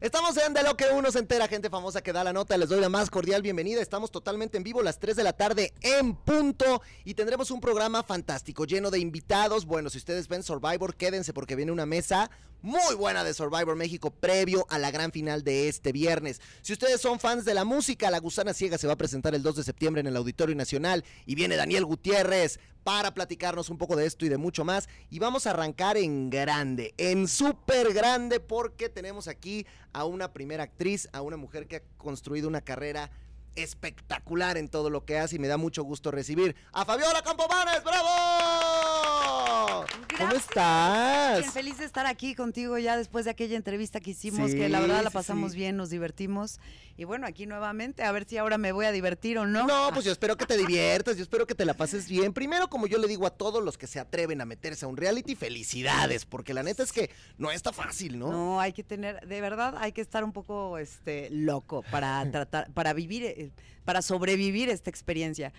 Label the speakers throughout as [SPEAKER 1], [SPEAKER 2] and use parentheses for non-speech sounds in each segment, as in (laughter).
[SPEAKER 1] Estamos en De lo que uno se entera, gente famosa que da la nota. Les doy la más cordial bienvenida. Estamos totalmente en vivo, las 3 de la tarde en punto. Y tendremos un programa fantástico, lleno de invitados. Bueno, si ustedes ven Survivor, quédense porque viene una mesa muy buena de Survivor México previo a la gran final de este viernes. Si ustedes son fans de la música, La Gusana Ciega se va a presentar el 2 de septiembre en el Auditorio Nacional y viene Daniel Gutiérrez para platicarnos un poco de esto y de mucho más. Y vamos a arrancar en grande, en súper grande, porque tenemos aquí a una primera actriz, a una mujer que ha construido una carrera espectacular en todo lo que hace y me da mucho gusto recibir a Fabiola Campomanes, ¡bravo! ¿Cómo estás?
[SPEAKER 2] Bien feliz de estar aquí contigo ya después de aquella entrevista que hicimos, que la verdad la pasamos
[SPEAKER 1] sí.
[SPEAKER 2] bien, nos divertimos. Y bueno, aquí nuevamente, a ver si ahora me voy a divertir o no.
[SPEAKER 1] No, pues yo espero que te diviertas, yo espero que te la pases bien. Primero, como yo le digo a todos los que se atreven a meterse a un reality, felicidades, porque la neta es que no está fácil, ¿no?
[SPEAKER 2] No, hay que tener, de verdad, hay que estar un poco este loco para (laughs) tratar, para vivir, eh, para sobrevivir esta experiencia.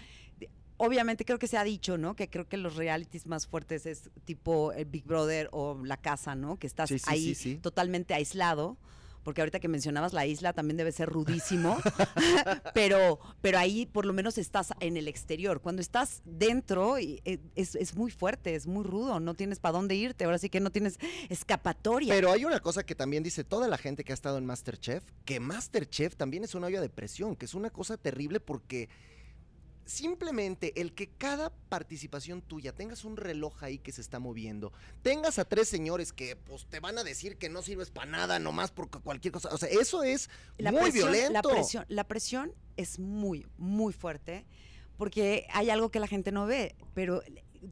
[SPEAKER 2] Obviamente creo que se ha dicho, ¿no? Que creo que los realities más fuertes es tipo el Big Brother o La Casa, ¿no? Que estás
[SPEAKER 1] Sí, sí,
[SPEAKER 2] ahí
[SPEAKER 1] sí,
[SPEAKER 2] totalmente aislado. Porque ahorita que mencionabas la isla también debe ser rudísimo, (laughs) pero, pero ahí por lo menos estás en el exterior. Cuando estás dentro eh, es, es muy fuerte, es muy rudo, no tienes para dónde irte, ahora sí que no tienes escapatoria.
[SPEAKER 1] Pero hay una cosa que también dice toda la gente que ha estado en Masterchef, que Masterchef también es una olla de presión, que es una cosa terrible porque simplemente el que cada participación tuya tengas un reloj ahí que se está moviendo, tengas a tres señores que pues te van a decir que no sirves para nada nomás por cualquier cosa, o sea, eso es
[SPEAKER 2] la
[SPEAKER 1] muy
[SPEAKER 2] presión,
[SPEAKER 1] violento.
[SPEAKER 2] La presión, la presión es muy, muy fuerte porque hay algo que la gente no ve, pero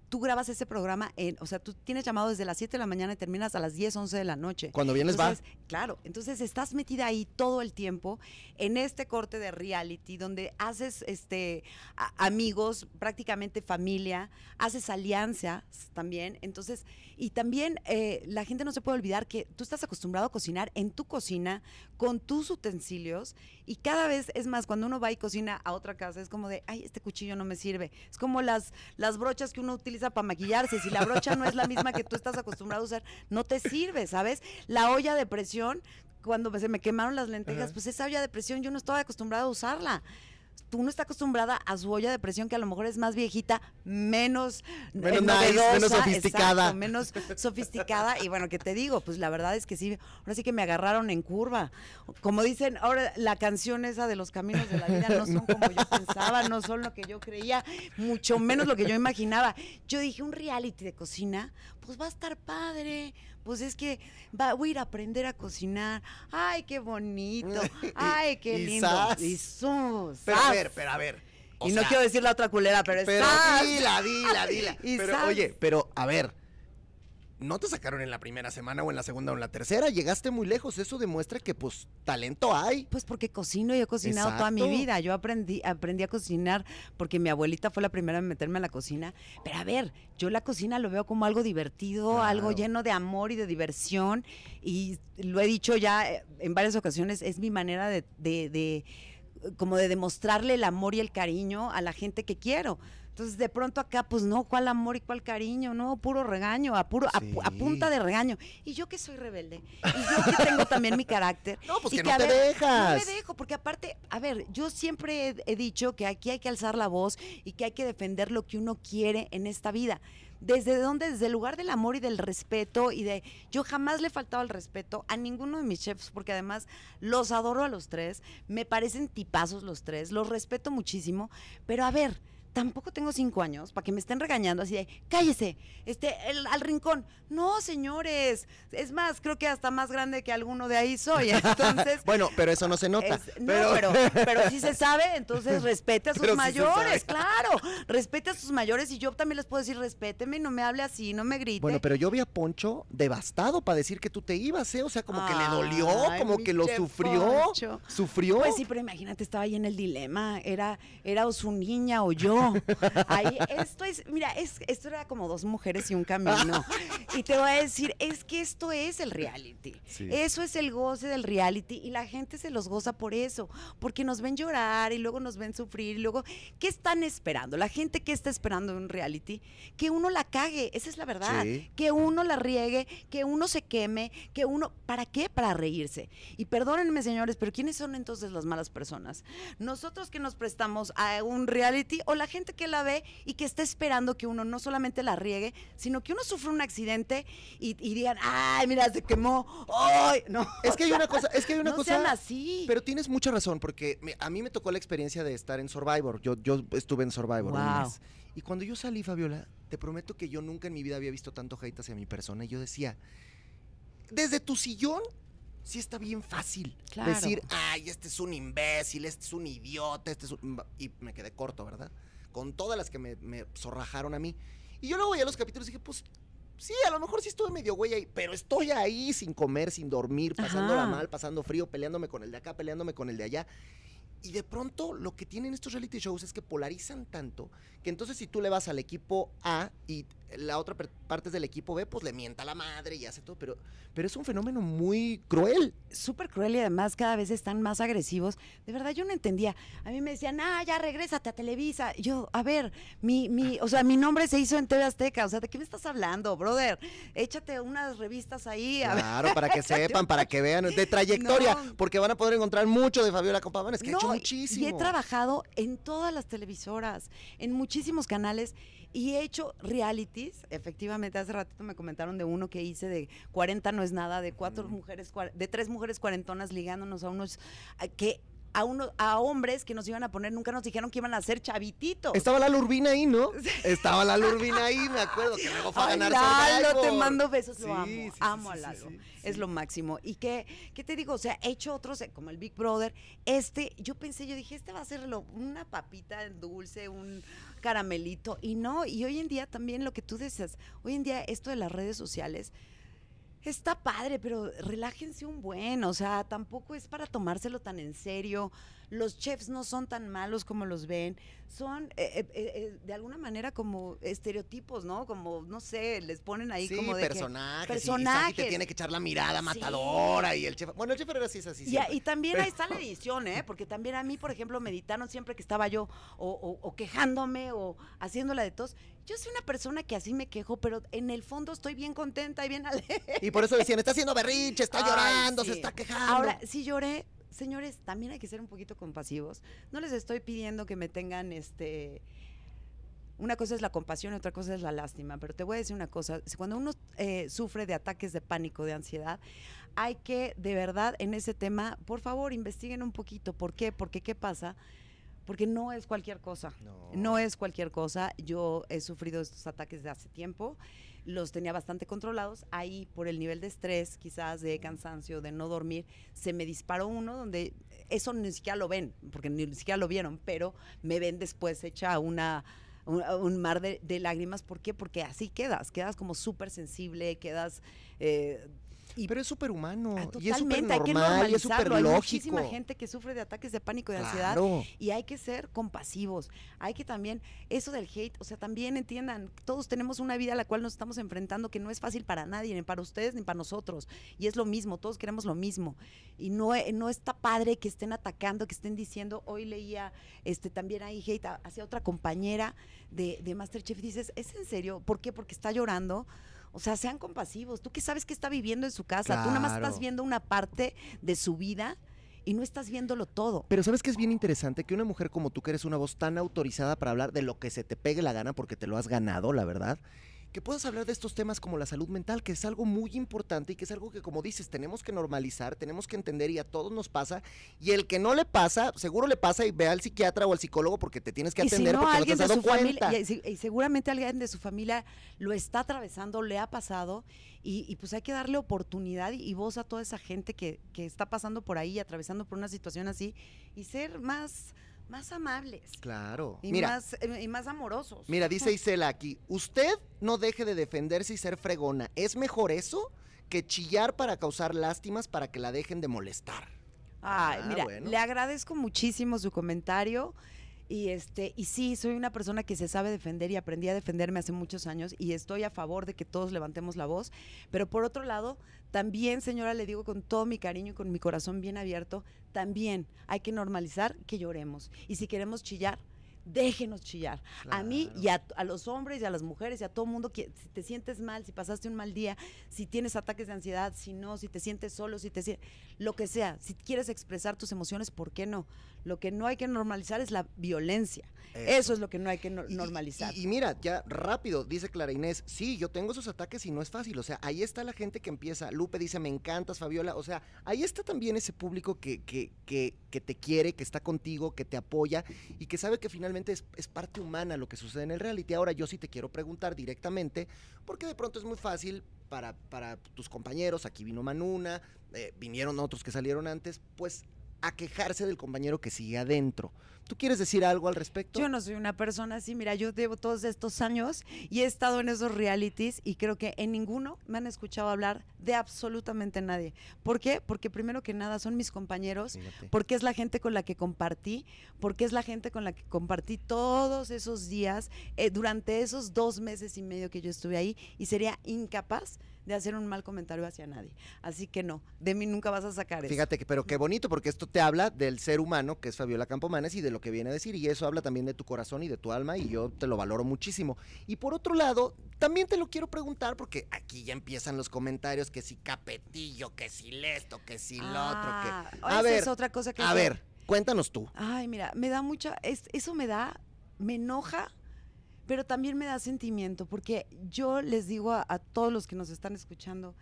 [SPEAKER 2] tú grabas ese programa en, o sea, tú tienes llamado desde las 7 de la mañana y terminas a las 10, 11 de la noche.
[SPEAKER 1] Cuando vienes va.
[SPEAKER 2] Entonces, Claro, entonces estás metida ahí todo el tiempo en este corte de reality donde haces este a- amigos, prácticamente familia, haces alianzas también, entonces y también eh, la gente no se puede olvidar que tú estás acostumbrado a cocinar en tu cocina con tus utensilios y cada vez es más cuando uno va y cocina a otra casa es como de, ay, este cuchillo no me sirve. Es como las las brochas que uno utiliza para maquillarse, si la brocha no es la misma que tú estás acostumbrado a usar, no te sirve, ¿sabes? La olla de presión cuando se me quemaron las lentejas,
[SPEAKER 1] Ajá.
[SPEAKER 2] pues esa olla de presión yo no estaba acostumbrada a usarla. Tú no estás acostumbrada a su olla de presión que a lo mejor es más viejita, menos,
[SPEAKER 1] Menos
[SPEAKER 2] eh,
[SPEAKER 1] nice, menos sofisticada.
[SPEAKER 2] exacto, menos sofisticada. Y bueno, que te digo, pues la verdad es que sí, ahora sí que me agarraron en curva. Como dicen, ahora la canción esa de los caminos de la vida no (laughs) son como yo pensaba, no son lo que yo creía, mucho menos lo que yo imaginaba. Yo dije, un reality de cocina, pues va a estar padre. Pues es que va, voy a ir a aprender a cocinar. Ay, qué bonito. (laughs) Ay, qué
[SPEAKER 1] Y
[SPEAKER 2] lindo. Y sus,
[SPEAKER 1] Pero a ver, pero a ver. o
[SPEAKER 2] Y no quiero decir la otra culera, pero es
[SPEAKER 1] Pero dila, dila, dila. (laughs) Pero oye, pero a ver, no te sacaron en la primera semana o en la segunda o en la tercera, llegaste muy lejos, eso demuestra que pues talento hay.
[SPEAKER 2] Pues porque cocino y he cocinado toda mi vida. Yo aprendí, aprendí a cocinar porque mi abuelita fue la primera en meterme a la cocina. Pero a ver, yo la cocina lo veo como algo divertido,
[SPEAKER 1] Claro.
[SPEAKER 2] algo lleno de amor y de diversión. Y lo he dicho ya eh, en varias ocasiones, es mi manera de, de- de, como de demostrarle el amor y el cariño a la gente que quiero. Entonces, de pronto acá, pues no, ¿cuál amor y cuál cariño? No, puro regaño, a, puro, a pu- a,
[SPEAKER 1] Sí.
[SPEAKER 2] punta de regaño. Y yo que soy rebelde, y yo que tengo también mi carácter. (laughs)
[SPEAKER 1] No, pues
[SPEAKER 2] y
[SPEAKER 1] que no te
[SPEAKER 2] ver,
[SPEAKER 1] dejas.
[SPEAKER 2] No me dejo, porque aparte, a ver, yo siempre he, he dicho que aquí hay que alzar la voz y que hay que defender lo que uno quiere en esta vida. ¿Desde dónde? Desde el lugar del amor y del respeto y de... Yo jamás le he faltado el respeto a ninguno de mis chefs porque además los adoro a los tres, me parecen tipazos los tres, los respeto muchísimo, pero a ver... Tampoco tengo cinco años para que me estén regañando así de cállese, este, el- al rincón. No, señores. Es más, creo que hasta más grande que alguno de ahí soy. (laughs) Entonces,
[SPEAKER 1] Bueno, pero eso no se nota.
[SPEAKER 2] es- no, pero, pero, (laughs) sí se sabe, entonces respete a sus
[SPEAKER 1] Pero
[SPEAKER 2] mayores, (laughs) claro. Respete a sus mayores y yo también les puedo decir, respéteme, no me hable así, no me grite.
[SPEAKER 1] Bueno, pero yo vi a Poncho devastado para decir que tú te ibas, ¿eh? O sea, como que le dolió,
[SPEAKER 2] Ay,
[SPEAKER 1] como que lo sufrió.
[SPEAKER 2] Poncho.
[SPEAKER 1] Sufrió.
[SPEAKER 2] Pues sí, pero imagínate, estaba ahí en el dilema. Era, era o su niña o yo. No. Ahí, esto es, mira, es, esto era como dos mujeres y un camino. y te voy a decir, es que esto es el reality.
[SPEAKER 1] Sí.
[SPEAKER 2] Eso es el goce del reality y la gente se los goza por eso, porque nos ven llorar y luego nos ven sufrir y luego, ¿qué están esperando? La gente que está esperando un reality, que uno la cague, esa es la verdad,
[SPEAKER 1] Sí.
[SPEAKER 2] que uno la riegue, que uno se queme, que uno, ¿para qué? Para reírse. Y perdónenme señores, pero ¿quiénes son entonces las malas personas? Nosotros que nos prestamos a un reality o la gente que la ve y que está esperando que uno no solamente la riegue, sino que uno sufra un accidente y, y digan, ay, mira, se quemó, ¡ay! No.
[SPEAKER 1] Es que hay una cosa, es que hay (laughs) una
[SPEAKER 2] no
[SPEAKER 1] cosa.
[SPEAKER 2] sean así.
[SPEAKER 1] Pero tienes mucha razón, porque a mí me tocó la experiencia de estar en Survivor. Yo, yo estuve en Survivor
[SPEAKER 2] Wow.
[SPEAKER 1] Y cuando yo salí, Fabiola, te prometo que yo nunca en mi vida había visto tanto hate hacia mi persona. Y yo decía, desde tu sillón, sí está bien fácil
[SPEAKER 2] Claro.
[SPEAKER 1] decir, ay, este es un imbécil, este es un idiota, este es un... Y me quedé corto, ¿verdad? Con todas las que me, me zorrajaron a mí. Y yo luego veía los capítulos y dije, pues... Sí, a lo mejor sí estuve medio güey ahí, pero estoy ahí sin comer, sin dormir, pasándola
[SPEAKER 2] Ajá.
[SPEAKER 1] mal, pasando frío, peleándome con el de acá, peleándome con el de allá. Y de pronto lo que tienen estos reality shows es que polarizan tanto que entonces si tú le vas al equipo A y la otra parte del equipo B, pues le mienta a la madre y hace todo, pero, pero es un fenómeno muy cruel.
[SPEAKER 2] súper cruel y además cada vez están más agresivos. De verdad, yo no entendía. A mí me decían, ah, ya regrésate a Televisa. Yo, a ver, mi, mi, o sea, mi nombre se hizo en TV Azteca. O sea, ¿de qué me estás hablando, brother? Échate unas revistas ahí. A ver.
[SPEAKER 1] Claro, para que (laughs) sepan, para que vean de trayectoria,
[SPEAKER 2] No.
[SPEAKER 1] porque van a poder encontrar mucho de Fabiola Compaban, es que ha hecho muchísimo.
[SPEAKER 2] Y he trabajado en todas las televisoras, en muchísimos canales y he hecho realities. Efectivamente, hace ratito me comentaron de uno que hice de 40 no es nada, de cuatro mujeres, cua- de tres mujeres cuarentonas ligándonos a unos que a a hombres que nos iban a poner, nunca nos dijeron que iban a ser chavititos.
[SPEAKER 1] Estaba la Urbina ahí, ¿no? (laughs) Estaba la Urbina ahí, me acuerdo, que luego fue a ganar
[SPEAKER 2] Lalo, te mando besos,
[SPEAKER 1] Sí,
[SPEAKER 2] lo amo.
[SPEAKER 1] sí,
[SPEAKER 2] amo a Lalo. Es lo máximo. ¿Y qué, qué te digo? O sea, he hecho otros como el Big Brother. Este, yo pensé, yo dije, este va a ser lo- una papita dulce, un caramelito. Y no, y hoy en día también lo que tú decías, hoy en día esto de las redes sociales. Está padre, pero relájense un buen, o sea, tampoco es para tomárselo tan en serio. Los chefs no son tan malos como los ven, son eh, eh, eh, de alguna manera como estereotipos, ¿no? Como, no sé, les ponen ahí
[SPEAKER 1] sí,
[SPEAKER 2] como de que-
[SPEAKER 1] personajes. y- Y, te tiene que echar la mirada
[SPEAKER 2] Sí.
[SPEAKER 1] matadora y el chef. Bueno, el chef era así, es así.
[SPEAKER 2] Y, también ahí está la (laughs) edición, ¿eh? Porque también a mí, por ejemplo, me editaron siempre que estaba yo o, o- o quejándome o haciéndola de tos. Yo soy una persona que así me quejo, pero en el fondo estoy bien contenta y bien (laughs) alegre.
[SPEAKER 1] Y por eso decían, está haciendo berrinche, está
[SPEAKER 2] Ay,
[SPEAKER 1] llorando, se
[SPEAKER 2] sí.
[SPEAKER 1] está quejando.
[SPEAKER 2] Ahora, si lloré, señores, también hay que ser un poquito compasivos. No les estoy pidiendo que me tengan este. Una cosa es la compasión, otra cosa es la lástima, pero te voy a decir una cosa, cuando uno eh, sufre de ataques de pánico, de ansiedad, hay que, de verdad, en ese tema, por favor, investiguen un poquito. ¿Por qué? Porque, ¿qué pasa? Porque no es cualquier cosa.
[SPEAKER 1] No.
[SPEAKER 2] No es cualquier cosa. Yo he sufrido estos ataques de hace tiempo. Los tenía bastante controlados. Ahí, por el nivel de estrés, quizás de cansancio, de no dormir, se me disparó uno donde eso ni siquiera lo ven, porque ni siquiera lo vieron, pero me ven después hecha una un, mar de, de lágrimas. ¿Por qué? Porque así quedas. Quedas como súper sensible, quedas... eh, y
[SPEAKER 1] Pero es súper humano.
[SPEAKER 2] Ah,
[SPEAKER 1] y es súper
[SPEAKER 2] Totalmente, hay que
[SPEAKER 1] normal, y es súper
[SPEAKER 2] normalizarlo. Hay
[SPEAKER 1] lógico.
[SPEAKER 2] muchísima gente que sufre de ataques de pánico y de ansiedad y hay que ser compasivos. Hay que también, eso del hate, o sea, también entiendan, todos tenemos una vida a la cual nos estamos enfrentando que no es fácil para nadie, ni para ustedes ni para nosotros. Y es lo mismo, todos queremos lo mismo. Y no, e- no está padre que estén atacando, que estén diciendo, hoy leía este también hay hate hacia otra compañera de, de Masterchef y dices, ¿es en serio? ¿Por qué? Porque está llorando. O sea, sean compasivos. Tú que sabes que está viviendo en su casa. Tú nada más estás viendo una parte de su vida y no estás viéndolo todo.
[SPEAKER 1] Pero sabes que es bien interesante que una mujer como tú, que eres una voz tan autorizada para hablar de lo que se te pegue la gana, porque te lo has ganado, la verdad, que puedas hablar de estos temas como la salud mental, que es algo muy importante y que es algo que, como dices, tenemos que normalizar, tenemos que entender y a todos nos pasa. Y el que no le pasa, seguro le pasa y ve al psiquiatra o al psicólogo porque te tienes que
[SPEAKER 2] y si
[SPEAKER 1] atender
[SPEAKER 2] no,
[SPEAKER 1] porque no te
[SPEAKER 2] alguien
[SPEAKER 1] has dado
[SPEAKER 2] su familia,
[SPEAKER 1] cuenta.
[SPEAKER 2] y, seguramente alguien de su familia lo está atravesando, le ha pasado, y, y pues hay que darle oportunidad y, y voz a toda esa gente que, que está pasando por ahí, atravesando por una situación así, y ser más, más amables.
[SPEAKER 1] Claro.
[SPEAKER 2] Y,
[SPEAKER 1] Mira,
[SPEAKER 2] más, eh, y más amorosos.
[SPEAKER 1] Mira, dice (laughs) Isela aquí, usted no deje de defenderse y ser fregona. ¿Es mejor eso que chillar para causar lástimas para que la dejen de molestar?
[SPEAKER 2] Ay,
[SPEAKER 1] Ah,
[SPEAKER 2] mira,
[SPEAKER 1] bueno.
[SPEAKER 2] le agradezco muchísimo su comentario Y este, y sí, soy una persona que se sabe defender y aprendí a defenderme hace muchos años y estoy a favor de que todos levantemos la voz. Pero por otro lado, también, señora, le digo con todo mi cariño y con mi corazón bien abierto, también hay que normalizar que lloremos. Y si queremos chillar, déjenos chillar. A mí y a, a, los hombres y a las mujeres y a todo el mundo, que si te sientes mal, si pasaste un mal día, si tienes ataques de ansiedad, si no, si te sientes solo, si te sientes, lo que sea, si quieres expresar tus emociones, ¿por qué no? Lo que no hay que normalizar es la violencia. Eso, Eso es lo que no hay que no, normalizar.
[SPEAKER 1] Y, y, mira, ya rápido, dice Clara Inés, sí, yo tengo esos ataques y no es fácil. O sea, ahí está la gente que empieza. Lupe dice, me encantas, Fabiola. O sea, ahí está también ese público que, que, que, que te quiere, que está contigo, que te apoya y que sabe que finalmente es, parte humana lo que sucede en el reality. Ahora, yo sí te quiero preguntar directamente, porque de pronto es muy fácil para, para tus compañeros, aquí vino Manuna, eh, vinieron otros que salieron antes, pues a quejarse del compañero que sigue adentro. ¿Tú quieres decir algo al respecto?
[SPEAKER 2] Yo no soy una persona así. Mira, yo llevo todos estos años y he estado en esos realities y creo que en ninguno me han escuchado hablar de absolutamente nadie. ¿Por qué? Porque primero que nada son mis compañeros, Fíjate. porque es la gente con la que compartí, porque es la gente con la que compartí todos esos días, eh, durante esos dos meses y medio que yo estuve ahí y sería incapaz de hacer un mal comentario hacia nadie. Así que no, de mí nunca vas a sacar eso.
[SPEAKER 1] Fíjate que, pero qué bonito, porque esto te habla del ser humano, que es Fabiola Campomanes, y de lo que viene a decir, y eso habla también de tu corazón y de tu alma, y yo te lo valoro muchísimo. Y por otro lado, también te lo quiero preguntar, porque aquí ya empiezan los comentarios, que si capetillo, que si esto, que si lo
[SPEAKER 2] Ah,
[SPEAKER 1] otro, que... A
[SPEAKER 2] esa
[SPEAKER 1] ver,
[SPEAKER 2] es otra cosa que
[SPEAKER 1] a ver, cuéntanos tú.
[SPEAKER 2] Ay, mira, me da mucha, es- eso me da, me enoja, pero también me da sentimiento, porque yo les digo a, a todos los que nos están escuchando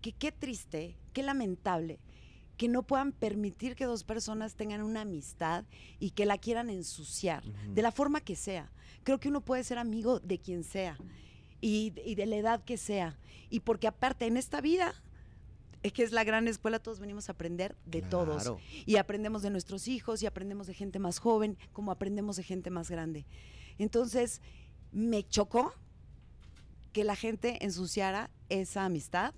[SPEAKER 2] que qué triste, qué lamentable que no puedan permitir que dos personas tengan una amistad y que la quieran ensuciar, de la forma que sea. Creo que uno puede ser amigo de quien sea y, y de la edad que sea. Y porque aparte en esta vida, es que es la gran escuela, todos venimos a aprender de todos. Y aprendemos de nuestros hijos y aprendemos de gente más joven, como aprendemos de gente más grande. Entonces, me chocó que la gente ensuciara esa amistad.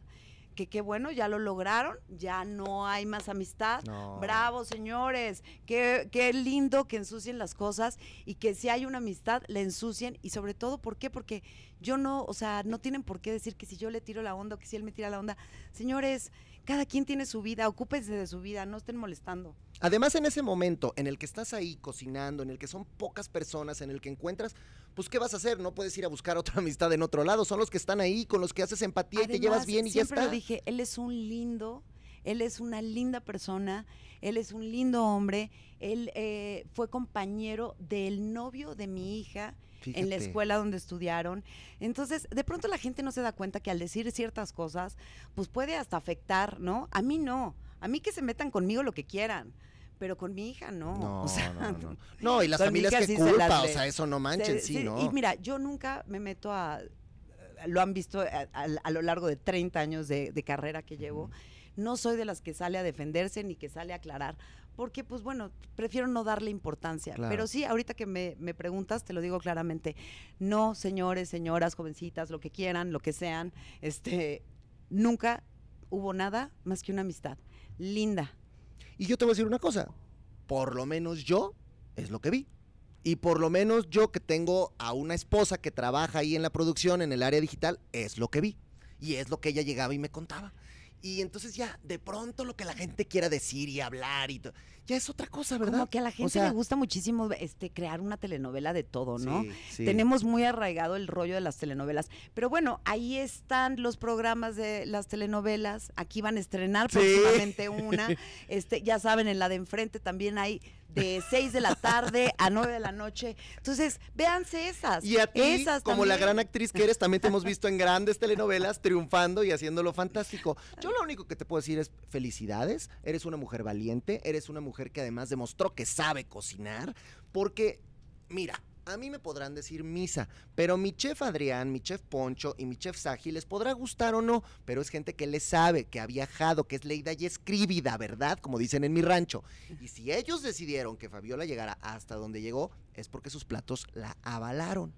[SPEAKER 2] Que qué bueno, ya lo lograron, ya no hay más amistad.
[SPEAKER 1] No.
[SPEAKER 2] Bravo, señores. Qué, qué lindo que ensucien las cosas y que si hay una amistad, la ensucien. Y sobre todo, ¿por qué? Porque yo no, o sea, no tienen por qué decir que si yo le tiro la onda o que si él me tira la onda. Señores, cada quien tiene su vida, ocúpense de su vida, no estén molestando.
[SPEAKER 1] Además, en ese momento en el que estás ahí cocinando, en el que son pocas personas, en el que encuentras, pues, ¿qué vas a hacer? No puedes ir a buscar otra (laughs) amistad en otro lado. Son los que están ahí, con los que haces empatía y te llevas bien y ya
[SPEAKER 2] siempre
[SPEAKER 1] está.
[SPEAKER 2] lo dije, él es un lindo, él es una linda persona, él es un lindo hombre, él eh, fue compañero del novio de mi hija en la escuela donde estudiaron. Entonces, de pronto la gente no se da cuenta que al decir ciertas cosas, pues puede hasta afectar, ¿no? A mí no, a mí que se metan conmigo lo que quieran. Pero con mi hija no.
[SPEAKER 1] No,
[SPEAKER 2] o sea,
[SPEAKER 1] no, no. No, (laughs) y las familias que
[SPEAKER 2] sí se las
[SPEAKER 1] culpa, o sea, eso no manchen,
[SPEAKER 2] Se-
[SPEAKER 1] sí, ¿no?
[SPEAKER 2] Y mira, yo nunca me meto a. Lo han visto a, a- a lo largo de 30 años de, de carrera que llevo. No soy de las que sale a defenderse ni que sale a aclarar, porque, pues bueno, prefiero no darle importancia.
[SPEAKER 1] Claro.
[SPEAKER 2] Pero sí, ahorita que me, me preguntas, te lo digo claramente. No, señores, señoras, jovencitas, lo que quieran, lo que sean, este, nunca hubo nada más que una amistad. Linda.
[SPEAKER 1] Y yo te voy a decir una cosa, por lo menos yo es lo que vi. Y por lo menos yo que tengo a una esposa que trabaja ahí en la producción, en el área digital, es lo que vi. Y es lo que ella llegaba y me contaba. Y entonces ya, de pronto lo que la gente quiera decir y hablar y todo, ya es otra cosa, ¿verdad?
[SPEAKER 2] Como que a la
[SPEAKER 1] O
[SPEAKER 2] gente
[SPEAKER 1] sea,
[SPEAKER 2] le gusta muchísimo este, crear una telenovela de todo, ¿no?
[SPEAKER 1] sí, sí.
[SPEAKER 2] Tenemos muy arraigado el rollo de las telenovelas. Pero bueno, ahí están los programas de las telenovelas. Aquí van a estrenar
[SPEAKER 1] Sí.
[SPEAKER 2] próximamente (laughs) una. Este, ya saben, en la de enfrente también hay de 6 de la tarde a 9 de la noche. Entonces, véanse esas.
[SPEAKER 1] Y a ti,
[SPEAKER 2] esas
[SPEAKER 1] como la gran actriz que eres, también te hemos visto en grandes telenovelas triunfando y haciéndolo fantástico. Yo lo único que te puedo decir es felicidades, eres una mujer valiente, eres una mujer que además demostró que sabe cocinar, porque, mira, a mí me podrán decir misa, pero mi chef Adrián, mi chef Poncho y mi chef Saji les podrá gustar o no, pero es gente que le sabe, que ha viajado, que es leída y escribida, ¿verdad? Como dicen en mi rancho. Y si ellos decidieron que Fabiola llegara hasta donde llegó, es porque sus platos la avalaron.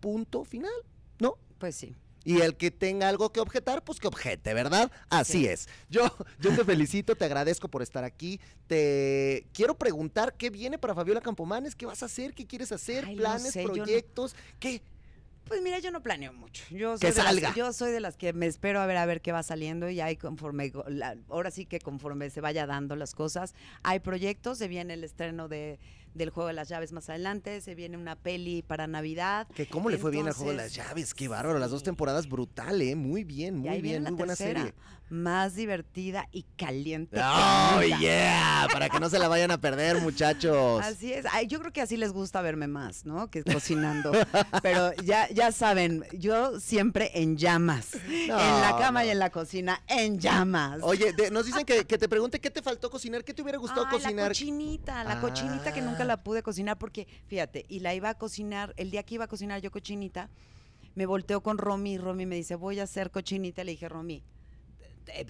[SPEAKER 1] Punto final, ¿no?
[SPEAKER 2] Pues sí.
[SPEAKER 1] Y el que tenga algo que objetar, pues que objete, ¿verdad? Así
[SPEAKER 2] Sí.
[SPEAKER 1] es. Yo, yo te felicito, te agradezco por estar aquí. Te quiero preguntar qué viene para Fabiola Campomanes, qué vas a hacer, qué quieres hacer,
[SPEAKER 2] Ay, no
[SPEAKER 1] planes,
[SPEAKER 2] sé, yo no-
[SPEAKER 1] proyectos, qué.
[SPEAKER 2] Pues mira, yo no planeo mucho. Yo
[SPEAKER 1] Que
[SPEAKER 2] soy, de
[SPEAKER 1] salga.
[SPEAKER 2] Las, yo soy de las que me espero a ver a ver qué va saliendo y ahí conforme, ahora sí que conforme se vaya dando las cosas, hay proyectos, se viene el estreno de, del Juego de las Llaves más adelante, se viene una peli para Navidad.
[SPEAKER 1] Que cómo le fue bien al juego de las llaves, qué bárbaro, las dos temporadas brutal, eh, muy bien, muy bien, muy buena
[SPEAKER 2] tercera,
[SPEAKER 1] serie.
[SPEAKER 2] Más divertida y caliente.
[SPEAKER 1] Oh, yeah, para que no se la vayan a perder, muchachos.
[SPEAKER 2] Así es. Ay, yo creo que así les gusta verme más, ¿no? Que cocinando. Pero ya, ya saben, yo siempre en llamas. en la cama
[SPEAKER 1] no.
[SPEAKER 2] y en la cocina, en llamas.
[SPEAKER 1] Oye, de- nos dicen que, que te pregunte qué te faltó cocinar, qué te hubiera gustado
[SPEAKER 2] Ay, La
[SPEAKER 1] cocinar.
[SPEAKER 2] cochinita, la cochinita que
[SPEAKER 1] Ah.
[SPEAKER 2] nunca la pude cocinar porque, fíjate, y la iba a cocinar, el día que iba a cocinar yo cochinita, me volteó con Romy y Romy me dice, voy a hacer cochinita. Le dije, Romy,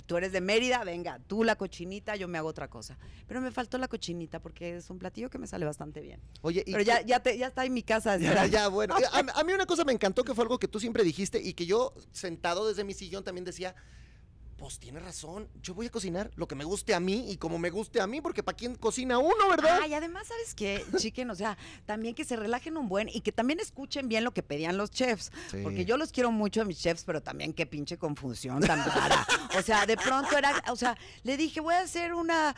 [SPEAKER 2] tú eres de Mérida, venga, tú la cochinita, yo me hago otra cosa. Pero me faltó la cochinita porque es un platillo que me sale bastante bien.
[SPEAKER 1] Oye, y
[SPEAKER 2] Pero ya,
[SPEAKER 1] qué-
[SPEAKER 2] ya, te- ya está en mi casa.
[SPEAKER 1] Ya, bueno. (laughs) A, a mí una cosa me encantó que fue algo que tú siempre dijiste y que yo, sentado desde mi sillón, también decía. Pues tiene razón, yo voy a cocinar lo que me guste a mí y como me guste a mí, porque ¿para quién cocina uno, verdad?
[SPEAKER 2] Ay, además, ¿sabes qué, chiquen? O sea, también que se relajen un buen y que también escuchen bien lo que pedían los chefs.
[SPEAKER 1] Sí.
[SPEAKER 2] Porque yo los quiero mucho a mis chefs, pero también qué pinche confusión tan rara. O sea, de pronto era, o sea, le dije, voy a hacer una,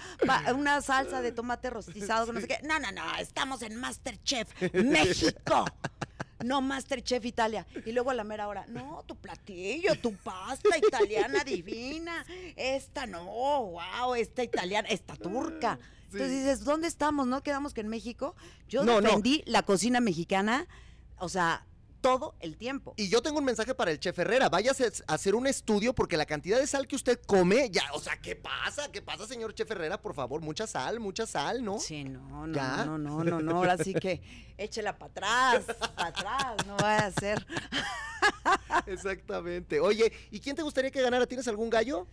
[SPEAKER 2] una salsa de tomate rostizado, que no sé qué. No, no, no, estamos en Masterchef México. No Masterchef Italia. Y luego a la mera hora, no, tu platillo, tu pasta italiana divina. Esta no, wow, esta italiana, esta turca. Entonces dices, ¿dónde estamos? ¿No quedamos que en México? Yo
[SPEAKER 1] No, no.
[SPEAKER 2] defendí la cocina mexicana, o sea, todo el tiempo.
[SPEAKER 1] Y yo tengo un mensaje para el chef Herrera. Váyase a hacer un estudio porque la cantidad de sal que usted come, ya, o sea, ¿qué pasa? ¿Qué pasa, señor chef Herrera? Por favor, mucha sal, mucha sal, ¿no?
[SPEAKER 2] Sí, no, no,
[SPEAKER 1] ¿Ya?
[SPEAKER 2] no, no, no, no, ahora sí que (laughs) échela para atrás, para atrás, no vaya a ser. (laughs)
[SPEAKER 1] Exactamente. Oye, ¿y quién te gustaría que ganara? ¿Tienes algún gallo?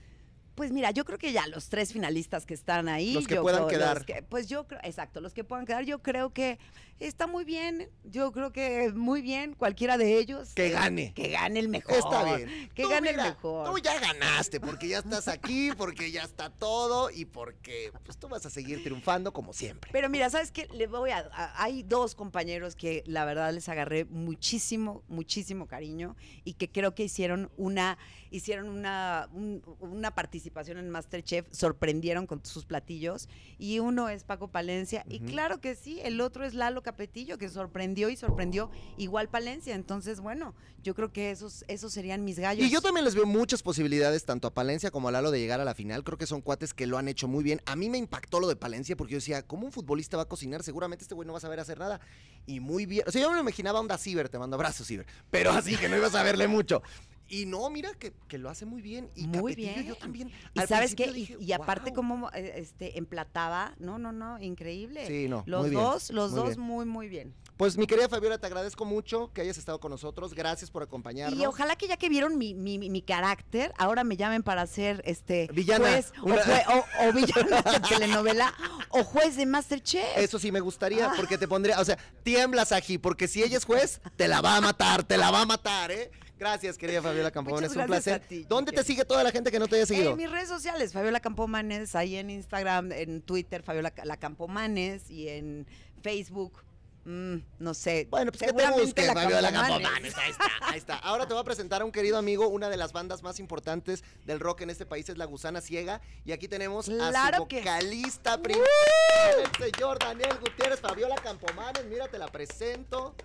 [SPEAKER 2] Pues mira, yo creo que ya los tres finalistas que están ahí.
[SPEAKER 1] Los que
[SPEAKER 2] yo
[SPEAKER 1] puedan
[SPEAKER 2] creo-
[SPEAKER 1] quedar.
[SPEAKER 2] los que- pues yo creo, exacto, los que puedan quedar, yo creo que está muy bien. Yo creo que muy bien, cualquiera de ellos.
[SPEAKER 1] Que gane.
[SPEAKER 2] Que gane el mejor.
[SPEAKER 1] Está bien.
[SPEAKER 2] Que
[SPEAKER 1] Tú,
[SPEAKER 2] gane
[SPEAKER 1] mira,
[SPEAKER 2] el mejor.
[SPEAKER 1] Tú ya ganaste porque ya estás aquí, porque ya está todo y porque pues tú vas a seguir triunfando como siempre.
[SPEAKER 2] Pero mira, ¿sabes qué? Le voy a, a- Hay dos compañeros que la verdad les agarré muchísimo, muchísimo cariño y que creo que hicieron una, hicieron una, un- una participación en Masterchef, sorprendieron con sus platillos. Y uno es Paco Palencia, y claro que sí, el otro es Lalo Capetillo, que sorprendió y sorprendió igual Palencia. Entonces, bueno, yo creo que esos, esos serían mis gallos.
[SPEAKER 1] Y yo también les veo muchas posibilidades, tanto a Palencia como a Lalo, de llegar a la final. Creo que son cuates que lo han hecho muy bien. A mí me impactó lo de Palencia porque yo decía, ¿cómo un futbolista va a cocinar? Seguramente este güey no va a saber hacer nada. Y muy bien. O sea, yo me imaginaba onda Ciber, te mando abrazos, Ciber. Pero así que no ibas a verle mucho. Y no, mira que, que lo hace muy bien. Y
[SPEAKER 2] Muy bien.
[SPEAKER 1] yo también.
[SPEAKER 2] Y
[SPEAKER 1] Al
[SPEAKER 2] sabes qué, y, aparte
[SPEAKER 1] "Guau".
[SPEAKER 2] como eh, este emplataba, no, no, no, increíble.
[SPEAKER 1] Sí, no,
[SPEAKER 2] Los
[SPEAKER 1] muy bien,
[SPEAKER 2] dos, los
[SPEAKER 1] muy
[SPEAKER 2] dos
[SPEAKER 1] bien.
[SPEAKER 2] muy, muy bien.
[SPEAKER 1] Pues mi querida Fabiola, te agradezco mucho que hayas estado con nosotros. Gracias por acompañarnos.
[SPEAKER 2] Y ojalá que ya que vieron mi, mi, mi- carácter, ahora me llamen para ser este
[SPEAKER 1] Villana,
[SPEAKER 2] juez o, jue- o- o (laughs) villana de telenovela o juez de Masterchef.
[SPEAKER 1] Eso sí me gustaría,
[SPEAKER 2] Ah.
[SPEAKER 1] porque te pondría, o sea, tiemblas aquí, porque si ella es juez, te la va a matar, te la va a matar, ¿eh? Gracias, querida Fabiola Campomanes,
[SPEAKER 2] Muchas
[SPEAKER 1] un placer.
[SPEAKER 2] ti,
[SPEAKER 1] ¿Dónde te sigue toda la gente que no te haya seguido?
[SPEAKER 2] En mis redes sociales, Fabiola Campomanes, ahí en Instagram, en Twitter, Fabiola Ca- la Campomanes y en Facebook, mm, no sé.
[SPEAKER 1] Bueno, pues que te
[SPEAKER 2] seguramente
[SPEAKER 1] busque,
[SPEAKER 2] la
[SPEAKER 1] Fabiola
[SPEAKER 2] Campomanes.
[SPEAKER 1] Ahí está, ahí está. Ahora te voy a presentar a un querido amigo, una de las bandas más importantes del rock en este país es La Gusana Ciega. Y aquí tenemos a su
[SPEAKER 2] que
[SPEAKER 1] vocalista principal, el señor Daniel Gutiérrez, Fabiola Campomanes. Mira, te la presento.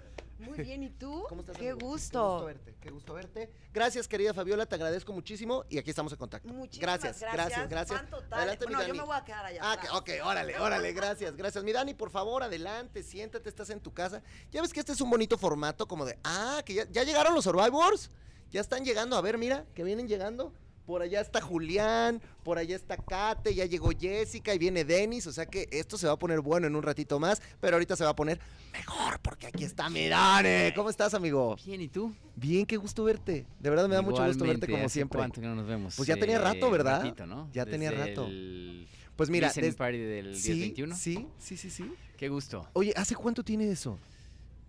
[SPEAKER 2] Muy (laughs) bien, ¿y tú?
[SPEAKER 1] ¿Cómo estás?
[SPEAKER 2] Qué
[SPEAKER 1] amigo? Qué
[SPEAKER 2] gusto.
[SPEAKER 1] gusto verte, qué gusto verte. Gracias, querida Fabiola, te agradezco muchísimo y aquí estamos en contacto.
[SPEAKER 2] Muchísimas
[SPEAKER 1] gracias, gracias, gracias.
[SPEAKER 2] Total.
[SPEAKER 1] Adelante, mi
[SPEAKER 2] bueno, yo
[SPEAKER 1] Dani.
[SPEAKER 2] me voy a quedar allá
[SPEAKER 1] Ah,
[SPEAKER 2] atrás.
[SPEAKER 1] ok, órale, órale, gracias, gracias. Mi Dani, por favor, adelante, siéntate, estás en tu casa. Ya ves que este es un bonito formato como de, ah, que ya, ya llegaron los Survivors, ya están llegando, a ver, mira, que vienen llegando. Por allá está Julián, por allá está Kate, ya llegó Jessica y viene Denis, o sea que esto se va a poner bueno en un ratito más, pero ahorita se va a poner mejor porque aquí está mi Dani. ¿Cómo estás, amigo?
[SPEAKER 3] Bien, ¿y tú?
[SPEAKER 1] Bien, qué gusto verte. De verdad me da mucho gusto verte como
[SPEAKER 3] ¿hace
[SPEAKER 1] siempre.
[SPEAKER 3] ¿Cuánto que no nos vemos?
[SPEAKER 1] Pues ya tenía rato, ¿verdad?
[SPEAKER 3] ratito, ¿no?
[SPEAKER 1] Ya tenía rato.
[SPEAKER 3] el
[SPEAKER 1] Pues mira,
[SPEAKER 3] listening
[SPEAKER 1] des-
[SPEAKER 3] party del
[SPEAKER 1] sí,
[SPEAKER 3] 10-21.
[SPEAKER 1] sí, sí, sí, sí.
[SPEAKER 3] Qué gusto.
[SPEAKER 1] Oye, ¿hace cuánto tiene eso?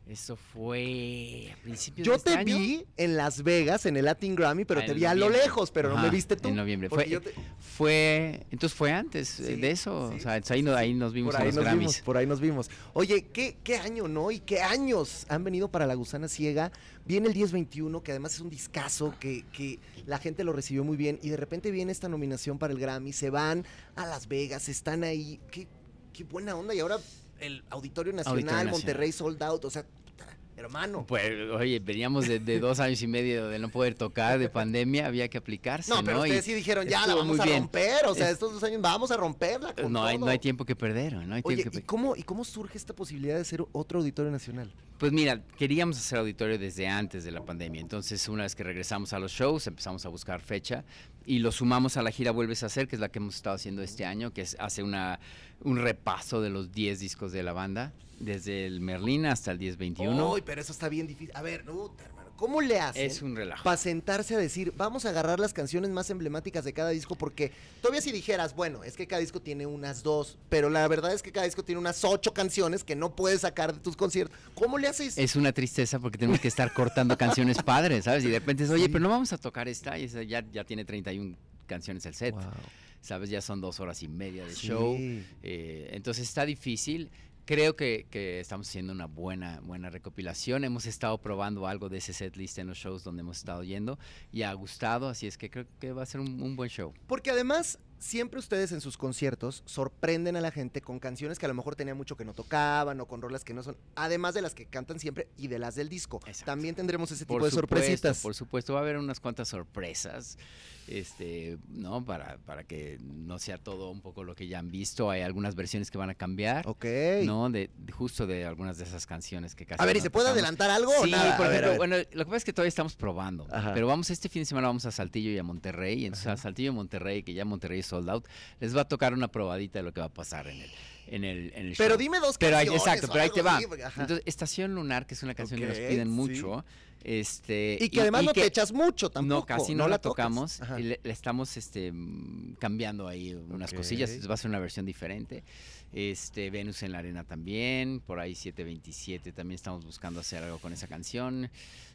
[SPEAKER 3] Eso fue a principios
[SPEAKER 1] Yo
[SPEAKER 3] de este
[SPEAKER 1] te
[SPEAKER 3] año.
[SPEAKER 1] vi en Las Vegas, en el Latin Grammy, pero
[SPEAKER 3] Ah,
[SPEAKER 1] te vi a lo lejos, pero no me viste tú.
[SPEAKER 3] En noviembre. Fue,
[SPEAKER 1] te-
[SPEAKER 3] fue, entonces fue antes eh,
[SPEAKER 1] Sí,
[SPEAKER 3] de eso.
[SPEAKER 1] sí,
[SPEAKER 3] o sea,
[SPEAKER 1] sí,
[SPEAKER 3] ahí, no- nos vimos
[SPEAKER 1] por
[SPEAKER 3] en
[SPEAKER 1] ahí
[SPEAKER 3] los
[SPEAKER 1] nos
[SPEAKER 3] Grammys.
[SPEAKER 1] vimos, por ahí nos vimos. Oye, ¿qué, qué año, ¿no? Y qué años han venido para La Gusana Ciega. Viene el 1021, que además es un discazo, que, que la gente lo recibió muy bien. Y de repente viene esta nominación para el Grammy, se van a Las Vegas, están ahí. Qué, qué buena onda. Y ahora el Auditorio Nacional,
[SPEAKER 3] Auditorio Nacional.
[SPEAKER 1] Monterrey Sold Out. O sea, hermano.
[SPEAKER 3] Pues, oye, veníamos de, de dos años y medio de no poder tocar, de pandemia, había que aplicarse.
[SPEAKER 1] No, pero ustedes sí dijeron, ya la vamos a
[SPEAKER 3] bien.
[SPEAKER 1] romper. O sea,
[SPEAKER 3] Es-
[SPEAKER 1] estos dos años vamos a romperla. Con
[SPEAKER 3] no, hay, no hay tiempo que perder, no hay
[SPEAKER 1] Oye,
[SPEAKER 3] tiempo que
[SPEAKER 1] ¿y cómo, ¿y cómo surge esta posibilidad de ser otro Auditorio Nacional?
[SPEAKER 3] Pues mira, queríamos hacer auditorio desde antes de la pandemia. Entonces, una vez que regresamos a los shows, empezamos a buscar fecha y lo sumamos a la gira Vuelves a hacer, que es la que hemos estado haciendo este año, que es, hace una, un repaso de los 10 discos de la banda, desde el Merlín hasta el 1021.
[SPEAKER 1] Uy, pero eso está bien difícil. A ver, puta, hermano, ¿cómo le hacen
[SPEAKER 3] es un relajo.
[SPEAKER 1] para sentarse a decir, vamos a agarrar las canciones más emblemáticas de cada disco? Porque todavía si dijeras, bueno, es que cada disco tiene unas dos, pero la verdad es que cada disco tiene unas ocho canciones que no puedes sacar de tus conciertos. ¿Cómo le haces?
[SPEAKER 3] Es una tristeza porque tenemos que estar cortando canciones (laughs) padres, ¿sabes? Y de repente es, oye,
[SPEAKER 1] Sí.
[SPEAKER 3] pero no vamos a tocar esta, y esa ya, ya tiene 31 canciones el set,
[SPEAKER 1] Wow.
[SPEAKER 3] ¿sabes? Ya son dos horas y media de
[SPEAKER 1] Sí.
[SPEAKER 3] show. Eh, entonces está difícil. Creo que, que estamos haciendo una buena, buena recopilación. Hemos estado probando algo de ese set list en los shows donde hemos estado yendo y ha gustado, así es que creo que va a ser un, un buen show.
[SPEAKER 1] Porque además, siempre ustedes en sus conciertos sorprenden a la gente con canciones que a lo mejor tenía mucho que no tocaban o con rolas que no son, además de las que cantan siempre y de las del disco.
[SPEAKER 3] Exacto.
[SPEAKER 1] También tendremos ese
[SPEAKER 3] Por
[SPEAKER 1] tipo de
[SPEAKER 3] supuesto,
[SPEAKER 1] sorpresitas.
[SPEAKER 3] Por supuesto, va a haber unas cuantas sorpresas, este, ¿no? Para, para que no sea todo un poco lo que ya han visto. Hay algunas versiones que van a cambiar,
[SPEAKER 1] Ok.
[SPEAKER 3] ¿no? De, de- justo de algunas de esas canciones que casi
[SPEAKER 1] A ver, ¿y
[SPEAKER 3] no
[SPEAKER 1] se puede
[SPEAKER 3] tocamos.
[SPEAKER 1] adelantar algo o
[SPEAKER 3] Sí,
[SPEAKER 1] nada?
[SPEAKER 3] por
[SPEAKER 1] A
[SPEAKER 3] ejemplo,
[SPEAKER 1] ver.
[SPEAKER 3] bueno, lo que pasa es que todavía estamos probando,
[SPEAKER 1] Ajá.
[SPEAKER 3] pero vamos este fin de semana vamos a Saltillo y a Monterrey, y entonces a Saltillo y Monterrey, que ya Monterrey es sold out, les va a tocar una probadita de lo que va a pasar en el, en el, en el
[SPEAKER 1] Pero
[SPEAKER 3] show.
[SPEAKER 1] dime dos
[SPEAKER 3] Pero ahí-
[SPEAKER 1] canciones.
[SPEAKER 3] exacto, pero ahí te va.
[SPEAKER 1] así, porque- ajá.
[SPEAKER 3] Entonces, Estación Lunar, que es una canción que nos piden
[SPEAKER 1] sí.
[SPEAKER 3] Este
[SPEAKER 1] y que además no
[SPEAKER 3] que-
[SPEAKER 1] te echas mucho tampoco.
[SPEAKER 3] no, casi no, la,
[SPEAKER 1] tocas.
[SPEAKER 3] tocamos. Le, le estamos este, cambiando ahí unas cosillas. Va a ser una versión diferente. Este, Venus en la Arena también. Por ahí 727 también estamos buscando hacer algo con esa canción.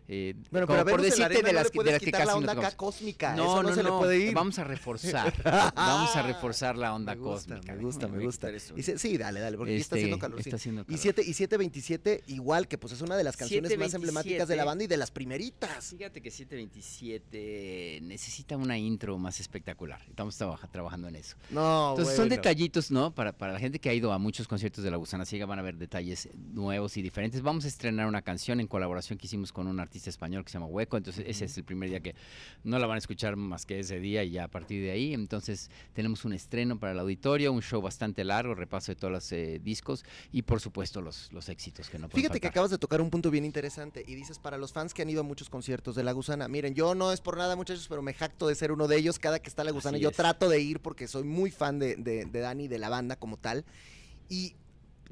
[SPEAKER 3] Eh,
[SPEAKER 1] Bueno,
[SPEAKER 3] como
[SPEAKER 1] pero a
[SPEAKER 3] por decirte de
[SPEAKER 1] no
[SPEAKER 3] las
[SPEAKER 1] le
[SPEAKER 3] que, de las que casi
[SPEAKER 1] la
[SPEAKER 3] no
[SPEAKER 1] onda acá
[SPEAKER 3] tocamos.
[SPEAKER 1] cósmica.
[SPEAKER 3] No,
[SPEAKER 1] eso no,
[SPEAKER 3] no,
[SPEAKER 1] se le
[SPEAKER 3] no,
[SPEAKER 1] puede ir.
[SPEAKER 3] Vamos a reforzar. (laughs) vamos a reforzar la onda
[SPEAKER 1] me gusta,
[SPEAKER 3] cósmica.
[SPEAKER 1] Me gusta, me gusta. Y se- sí, dale, dale, porque aquí está
[SPEAKER 3] Este,
[SPEAKER 1] haciendo calor. sí.
[SPEAKER 3] está haciendo
[SPEAKER 1] Y
[SPEAKER 3] calor.
[SPEAKER 1] 7 y 727 igual que pues es una de las canciones más emblemáticas de la
[SPEAKER 3] 727.
[SPEAKER 1] banda y de las primeritas.
[SPEAKER 3] Fíjate que 727 necesita una intro más espectacular. Estamos trabaja- trabajando en eso.
[SPEAKER 1] No,
[SPEAKER 3] Entonces son
[SPEAKER 1] bueno.
[SPEAKER 3] detallitos, ¿no? Para, para la gente que ha ido a muchos conciertos de La Gusana Ciega van a ver detalles nuevos y diferentes. Vamos a estrenar una canción en colaboración que hicimos con un artista español que se llama Hueco. Entonces ese es el primer día que no la van a escuchar más que ese día y ya a partir de ahí. Entonces tenemos un estreno para el auditorio, un show bastante largo, repaso de todos los eh, discos y por supuesto los, los éxitos que no pueden
[SPEAKER 1] Fíjate que acabas de tocar un punto bien interesante y dices para los fans que han ido a muchos conciertos de La Gusana, miren, yo no es por nada muchachos, pero me jacto de ser uno de ellos, cada que está La Gusana
[SPEAKER 3] Así
[SPEAKER 1] yo
[SPEAKER 3] es.
[SPEAKER 1] trato de ir porque soy muy fan de, de, de Dani, de la banda como tal, y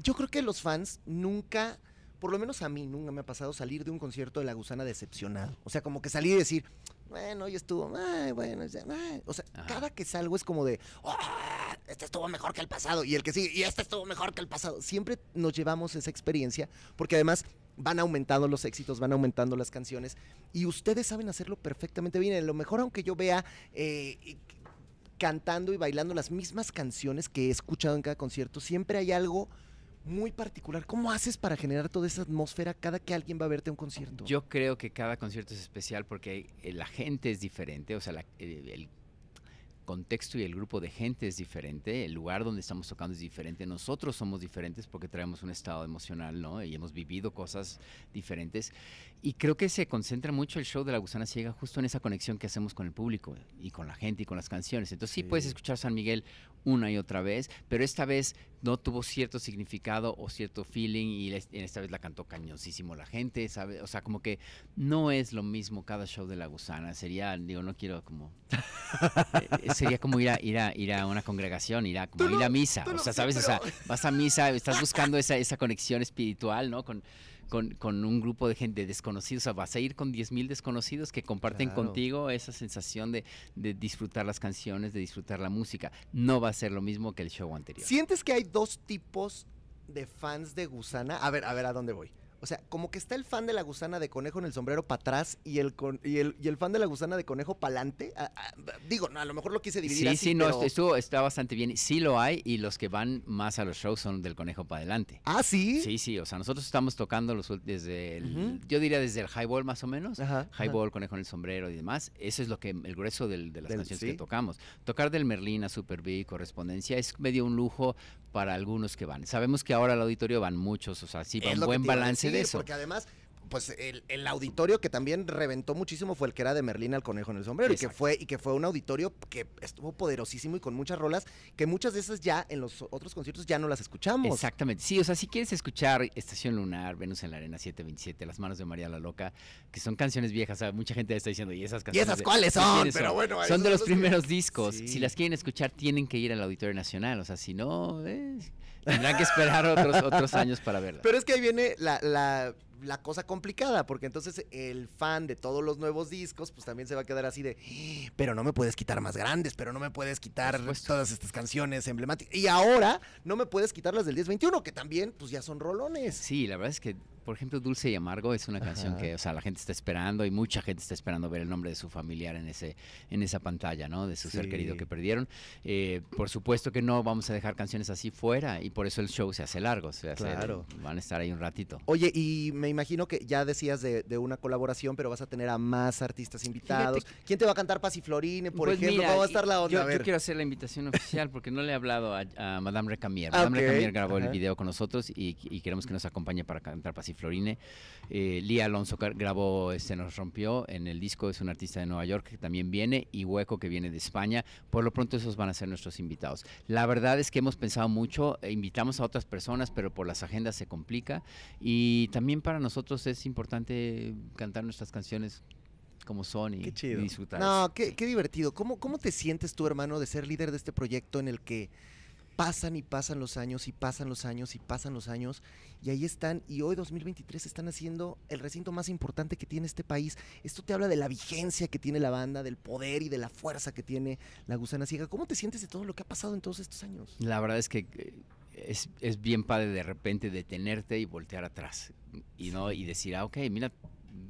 [SPEAKER 1] yo creo que los fans nunca, por lo menos a mí, nunca me ha pasado salir de un concierto de La Gusana decepcionado, o sea, como que salir y decir, bueno, hoy estuvo, ay, bueno, ya, ay". o sea,
[SPEAKER 3] Ajá.
[SPEAKER 1] cada que salgo es como de, "Ah, este estuvo mejor que el pasado, y el que sigue, y este estuvo mejor que el pasado, siempre nos llevamos esa experiencia, porque además van aumentando los éxitos, van aumentando las canciones y ustedes saben hacerlo perfectamente bien. A lo mejor aunque yo vea eh, cantando y bailando las mismas canciones que he escuchado en cada concierto, siempre hay algo muy particular. ¿Cómo haces para generar toda esa atmósfera cada que alguien va a verte a un concierto?
[SPEAKER 3] Yo creo que cada concierto es especial porque eh, la gente es diferente, o sea, la- eh, el contexto y el grupo de gente es diferente, el lugar donde estamos tocando es diferente, nosotros somos diferentes porque traemos un estado emocional, ¿no? Y hemos vivido cosas diferentes. Y creo que se concentra mucho el show de La Gusana Ciega justo en esa conexión que hacemos con el público y con la gente y con las canciones. Entonces sí, puedes escuchar San Miguel una y otra vez, pero esta vez no tuvo cierto significado o cierto feeling y esta vez la cantó cañoncísimo la gente, ¿sabe? O sea, como que no es lo mismo cada show de La Gusana. Sería, digo, no quiero como... eh, sería como ir a, ir a, ir a una congregación, ir a, como
[SPEAKER 1] Tú no,
[SPEAKER 3] ir a misa. O sea, ¿sabes? O sea, vas a misa, estás buscando esa, esa conexión espiritual, ¿no? Con, con, con un grupo de gente desconocidos, o sea, vas a ir con 10.000 desconocidos que comparten
[SPEAKER 1] Claro.
[SPEAKER 3] contigo esa sensación de, de disfrutar las canciones, de disfrutar la música. No va a ser lo mismo que el show anterior.
[SPEAKER 1] ¿Sientes que hay dos tipos de fans de Gusana? A ver, a ver, ¿a dónde voy? O sea, como que está el fan de la gusana de conejo en el sombrero para atrás y el, con- y, el, y el fan de la gusana de conejo para adelante. digo, no, a lo mejor lo quise dividir
[SPEAKER 3] Sí,
[SPEAKER 1] así,
[SPEAKER 3] sí, no,
[SPEAKER 1] pero-
[SPEAKER 3] estuvo, está bastante bien. Sí lo hay y los que van más a los shows son del conejo para adelante.
[SPEAKER 1] Ah, ¿sí?
[SPEAKER 3] Sí, sí, o sea, nosotros estamos tocando los, desde el, yo diría desde el highball más o menos,
[SPEAKER 1] Ajá, ajá.
[SPEAKER 3] highball, conejo en el sombrero y demás, eso es lo que, el grueso del- de las
[SPEAKER 1] Del-
[SPEAKER 3] canciones
[SPEAKER 1] sí.
[SPEAKER 3] que tocamos. Tocar del Merlín a Super Big, correspondencia, es medio un lujo para algunos que van. Sabemos que ahora al auditorio van muchos, o sea, sí, va un buen balance de eso.
[SPEAKER 1] Porque además, pues el, el auditorio que también reventó muchísimo fue el que era de Merlín al Conejo en el Sombrero. Y que, fue, y que fue un auditorio que estuvo poderosísimo y con muchas rolas, que muchas de esas ya en los otros conciertos ya no las escuchamos.
[SPEAKER 3] Exactamente, sí, o sea, si quieres escuchar Estación Lunar, Venus en la Arena 727, Las manos de María la Loca, que son canciones viejas, o sea, mucha gente está diciendo, ¿y esas
[SPEAKER 1] ¿Y
[SPEAKER 3] canciones?
[SPEAKER 1] esas
[SPEAKER 3] de-
[SPEAKER 1] cuáles son? Pero bueno,
[SPEAKER 3] son de los
[SPEAKER 1] que-
[SPEAKER 3] primeros discos.
[SPEAKER 1] Sí.
[SPEAKER 3] Si las quieren escuchar, tienen que ir al Auditorio Nacional, o sea, si no, eh, tendrán que esperar otros, otros años para verla.
[SPEAKER 1] Pero es que ahí viene la, la- la cosa complicada, porque entonces el fan de todos los nuevos discos, pues también se va a quedar así de, "Ah, pero no me puedes quitar más grandes, pero no me puedes quitar todas estas canciones emblemáticas. Y ahora no me puedes quitar las del 1021, que también, pues ya son rolones.
[SPEAKER 3] Sí, la verdad es que, por ejemplo, Dulce y Amargo es una canción
[SPEAKER 1] Ajá.
[SPEAKER 3] que, o sea, la gente está esperando y mucha gente está esperando ver el nombre de su familiar en ese, en esa pantalla, ¿no? De su ser querido que perdieron. Eh, por supuesto que no vamos a dejar canciones así fuera y por eso el show se hace largo, se hace-
[SPEAKER 1] Claro.
[SPEAKER 3] van a estar ahí un ratito.
[SPEAKER 1] Oye, y me imagino que ya decías de, de una colaboración, pero vas a tener a más artistas invitados. ¿Quién te va a cantar Pasiflorine, por
[SPEAKER 3] Pues
[SPEAKER 1] ejemplo?
[SPEAKER 3] mira,
[SPEAKER 1] ¿Cómo va a estar la onda?
[SPEAKER 3] Yo, quiero hacer la invitación oficial porque no le he hablado a, a Madame Recamier.
[SPEAKER 1] Ah,
[SPEAKER 3] Madame Recamier grabó
[SPEAKER 1] ajá.
[SPEAKER 3] el video con nosotros y, y queremos que nos acompañe para cantar Pasiflorine. Eh, Lía Alonso grabó Se nos rompió en el disco, es un artista de Nueva York que también viene y Hueco que viene de España. Por lo pronto esos van a ser nuestros invitados. La verdad es que hemos pensado mucho, e invitamos a otras personas, pero por las agendas se complica y también para nosotros es importante cantar nuestras canciones como son y,
[SPEAKER 1] Qué
[SPEAKER 3] y
[SPEAKER 1] chido.
[SPEAKER 3] disfrutar.
[SPEAKER 1] No, qué, qué divertido. ¿Cómo, ¿Cómo te sientes tú, hermano, de ser líder de este proyecto en el que pasan y pasan los años y pasan los años y pasan los años y ahí están y hoy 2023 están haciendo el recinto más importante que tiene este país? Esto te habla de la vigencia que tiene la banda, del poder y de la fuerza que tiene la gusana ciega. ¿Cómo te sientes de todo lo que ha pasado en todos estos años?
[SPEAKER 3] La verdad es que eh, es, es bien padre de repente detenerte y voltear atrás y no y decir, ah, ok, mira,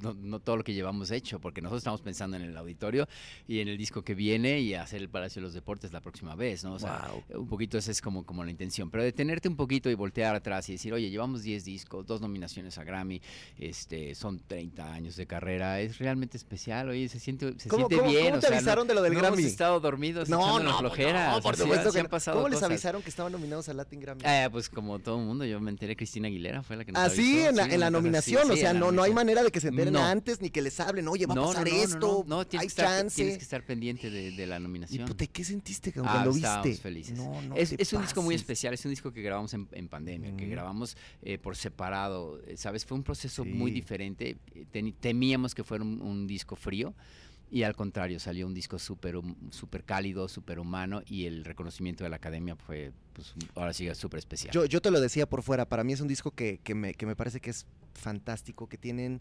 [SPEAKER 3] no, no todo lo que llevamos hecho, porque nosotros estamos pensando en el auditorio y en el disco que viene y hacer el Palacio de los Deportes la próxima vez, ¿no? O sea,
[SPEAKER 1] Wow.
[SPEAKER 3] un poquito esa es como, como la intención, pero detenerte un poquito y voltear atrás y decir, oye, llevamos 10 discos, dos nominaciones a Grammy, este, son 30 años de carrera, es realmente especial, oye, se siente, se
[SPEAKER 1] ¿Cómo,
[SPEAKER 3] siente
[SPEAKER 1] cómo-
[SPEAKER 3] bien.
[SPEAKER 1] cómo
[SPEAKER 3] o
[SPEAKER 1] te
[SPEAKER 3] no-
[SPEAKER 1] avisaron de lo del
[SPEAKER 3] no
[SPEAKER 1] Grammy?
[SPEAKER 3] hemos estado dormidos
[SPEAKER 1] No, no, no,
[SPEAKER 3] o sea,
[SPEAKER 1] por supuesto que
[SPEAKER 3] han pasado
[SPEAKER 1] ¿Cómo les avisaron que estaban nominados al Latin Grammy?
[SPEAKER 3] Ah, pues como todo el mundo, yo me enteré, Cristina Aguilera fue la que nos
[SPEAKER 1] Así
[SPEAKER 3] avisó,
[SPEAKER 1] en la,
[SPEAKER 3] sí,
[SPEAKER 1] en la
[SPEAKER 3] así,
[SPEAKER 1] nominación, o sea, no, no hay manera de que se enteren
[SPEAKER 3] No.
[SPEAKER 1] antes ni que les hablen, oye, va a
[SPEAKER 3] No,
[SPEAKER 1] pasar
[SPEAKER 3] no, no, no,
[SPEAKER 1] esto,
[SPEAKER 3] no, no, tienes,
[SPEAKER 1] hay
[SPEAKER 3] que estar,
[SPEAKER 1] chance.
[SPEAKER 3] tienes que estar pendiente de, de la
[SPEAKER 1] Y
[SPEAKER 3] nominación.
[SPEAKER 1] puta, ¿qué sentiste
[SPEAKER 3] Ah,
[SPEAKER 1] cuando
[SPEAKER 3] estábamos
[SPEAKER 1] viste?
[SPEAKER 3] felices.
[SPEAKER 1] No, no
[SPEAKER 3] es, es un disco muy especial, es un disco que grabamos en, en pandemia, que
[SPEAKER 1] Ujú.
[SPEAKER 3] grabamos eh, por separado, ¿sabes? Fue un proceso muy
[SPEAKER 1] Sí.
[SPEAKER 3] diferente. eh, temíamos que fuera un, un disco frío y al contrario, salió un disco súper súper cálido, súper humano y el reconocimiento de la academia fue, pues, ahora sí, súper especial.
[SPEAKER 1] Yo, yo te lo decía por fuera, para mí es un disco que, que me, que me parece que es fantástico, que tienen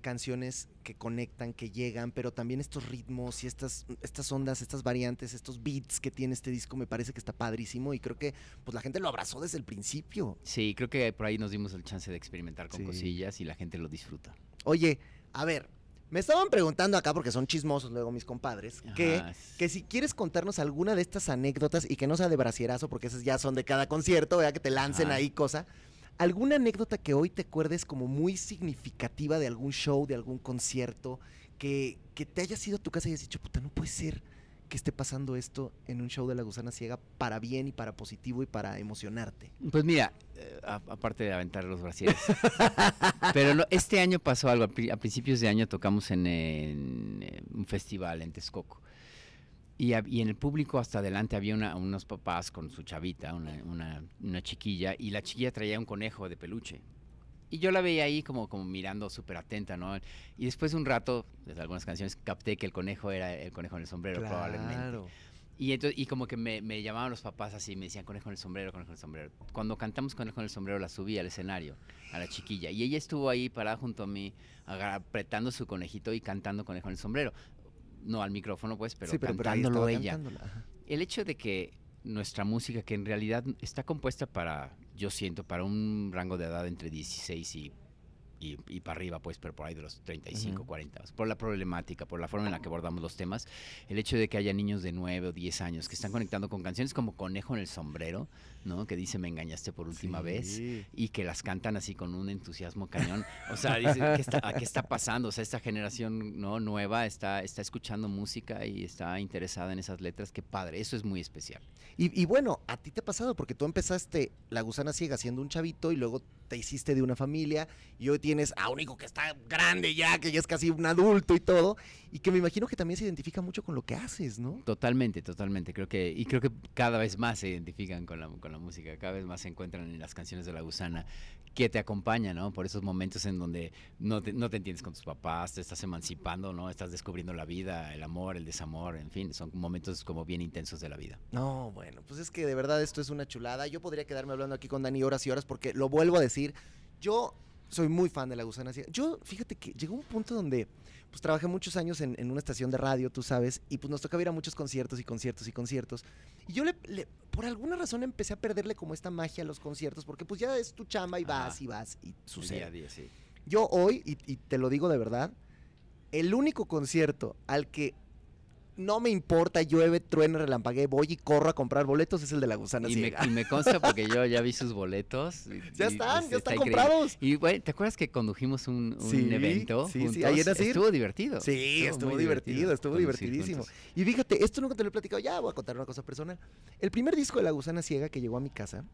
[SPEAKER 1] canciones que conectan, que llegan, pero también estos ritmos y estas, estas ondas, estas variantes, estos beats que tiene este disco me parece que está padrísimo y creo que pues la gente lo abrazó desde el principio.
[SPEAKER 3] Sí, creo que por ahí nos dimos el chance de experimentar con
[SPEAKER 1] Sí.
[SPEAKER 3] cosillas y la gente lo disfruta.
[SPEAKER 1] Oye, a ver, me estaban preguntando acá, porque son chismosos luego mis compadres, que, que si quieres contarnos alguna de estas anécdotas y que no sea de brasierazo, porque esas ya son de cada concierto, ¿verdad? que te lancen
[SPEAKER 3] Ajá.
[SPEAKER 1] ahí cosa. ¿Alguna anécdota que hoy te acuerdes como muy significativa de algún show, de algún concierto, que, que te haya sido a tu casa y hayas dicho, puta, no puede ser que esté pasando esto en un show de La Gusana Ciega para bien y para positivo y para emocionarte?
[SPEAKER 3] Pues mira, eh, aparte de aventar los brasieres. (laughs) Pero no, este año pasó algo. A, pri- a principios de año tocamos en, en, un festival en Texcoco. Y, y en el público hasta adelante había una- unos papás con su chavita, una, una- una chiquilla, y la chiquilla traía un conejo de peluche. Y yo la veía ahí como, como mirando súper atenta, ¿no? Y después de un rato, desde algunas canciones, capté que el conejo era el conejo en el sombrero, probablemente. Y, entonces, y como que me, me llamaban los papás así, me decían conejo en el sombrero, conejo en el sombrero. Cuando cantamos conejo en el sombrero, la subí al escenario, a la chiquilla. Y ella estuvo ahí parada junto a mí, apretando su conejito y cantando conejo en el sombrero. No al micrófono, pues, pero,
[SPEAKER 1] sí, pero,
[SPEAKER 3] cantándolo ella.
[SPEAKER 1] cantándola.
[SPEAKER 3] El hecho de que nuestra música, que en realidad está compuesta para, yo siento, para un rango de edad entre 16 y y, y para arriba, pues, pero por ahí de los 35, 40, por la problemática, por la forma en la que abordamos los temas, el hecho de que haya niños de 9 o 10 años que están conectando con canciones como Conejo en el Sombrero, ¿no? Que dice, me engañaste por última vez, y que las cantan así con un entusiasmo cañón. O sea, dice, ¿qué está, ¿qué está pasando? O sea, esta generación ¿no? nueva está, está escuchando música y está interesada en esas letras, qué padre, eso es muy especial.
[SPEAKER 1] Y, y bueno, a ti te ha pasado, porque tú empezaste La Gusana Ciega siendo un chavito y luego te hiciste de una familia y hoy tienes a un hijo que está grande ya, que ya es casi un adulto y todo, y que me imagino que también se identifica mucho con lo que haces, ¿no?
[SPEAKER 3] Totalmente, totalmente. Creo que, y creo que cada vez más se identifican con la, con la música, cada vez más se encuentran en las canciones de La Gusana que te acompañan, ¿no? Por esos momentos en donde no te, no te entiendes con tus papás, te estás emancipando, ¿no? Estás descubriendo la vida, el amor, el desamor, en fin, son momentos como bien intensos de la vida.
[SPEAKER 1] No, bueno, pues es que de verdad esto es una chulada. Yo podría quedarme hablando aquí con Dani horas y horas porque lo vuelvo a decir, yo soy muy fan de La Gusana. Yo, fíjate que llegó un punto donde pues trabajé muchos años en, en una estación de radio, tú sabes, y pues nos tocaba ir a muchos conciertos y conciertos y conciertos. Y yo le, le- por alguna razón empecé a perderle como esta magia a los conciertos, porque pues ya es tu chamba y vas
[SPEAKER 3] Ajá.
[SPEAKER 1] y vas y
[SPEAKER 3] día a
[SPEAKER 1] sucede.
[SPEAKER 3] día, sí.
[SPEAKER 1] Yo hoy, y, y te lo digo de verdad, el único concierto al que no me importa, llueve, truene, relampaguee, voy y corro a comprar boletos es el de La Gusana
[SPEAKER 3] Y me,
[SPEAKER 1] Ciega.
[SPEAKER 3] y me consta porque yo ya vi sus boletos. (laughs) y-
[SPEAKER 1] Ya están,
[SPEAKER 3] pues,
[SPEAKER 1] ya
[SPEAKER 3] está
[SPEAKER 1] están comprados.
[SPEAKER 3] Y bueno, ¿te acuerdas que condujimos un, un
[SPEAKER 1] Sí,
[SPEAKER 3] evento?
[SPEAKER 1] sí, sí,
[SPEAKER 3] juntos?
[SPEAKER 1] Asir.
[SPEAKER 3] Estuvo divertido.
[SPEAKER 1] Sí, estuvo
[SPEAKER 3] muy
[SPEAKER 1] divertido, estuvo
[SPEAKER 3] conducir
[SPEAKER 1] divertidísimo.
[SPEAKER 3] juntos.
[SPEAKER 1] Y fíjate, esto nunca te lo he platicado, ya voy a contar una cosa personal. El primer disco de La Gusana Ciega que llegó a mi casa,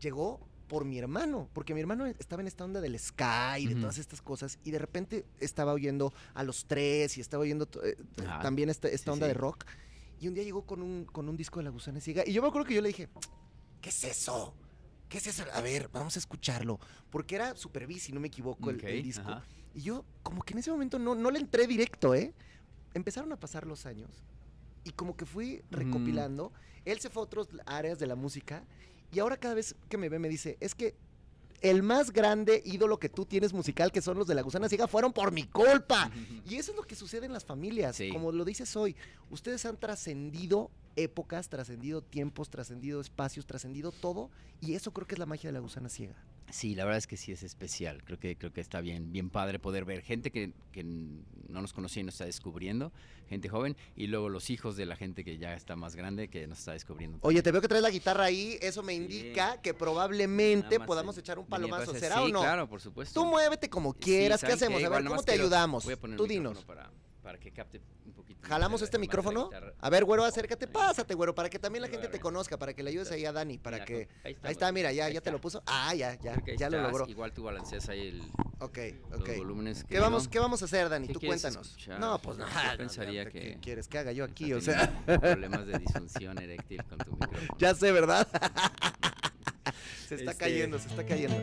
[SPEAKER 1] llegó por mi hermano, porque mi hermano estaba en esta onda del Sky y de
[SPEAKER 3] Ujú.
[SPEAKER 1] todas estas cosas, y de repente estaba oyendo a los tres y estaba oyendo eh,
[SPEAKER 3] Ajá.
[SPEAKER 1] también esta, esta
[SPEAKER 3] Sí,
[SPEAKER 1] onda
[SPEAKER 3] sí.
[SPEAKER 1] de rock. Y un día llegó con un, con un disco de La Gusana Ciega, y yo me acuerdo que yo le dije, ¿qué es eso? ¿Qué es eso? A ver, vamos a escucharlo. Porque era Super B, si no me equivoco, el- el,
[SPEAKER 3] Ok,
[SPEAKER 1] disco. Y yo, como que en ese momento no, no le entré directo, ¿eh? Empezaron a pasar los años y como que fui recopilando. Él se fue a otras áreas de la música y ahora cada vez que me ve me dice, es que el más grande ídolo que tú tienes musical, que son los de la gusana ciega, fueron por mi culpa. (laughs) Y eso es lo que sucede en las familias.
[SPEAKER 3] Sí.
[SPEAKER 1] Como lo dices hoy, ustedes han trascendido épocas, trascendido tiempos, trascendido espacios, trascendido todo. Y eso creo que es la magia de la gusana ciega.
[SPEAKER 3] Sí, la verdad es que sí es especial. Creo que creo que está bien, bien padre poder ver gente que, que no nos conocía y nos está descubriendo, gente joven, y luego los hijos de la gente que ya está más grande que nos está descubriendo.
[SPEAKER 1] Oye, te veo que traes la guitarra ahí, eso me
[SPEAKER 3] Sí.
[SPEAKER 1] indica que probablemente podamos echar un palomazo, ¿será
[SPEAKER 3] sí,
[SPEAKER 1] o no?
[SPEAKER 3] claro, por supuesto.
[SPEAKER 1] Tú muévete como
[SPEAKER 3] Sí,
[SPEAKER 1] quieras, ¿qué
[SPEAKER 3] ¿saben
[SPEAKER 1] hacemos?
[SPEAKER 3] qué?
[SPEAKER 1] A ver,
[SPEAKER 3] Igual
[SPEAKER 1] ¿cómo te
[SPEAKER 3] quiero-
[SPEAKER 1] ayudamos?
[SPEAKER 3] voy a poner
[SPEAKER 1] Tú dinos.
[SPEAKER 3] Para, para que capte un poquito.
[SPEAKER 1] ¿Jalamos este micrófono? A ver, güero, acércate,
[SPEAKER 3] Ahí.
[SPEAKER 1] pásate, güero, para que también la gente te conozca, para que le ayudes ahí a Dani, para
[SPEAKER 3] Mira,
[SPEAKER 1] que... Ahí está, mira, ya, ya te lo puso. Ah, ya, ya,
[SPEAKER 3] que
[SPEAKER 1] ya lo logró.
[SPEAKER 3] Igual tú balanceas ahí el,
[SPEAKER 1] Ok,
[SPEAKER 3] los
[SPEAKER 1] ok.
[SPEAKER 3] volúmenes.
[SPEAKER 1] ¿Qué vamos. ¿Qué vamos a hacer, Dani?
[SPEAKER 3] ¿Qué
[SPEAKER 1] Tú cuéntanos.
[SPEAKER 3] escuchar?
[SPEAKER 1] No, pues
[SPEAKER 3] Yo
[SPEAKER 1] nada.
[SPEAKER 3] pensaría
[SPEAKER 1] ¿qué
[SPEAKER 3] que-
[SPEAKER 1] quieres que haga yo aquí? O sea,
[SPEAKER 3] problemas de disfunción eréctil con tu (laughs) micrófono.
[SPEAKER 1] ya sé, ¿verdad? (laughs) se está
[SPEAKER 3] Este-
[SPEAKER 1] cayendo, se está cayendo.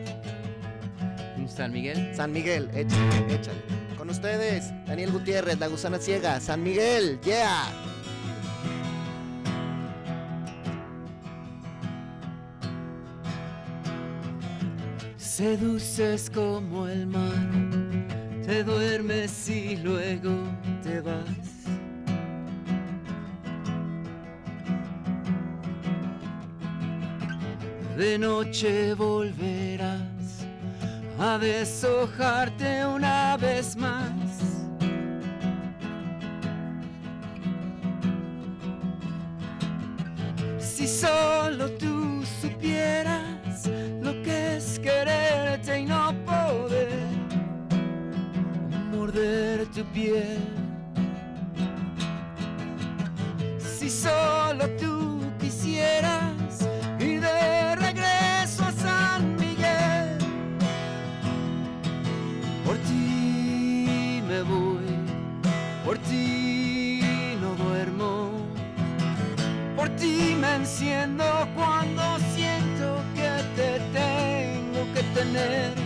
[SPEAKER 3] ¿Cómo están, Miguel?
[SPEAKER 1] San Miguel, échale, échale. Con ustedes, Daniel Gutiérrez, La Gusana Ciega. San Miguel, yeah.
[SPEAKER 3] Seduces como el mar, te duermes y luego te vas. De noche volverás a deshojarte una vez más. Si solo tú supieras lo que es quererte y no poder morder tu piel. Si solo tú quisieras por ti no duermo. Por ti me enciendo cuando siento que te tengo que tener.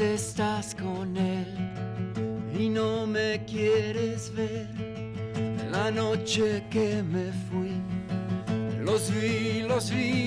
[SPEAKER 3] Estás con él y no me quieres ver. La noche que me fui,
[SPEAKER 4] Los vi, los vi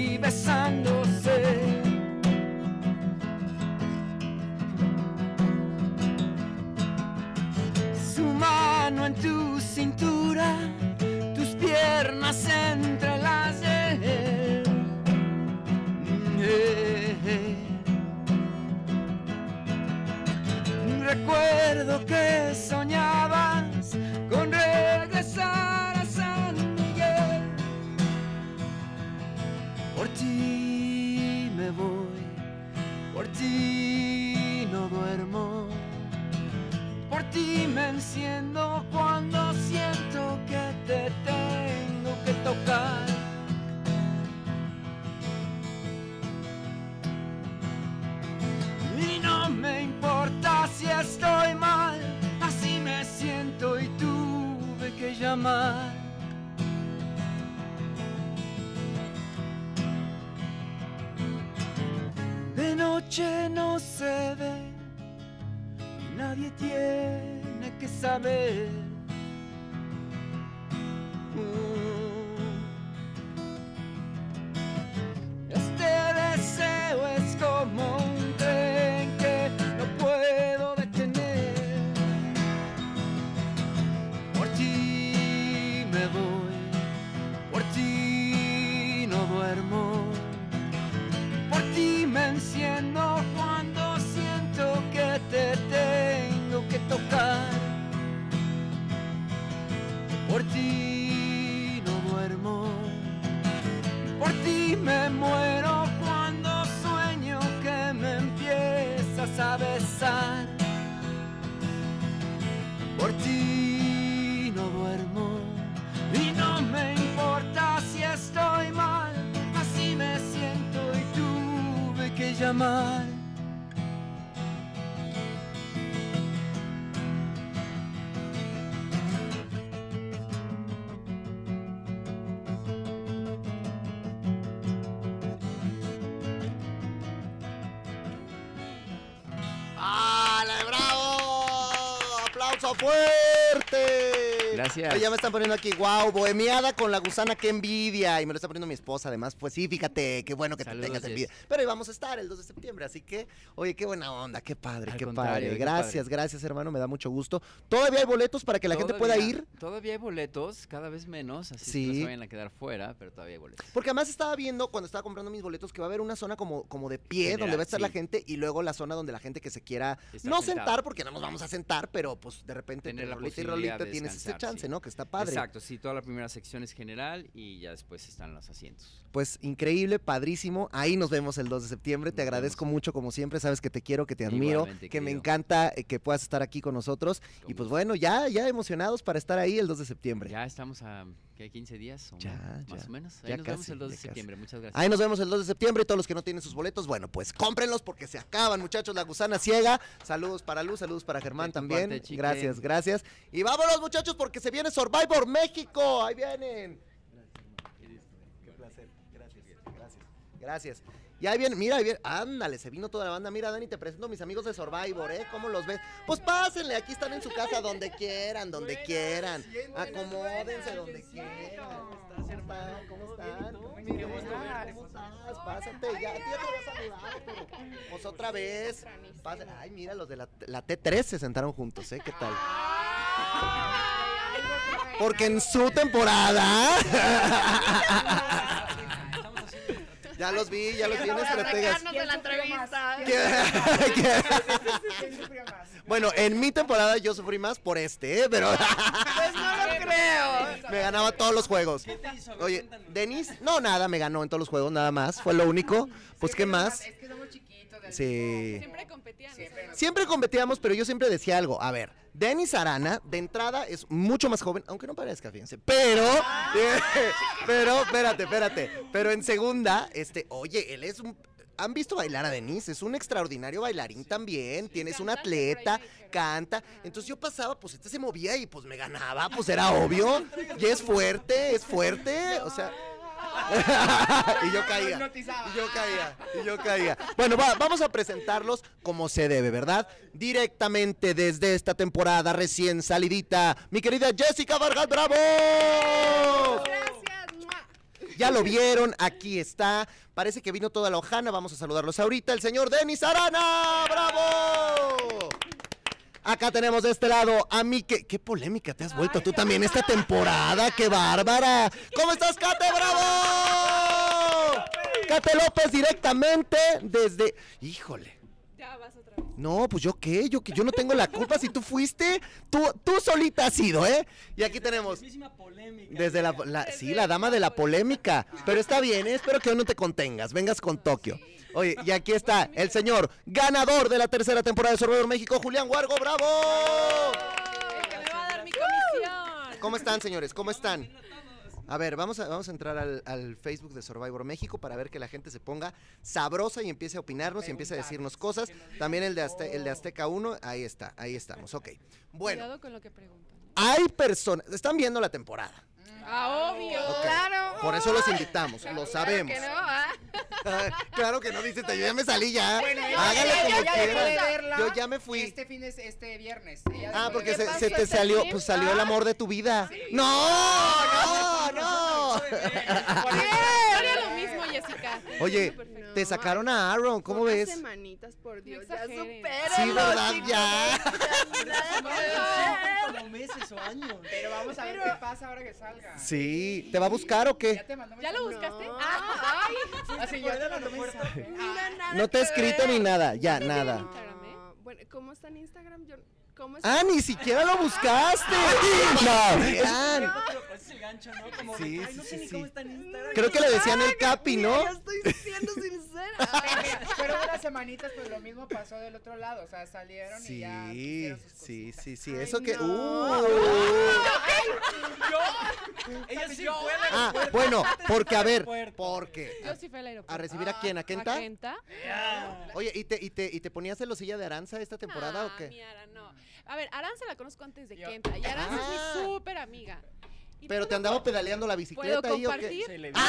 [SPEAKER 4] llamar.
[SPEAKER 3] Gracias.
[SPEAKER 1] Ya me están poniendo aquí, wow, bohemiada con la gusana, qué envidia. Y me lo está poniendo mi esposa, además. Pues sí, fíjate, qué bueno que
[SPEAKER 3] Saludos,
[SPEAKER 1] te tengas envidia. Pero ahí vamos a estar el 2 de septiembre, así que, oye, qué buena onda, qué padre,
[SPEAKER 3] Al
[SPEAKER 1] qué padre. Gracias,
[SPEAKER 3] padre.
[SPEAKER 1] gracias, hermano, me da mucho gusto. Todavía hay boletos para que la gente pueda ir.
[SPEAKER 3] Todavía hay boletos, cada vez menos, así
[SPEAKER 1] Sí.
[SPEAKER 3] que no se vayan a quedar fuera, pero todavía hay boletos.
[SPEAKER 1] Porque además estaba viendo cuando estaba comprando mis boletos que va a haber una zona como, como de pie donde va a estar la gente y luego la zona donde la gente que se quiera no
[SPEAKER 3] sentado.
[SPEAKER 1] sentar porque no nos vamos a sentar, pero pues de repente
[SPEAKER 3] Tener la
[SPEAKER 1] rolita y rolita tienes ese chance, ¿no? Que está padre.
[SPEAKER 3] Exacto, sí, toda la primera sección es general y ya después están los asientos.
[SPEAKER 1] Pues increíble, padrísimo. Ahí nos vemos el 2 de septiembre. Te agradezco
[SPEAKER 3] vemos.
[SPEAKER 1] mucho como siempre, sabes que te quiero, que te admiro,
[SPEAKER 3] Igualmente,
[SPEAKER 1] que me encanta eh, que puedas estar aquí con nosotros y pues bueno, ya ya emocionados para estar ahí el 2 de septiembre.
[SPEAKER 3] Ya estamos a ¿qué, 15 días o
[SPEAKER 1] Ya,
[SPEAKER 3] más,
[SPEAKER 1] ya,
[SPEAKER 3] más o menos. Ahí
[SPEAKER 1] ya
[SPEAKER 3] nos
[SPEAKER 1] casi,
[SPEAKER 3] vemos el 2 de
[SPEAKER 1] casi.
[SPEAKER 3] septiembre. Muchas gracias.
[SPEAKER 1] Ahí nos vemos el 2 de septiembre y todos los que no tienen sus boletos, bueno, pues cómprenlos porque se acaban, muchachos. La gusana ciega. Saludos para Luz, saludos para Germán también.
[SPEAKER 3] parte,
[SPEAKER 1] gracias, gracias. Y vámonos, muchachos, porque se viene Survivor México. Ahí vienen. Gracias. Y ahí viene, mira, ahí viene. Ándale, se vino toda la banda. Mira, Dani, te presento a mis amigos de Survivor, ¿eh? ¿Cómo los ves? Pues pásenle, aquí están en su casa, donde quieran, donde quieran. Acomódense donde quieran. ¿Cómo están? ¿Cómo están? ¿Cómo están? ¿Cómo estás? Pásate, ya, a te había saludado, pero pues otra vez. Ay, mira, los de la, la T3 se sentaron juntos, ¿eh? ¿Qué tal? Porque en su temporada. Ya los vi, ya los vi en estrategas.
[SPEAKER 5] de la entrevista.
[SPEAKER 1] ¿Qué- qué- (laughs) Bueno, en mi temporada yo sufrí más por este, ¿eh? pero
[SPEAKER 5] Pues no (laughs) lo creo.
[SPEAKER 1] me ganaba todos los juegos. Oye, Denis, no, nada, me ganó en todos los juegos, nada más. Fue lo único. Pues, ¿qué más?
[SPEAKER 5] Es que somos chiquitos.
[SPEAKER 1] Sí.
[SPEAKER 5] Siempre competían.
[SPEAKER 1] Siempre competíamos, pero yo siempre decía algo. A ver, Denis Arana, de entrada, es mucho más joven, aunque no parezca, fíjense. Pero, pero, espérate, espérate. Pero en segunda, este, oye, él es un. ¿Han visto bailar a Denis? Es un extraordinario bailarín también. Tienes un atleta, canta. Entonces yo pasaba, pues este se movía y pues me ganaba, pues era obvio. Y es fuerte, es fuerte. O sea. (laughs) y yo caía. Y yo caía. Y yo caía. Bueno, va- vamos a presentarlos como se debe, ¿verdad? Directamente desde esta temporada recién salidita, mi querida Jessica Vargas Bravo.
[SPEAKER 5] Gracias.
[SPEAKER 1] Ya lo vieron, aquí está. Parece que vino toda la hojana. Vamos a saludarlos ahorita. El señor Denis Arana. ¡Bravo! Acá tenemos de este lado a mí que... ¿Qué polémica te has vuelto tú también esta temporada? ¡Qué bárbara! ¿Cómo estás, Kate? ¡Bravo! Kate López directamente desde... Híjole.
[SPEAKER 6] Ya vas otra vez.
[SPEAKER 1] No, pues yo qué, yo que yo no tengo la culpa si tú fuiste, tú, tú solita has sido, ¿eh? Y aquí tenemos
[SPEAKER 7] Mismísima polémica.
[SPEAKER 1] desde la, la- sí, la dama de la polémica, pero está bien, ¿eh? espero que hoy no te contengas, vengas con Tokio. Oye, y aquí está el señor ganador de la tercera temporada de Survivor México, Julián Huargo, bravo.
[SPEAKER 6] El que me va a dar mi comisión.
[SPEAKER 1] ¿Cómo están, señores? ¿Cómo están? A ver, vamos a, vamos a entrar al, al Facebook de Survivor México para ver que la gente se ponga sabrosa y empiece a opinarnos y empiece a decirnos cosas. También el de, Azte- el de Azteca 1, ahí está, ahí estamos, ok. Bueno,
[SPEAKER 6] Cuidado con lo que preguntan.
[SPEAKER 1] hay personas, están viendo la temporada.
[SPEAKER 6] Ah, obvio.
[SPEAKER 1] Ok.
[SPEAKER 8] Claro.
[SPEAKER 1] Por eso los invitamos, lo sabemos.
[SPEAKER 8] Que no, ¿ah?
[SPEAKER 1] claro que no, dice, yo ya me salí ya.
[SPEAKER 5] Bueno, ya-
[SPEAKER 1] Hágale
[SPEAKER 5] ya-
[SPEAKER 1] como
[SPEAKER 5] ya verla
[SPEAKER 1] Yo ya me fui.
[SPEAKER 5] Este fin de este viernes. Ella
[SPEAKER 1] Ah, porque se, se te salió,
[SPEAKER 8] fin?
[SPEAKER 1] pues salió el amor de tu vida. No, no, no.
[SPEAKER 6] Haría lo mismo, Jessica.
[SPEAKER 1] Oye.
[SPEAKER 8] No,
[SPEAKER 1] te sacaron a Aaron, ¿cómo
[SPEAKER 8] Unas
[SPEAKER 1] ves?
[SPEAKER 8] semanitas, por Dios. Ya
[SPEAKER 6] exageren.
[SPEAKER 8] supérenlo,
[SPEAKER 1] Sí, ¿verdad?
[SPEAKER 8] chicos.
[SPEAKER 1] Ya.
[SPEAKER 7] como meses o años.
[SPEAKER 5] Pero vamos a ver
[SPEAKER 8] Pero-
[SPEAKER 5] qué pasa ahora que salga.
[SPEAKER 1] Sí, ¿te va a buscar o
[SPEAKER 5] ¿Ya
[SPEAKER 1] qué?
[SPEAKER 5] te mandó
[SPEAKER 6] ¿Ya lo buscaste?
[SPEAKER 8] No.
[SPEAKER 6] Ah, ay.
[SPEAKER 5] Ah, sí, ya te mandó mensaje.
[SPEAKER 1] No te he escrito ni nada, ya,
[SPEAKER 6] ¿Qué
[SPEAKER 1] nada.
[SPEAKER 6] eh?
[SPEAKER 8] No, Bueno, ¿cómo está en Instagram? Yo, ¿Cómo está?
[SPEAKER 1] Ah, ni siquiera lo buscaste. No, vean.
[SPEAKER 7] Pero pues es el gancho, ¿no? Como
[SPEAKER 1] Sí,
[SPEAKER 7] de, ay,
[SPEAKER 1] sí,
[SPEAKER 7] no sé
[SPEAKER 1] sí,
[SPEAKER 7] ni
[SPEAKER 1] sí.
[SPEAKER 7] cómo está en Instagram.
[SPEAKER 1] Creo que le decían el Capi,
[SPEAKER 8] Mira,
[SPEAKER 1] ¿no?
[SPEAKER 8] Yo estoy siendo (laughs) sincera.
[SPEAKER 5] Pero unas semanitas, pues lo mismo pasó del otro lado. O sea, salieron y ya.
[SPEAKER 1] Sí,
[SPEAKER 5] hicieron sus
[SPEAKER 1] sí,
[SPEAKER 5] cositas.
[SPEAKER 1] sí, sí,
[SPEAKER 8] Ay,
[SPEAKER 1] eso que...
[SPEAKER 8] no.
[SPEAKER 1] Uh.
[SPEAKER 7] Ella sí fue
[SPEAKER 1] Ah, bueno, porque a ver, porque...
[SPEAKER 6] Yo sí fui al aeropuerto.
[SPEAKER 1] ¿A recibir a quién? ¿A Kenta?
[SPEAKER 6] ¿A Kenta?
[SPEAKER 1] Oye, ¿y te, y, te, ¿y te ponías celosilla de Aranza esta temporada
[SPEAKER 6] Ah,
[SPEAKER 1] o qué?
[SPEAKER 6] mi Ara, no. A ver, Aranza la conozco antes de
[SPEAKER 5] Yo-
[SPEAKER 6] Kenta. Y Aranza es
[SPEAKER 1] Ah.
[SPEAKER 6] mi súper amiga. Y
[SPEAKER 1] ¿Pero te
[SPEAKER 6] puedo-
[SPEAKER 1] andaba pedaleando la
[SPEAKER 6] ¿Puedo
[SPEAKER 1] bicicleta ahí o qué?
[SPEAKER 6] compartir?
[SPEAKER 7] Se le vio.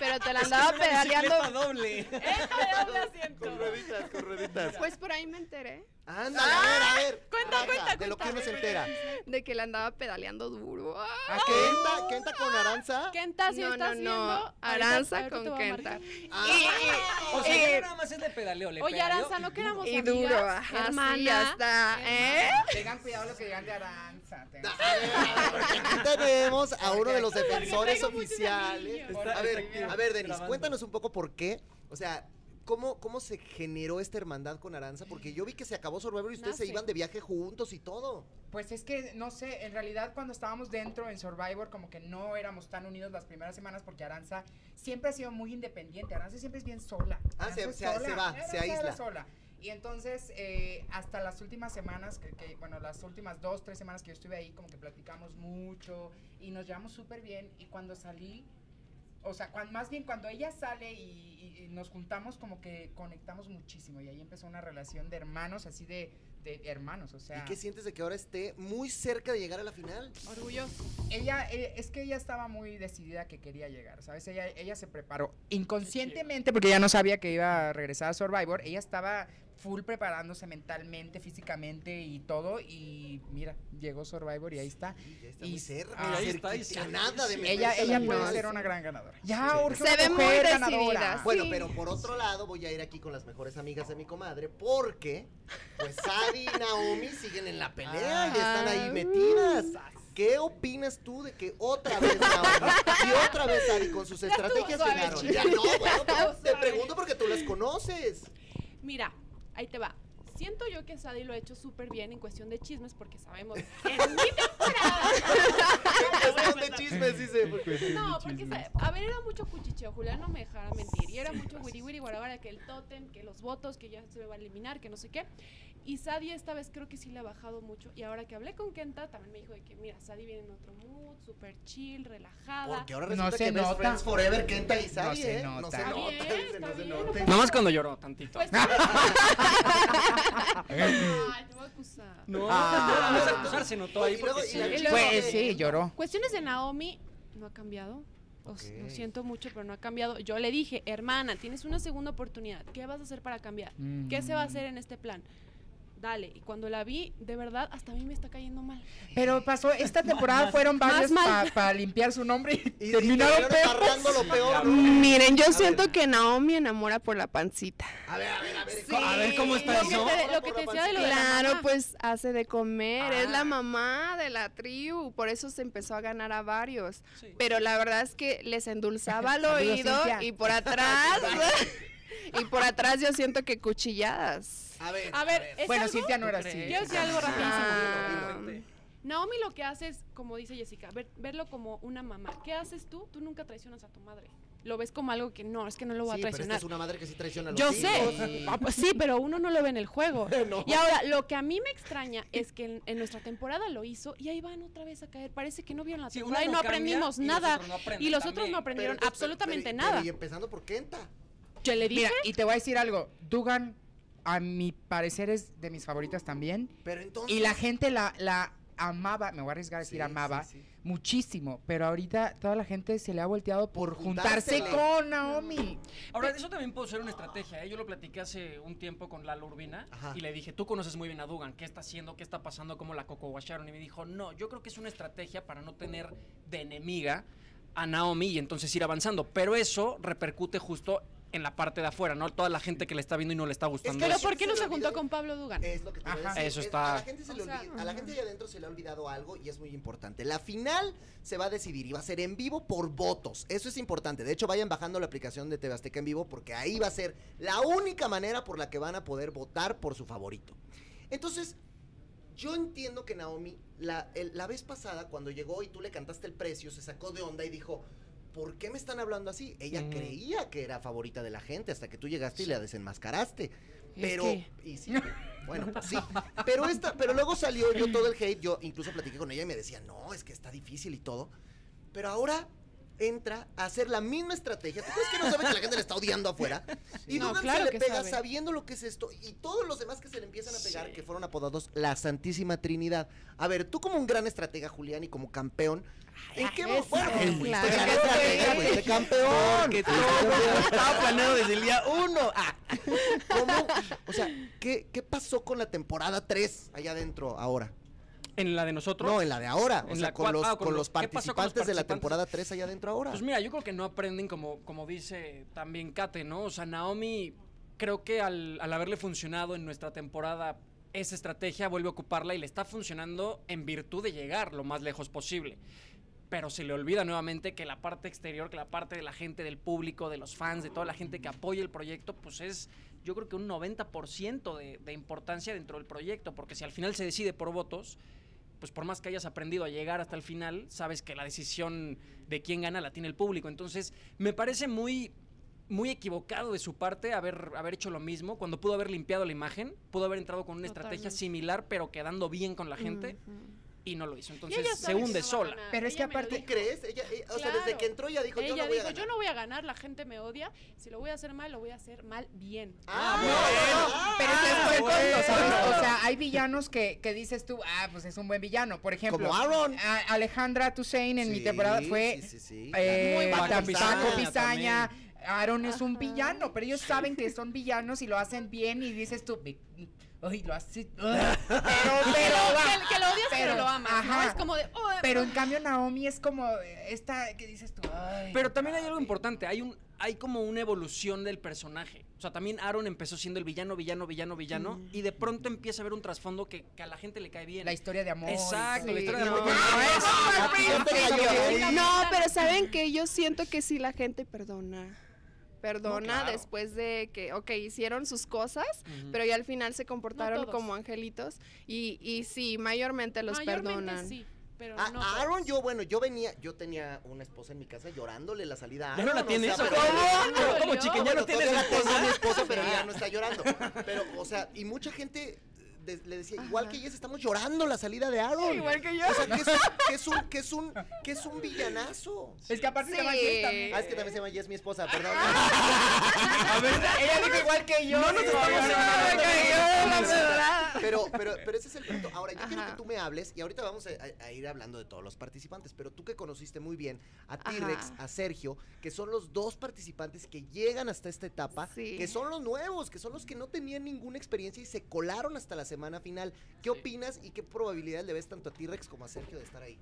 [SPEAKER 8] Pero te la
[SPEAKER 7] Es que
[SPEAKER 8] andaba pedaleando.
[SPEAKER 7] doble.
[SPEAKER 6] Esta doble asiento.
[SPEAKER 1] rueditas, con rueditas.
[SPEAKER 8] Pues por ahí me enteré
[SPEAKER 1] Ándale, a ver, a ver.
[SPEAKER 6] Cuenta, cuenta,
[SPEAKER 1] De lo que uno se entera.
[SPEAKER 8] de que la andaba pedaleando duro. Ah.
[SPEAKER 1] ¿A Kenta? ¿Kenta con Aranza?
[SPEAKER 6] Kenta, si
[SPEAKER 8] No,
[SPEAKER 6] estás
[SPEAKER 8] no,
[SPEAKER 6] viendo.
[SPEAKER 8] no. Aranza con Kenta.
[SPEAKER 1] Ah,
[SPEAKER 7] O sea, no nada más es de pedaleo. Le
[SPEAKER 6] Oye, Aranza,
[SPEAKER 7] y
[SPEAKER 6] no queramos
[SPEAKER 8] Y
[SPEAKER 6] amigas,
[SPEAKER 8] duro, ajá,
[SPEAKER 6] hermana.
[SPEAKER 8] sí, ya está, ¿eh?
[SPEAKER 5] Tengan cuidado lo que digan de Aranza. tengan-
[SPEAKER 1] Porque aquí tenemos a uno de los defensores oficiales. A ver, a ver, Denis, cuéntanos un poco por qué. O sea, ¿cómo, ¿cómo se generó esta hermandad con Aranza? Porque yo vi que se acabó Survivor y ustedes se iban de viaje juntos y todo.
[SPEAKER 5] Pues es que, no sé, en realidad cuando estábamos dentro en Survivor, como que no éramos tan unidos las primeras semanas porque Aranza siempre ha sido muy independiente. Aranza siempre es bien sola.
[SPEAKER 1] Ah, se- se- se va,
[SPEAKER 5] Aranza
[SPEAKER 1] se aísla.
[SPEAKER 5] sola. Y entonces, eh, hasta las últimas semanas, que, que, bueno, las últimas dos, tres semanas que yo estuve ahí, como que platicamos mucho y nos llevamos súper bien. Y cuando salí, o sea, cuan- más bien cuando ella sale y, nos juntamos, como que conectamos muchísimo. Y ahí empezó una relación de hermanos, así de, de hermanos, o sea.
[SPEAKER 1] ¿Y qué sientes de que ahora esté muy cerca de llegar a la final?
[SPEAKER 6] Orgulloso.
[SPEAKER 5] ella, eh, es que ella estaba muy decidida que quería llegar, ¿sabes? Ella, ella se preparó inconscientemente porque ella no sabía que iba a regresar a Survivor. Ella estaba full preparándose mentalmente, físicamente y todo. Y mira, llegó Survivor y ahí está.
[SPEAKER 1] Sí, ya está
[SPEAKER 5] Y-
[SPEAKER 1] muy cerca,
[SPEAKER 5] ah,
[SPEAKER 7] ahí está, y
[SPEAKER 1] nada de
[SPEAKER 7] sí.
[SPEAKER 5] Ella, ella puede
[SPEAKER 8] no,
[SPEAKER 5] ser una gran ganadora. Ya,
[SPEAKER 1] Sí.
[SPEAKER 5] urge
[SPEAKER 8] Se ve muy decidida.
[SPEAKER 5] ganadora.
[SPEAKER 1] Bueno, pero por otro lado voy a ir aquí con las mejores amigas de mi comadre porque pues Sadi y Naomi siguen en la pelea y están ahí
[SPEAKER 8] Ah.
[SPEAKER 1] metidas. ¿Qué opinas tú de que otra vez Naomi y otra vez Sadi con sus estrategias
[SPEAKER 6] chica.
[SPEAKER 1] Ya no, bueno, (laughs) te pregunto porque tú las conoces.
[SPEAKER 6] Mira, ahí te va. Siento yo que Sadie lo ha hecho súper bien en cuestión de chismes porque sabemos en mi temporada. (laughs)
[SPEAKER 1] Cuestión de chismes, dice. porque-
[SPEAKER 6] No, porque a ver, era mucho cuchicheo, Julián no me dejara mentir. Y era mucho wiri wiri guarabara que el tótem, que los votos, que ya se me va a eliminar, que no sé qué. Y Sadie esta vez creo que sí le ha bajado mucho. Y ahora que hablé con Kenta, también me dijo de que, mira, Sadie viene en otro mood, súper chill, relajada.
[SPEAKER 1] Porque ahora
[SPEAKER 5] No
[SPEAKER 1] resulta
[SPEAKER 5] se
[SPEAKER 1] que
[SPEAKER 5] nota.
[SPEAKER 1] Friends Forever, Kenta y
[SPEAKER 5] No
[SPEAKER 1] Sadi,
[SPEAKER 5] se
[SPEAKER 1] ¿eh? No
[SPEAKER 5] nota.
[SPEAKER 1] se
[SPEAKER 6] Está
[SPEAKER 1] nota,
[SPEAKER 6] bien,
[SPEAKER 1] dice, no se nota.
[SPEAKER 6] no
[SPEAKER 7] Nada más cuando lloró tantito.
[SPEAKER 6] Pues, Ay, te voy a acusar.
[SPEAKER 7] No,
[SPEAKER 5] Ah.
[SPEAKER 7] no, no es acusar, se notó ahí porque sí.
[SPEAKER 6] luego-
[SPEAKER 5] Pues sí, lloró.
[SPEAKER 6] Cuestiones de Naomi no ha cambiado. Lo siento mucho, pero no ha cambiado. Yo le dije, hermana, tienes una segunda oportunidad. ¿Qué vas a hacer para cambiar? ¿Qué se va a hacer en este plan? Dale. Y cuando la vi, de verdad, hasta a mí me está cayendo mal.
[SPEAKER 5] Pero pasó, esta temporada fueron varios para limpiar su nombre y, (laughs) terminaron peor.
[SPEAKER 1] peor.
[SPEAKER 8] Miren, yo
[SPEAKER 1] A
[SPEAKER 8] siento
[SPEAKER 1] ver.
[SPEAKER 8] que Naomi enamora por la pancita.
[SPEAKER 1] A ver, a ver, a ver.
[SPEAKER 7] A ver, ¿cómo está
[SPEAKER 6] Lo que
[SPEAKER 7] eso?
[SPEAKER 6] te, lo que te decía de lo de la
[SPEAKER 8] Claro, pues hace de comer, es
[SPEAKER 1] Ah.
[SPEAKER 8] la mamá de la tribu, por eso se empezó a ganar a varios.
[SPEAKER 7] Sí.
[SPEAKER 8] Pero la verdad es que les endulzaba (laughs) el oído y por atrás, (laughs) (laughs) y por atrás yo siento que cuchilladas.
[SPEAKER 1] A ver.
[SPEAKER 6] A ver, ¿es
[SPEAKER 5] Bueno,
[SPEAKER 6] algo?
[SPEAKER 5] Cintia no era
[SPEAKER 7] ¿Tú
[SPEAKER 5] así.
[SPEAKER 6] Quiero decir algo rapidísimo.
[SPEAKER 8] Ah,
[SPEAKER 6] Naomi lo que hace es, como dice Jessica, ver- verlo como una mamá. ¿Qué haces tú? Tú nunca traicionas a tu madre. Lo ves como algo que no, es que no lo voy
[SPEAKER 1] Sí,
[SPEAKER 6] a
[SPEAKER 1] pero esta
[SPEAKER 6] traicionar.
[SPEAKER 1] es una madre que sí traiciona a los
[SPEAKER 6] Yo
[SPEAKER 1] hijos.
[SPEAKER 6] sé, Ah, pues sí, pero uno no lo ve en el juego. (laughs)
[SPEAKER 1] No.
[SPEAKER 6] Y ahora, lo que a mí me extraña es que en, en nuestra temporada lo hizo y ahí van otra vez a caer. Parece que no vieron la
[SPEAKER 7] Sí,
[SPEAKER 6] temporada y no aprendimos
[SPEAKER 7] y los
[SPEAKER 6] nada.
[SPEAKER 7] otros no aprenden
[SPEAKER 6] y los
[SPEAKER 7] también.
[SPEAKER 6] otros no aprendieron
[SPEAKER 1] Pero, pero,
[SPEAKER 6] absolutamente
[SPEAKER 1] pero,
[SPEAKER 6] nada.
[SPEAKER 1] pero, y empezando por Kenta.
[SPEAKER 6] Yo le dije,
[SPEAKER 5] Mira, y te voy a decir algo. Dugan, a mi parecer, es de mis favoritas también.
[SPEAKER 1] Pero entonces.
[SPEAKER 5] Y la gente la, la amaba, me voy a arriesgar a decir
[SPEAKER 1] Sí,
[SPEAKER 5] amaba,
[SPEAKER 1] sí, sí.
[SPEAKER 5] muchísimo. Pero ahorita toda la gente se le ha volteado por
[SPEAKER 1] Por
[SPEAKER 5] juntarse
[SPEAKER 1] juntársela.
[SPEAKER 5] con Naomi.
[SPEAKER 7] Ahora, eso también puede ser una estrategia. ¿eh? Yo lo platiqué hace un tiempo con Lalo Urbina
[SPEAKER 1] Ajá.
[SPEAKER 7] y le dije, tú conoces muy bien a Dugan, ¿qué está haciendo? ¿Qué está pasando? ¿Cómo la coco washaron? Y me dijo, no, yo creo que es una estrategia para no tener de enemiga a Naomi y entonces ir avanzando. Pero eso repercute justo en la parte de afuera, ¿no? Toda la gente que le está viendo y no le está gustando.
[SPEAKER 1] que
[SPEAKER 6] pero
[SPEAKER 1] eso
[SPEAKER 6] ¿por qué no
[SPEAKER 1] se
[SPEAKER 6] juntó con Pablo Dugan?
[SPEAKER 1] Es lo que te voy a
[SPEAKER 5] Ajá.
[SPEAKER 1] decir.
[SPEAKER 7] Eso
[SPEAKER 1] Es-
[SPEAKER 7] está-
[SPEAKER 1] A la gente, se le
[SPEAKER 6] O sea,
[SPEAKER 1] olvida- a la gente allá adentro se le ha olvidado algo y es muy importante. La final se va a decidir y va a ser en vivo por votos. Eso es importante. De hecho, vayan bajando la aplicación de TV Azteca en vivo porque ahí va a ser la única manera por la que van a poder votar por su favorito. Entonces, yo entiendo que Naomi, la, el- la vez pasada, cuando llegó y tú le cantaste el precio, se sacó de onda y dijo. ¿Por qué me están hablando así? Ella creía que era favorita de la gente hasta que tú llegaste y la desenmascaraste. Pero, y sí, bueno, pues sí. Pero esta, pero luego salió yo todo el hate, yo incluso platiqué con ella y me decía, no, es que está difícil y todo. Pero ahora entra a hacer la misma estrategia. ¿Tú crees que no sabe que la gente le está odiando afuera? Y
[SPEAKER 6] No,
[SPEAKER 1] Dugan
[SPEAKER 6] claro
[SPEAKER 1] se le pega
[SPEAKER 6] sabe.
[SPEAKER 1] sabiendo lo que es esto. Y todos los demás que se le empiezan a pegar,
[SPEAKER 7] Sí.
[SPEAKER 1] que fueron apodados la Santísima Trinidad. A ver, tú como un gran estratega, Julián, y como campeón, ¿en qué mo-
[SPEAKER 8] eso,
[SPEAKER 1] Bueno, pues, fuiste
[SPEAKER 8] claro.
[SPEAKER 1] fuiste campeón.
[SPEAKER 3] Porque todo estaba planeado desde el día uno. Ah, (laughs)
[SPEAKER 1] ¿Cómo? O sea, ¿qué, ¿qué pasó con la temporada 3 allá adentro ahora?
[SPEAKER 7] En la de nosotros.
[SPEAKER 1] No, en la de ahora. O
[SPEAKER 7] En
[SPEAKER 1] sea,
[SPEAKER 7] la
[SPEAKER 1] con
[SPEAKER 7] cual-
[SPEAKER 1] los,
[SPEAKER 7] ah,
[SPEAKER 1] con
[SPEAKER 7] con
[SPEAKER 1] los
[SPEAKER 7] lo- ¿qué pasó con los
[SPEAKER 1] participantes de la temporada 3 allá adentro ahora.
[SPEAKER 7] Pues mira, yo creo que no aprenden como, como dice también Kate, ¿no? O sea, Naomi, creo que al, al haberle funcionado en nuestra temporada esa estrategia, vuelve a ocuparla y le está funcionando en virtud de llegar lo más lejos posible. Pero se le olvida nuevamente que la parte exterior, que la parte de la gente, del público, de los fans, de toda la gente que apoya el proyecto, pues es yo creo que un 90% de, de importancia dentro del proyecto, porque si al final se decide por votos, pues por más que hayas aprendido a llegar hasta el final, sabes que la decisión de quién gana la tiene el público. Entonces, me parece muy muy equivocado de su parte haber, haber hecho lo mismo, cuando pudo haber limpiado la imagen, pudo haber entrado con una estrategia similar, pero quedando bien con la gente, y no lo hizo. Entonces, se hunde
[SPEAKER 6] no
[SPEAKER 7] sola.
[SPEAKER 5] Pero es
[SPEAKER 6] Ella
[SPEAKER 5] que aparte-
[SPEAKER 1] ¿Tú crees? Ella, eh, o sea, desde que entró ella dijo, yo no voy
[SPEAKER 6] dijo,
[SPEAKER 1] a ganar.
[SPEAKER 6] yo no voy a ganar, la gente me odia. Si lo voy a hacer mal, lo voy a hacer mal bien.
[SPEAKER 1] Ah,
[SPEAKER 5] No,
[SPEAKER 1] bueno.
[SPEAKER 5] no,
[SPEAKER 1] Ah,
[SPEAKER 5] pero es que
[SPEAKER 1] ah,
[SPEAKER 5] con-
[SPEAKER 1] bueno.
[SPEAKER 5] o sea, o sea, hay villanos que, que dices tú, ah, pues es un buen villano. Por ejemplo,
[SPEAKER 1] Como Aaron.
[SPEAKER 5] a- Alejandra Toussaint en mi temporada fue
[SPEAKER 1] sí, sí, sí.
[SPEAKER 5] eh, Paco
[SPEAKER 1] Pizaña
[SPEAKER 5] Paco Pizaña. Aaron es un villano, pero ellos saben que son villanos y lo hacen bien y dices tú, "Ve- ay, lo hace, pero, pero, va".
[SPEAKER 6] que, que lo odias, pero,
[SPEAKER 5] pero,
[SPEAKER 6] lo amas. ¿no?
[SPEAKER 5] ajá.
[SPEAKER 6] Es como de. "Oh,
[SPEAKER 5] Pero en cambio Naomi es como esta que dices tú, ay.
[SPEAKER 7] Pero también hay algo importante, hay un hay como una evolución del personaje. O sea, también Aaron empezó siendo el villano, villano, villano, villano, y de pronto empieza a ver un trasfondo que, que a la gente le cae bien.
[SPEAKER 5] La historia de amor.
[SPEAKER 7] Exacto, la historia de
[SPEAKER 8] no,
[SPEAKER 7] amor.
[SPEAKER 8] no,
[SPEAKER 1] Ah, bien.
[SPEAKER 8] No, pero saben que yo siento que sí la gente perdona. Perdona
[SPEAKER 7] No, claro.
[SPEAKER 8] después de que, ok, hicieron sus cosas, pero ya al final se comportaron como angelitos. Y, y sí, mayormente los
[SPEAKER 6] mayormente
[SPEAKER 8] perdonan.
[SPEAKER 6] sí, pero
[SPEAKER 1] A,
[SPEAKER 6] no.
[SPEAKER 1] a
[SPEAKER 6] todos.
[SPEAKER 1] Aaron, yo, bueno, yo venía, yo tenía una esposa en mi casa llorándole la salida a
[SPEAKER 7] ¿Ya no
[SPEAKER 1] Aaron.
[SPEAKER 7] la
[SPEAKER 1] o
[SPEAKER 7] tienes?
[SPEAKER 1] sea,
[SPEAKER 7] ¿Cómo? ¿Cómo, chiquen? ¿Ya
[SPEAKER 1] Bueno,
[SPEAKER 7] no tienes
[SPEAKER 1] mi
[SPEAKER 7] esposa?
[SPEAKER 1] esposa, pero ya no (laughs) está llorando. Pero, o sea, y mucha gente de- le decía, igual que Jess, estamos llorando la salida de Aaron.
[SPEAKER 8] Igual que yo.
[SPEAKER 1] O sea, que es, un- que es un, que es un, que es un villanazo.
[SPEAKER 5] Es que aparte se llama. Jess también.
[SPEAKER 1] Ah, es que también se llama Jess, mi esposa, perdón.
[SPEAKER 5] A ver, ella dijo igual que yo. No, no,
[SPEAKER 1] Pero, pero, pero ese es el punto. Ahora, yo quiero que tú me hables, y ahorita vamos a, a- a ir hablando de todos los participantes, pero tú que conociste muy bien a. T-Rex, a Sergio, que son los dos participantes que llegan hasta esta etapa,
[SPEAKER 8] Sí.
[SPEAKER 1] que son los nuevos, que son los que no tenían ninguna experiencia y se colaron hasta la semana final. ¿Qué opinas y qué probabilidad le ves tanto a T-Rex como a Sergio de estar ahí?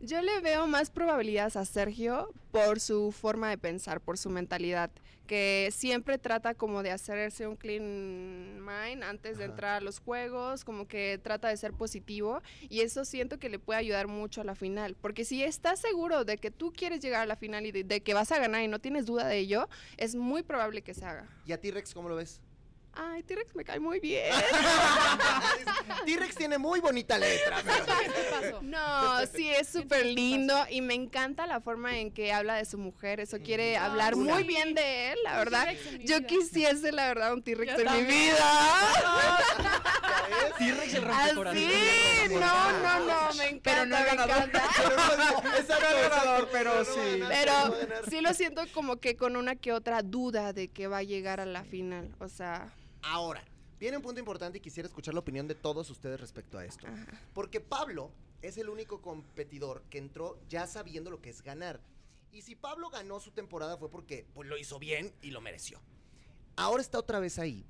[SPEAKER 8] Yo le veo más probabilidades a Sergio por su forma de pensar, por su mentalidad, que siempre trata como de hacerse un clean mind antes de
[SPEAKER 1] Ajá.
[SPEAKER 8] entrar a los juegos, como que trata de ser positivo y eso siento que le puede ayudar mucho a la final, porque si estás seguro de que tú quieres llegar a la final y de, de que vas a ganar y no tienes duda de ello, es muy probable que se haga.
[SPEAKER 1] ¿Y a T-Rex cómo lo ves?
[SPEAKER 8] Ay, T-Rex me cae muy bien. (laughs)
[SPEAKER 1] T-Rex tiene muy bonita letra. pero-.
[SPEAKER 8] No, sí, es súper lindo y me encanta la forma en que habla de su mujer. Eso quiere
[SPEAKER 6] Ah,
[SPEAKER 8] hablar
[SPEAKER 6] sí.
[SPEAKER 8] muy bien de él, la verdad. Yo quisiese, la verdad, un T-Rex en mi vida. (laughs)
[SPEAKER 7] T-Rex el
[SPEAKER 8] Así, no, no, no, me encanta,
[SPEAKER 5] Pero no es
[SPEAKER 8] me
[SPEAKER 5] ganador. (laughs)
[SPEAKER 8] encanta.
[SPEAKER 1] Pero no, exacto,
[SPEAKER 5] No es ganador, pero sí.
[SPEAKER 8] Pero sí lo siento como que con una que otra duda de que va a llegar a la final. O sea,
[SPEAKER 1] Ahora, viene un punto importante y quisiera escuchar la opinión de todos ustedes respecto a esto.
[SPEAKER 8] ajá.
[SPEAKER 1] Porque Pablo es el único competidor que entró ya sabiendo lo que es ganar. Y si Pablo ganó su temporada fue porque pues, lo hizo bien y lo mereció. Ahora está otra vez ahí.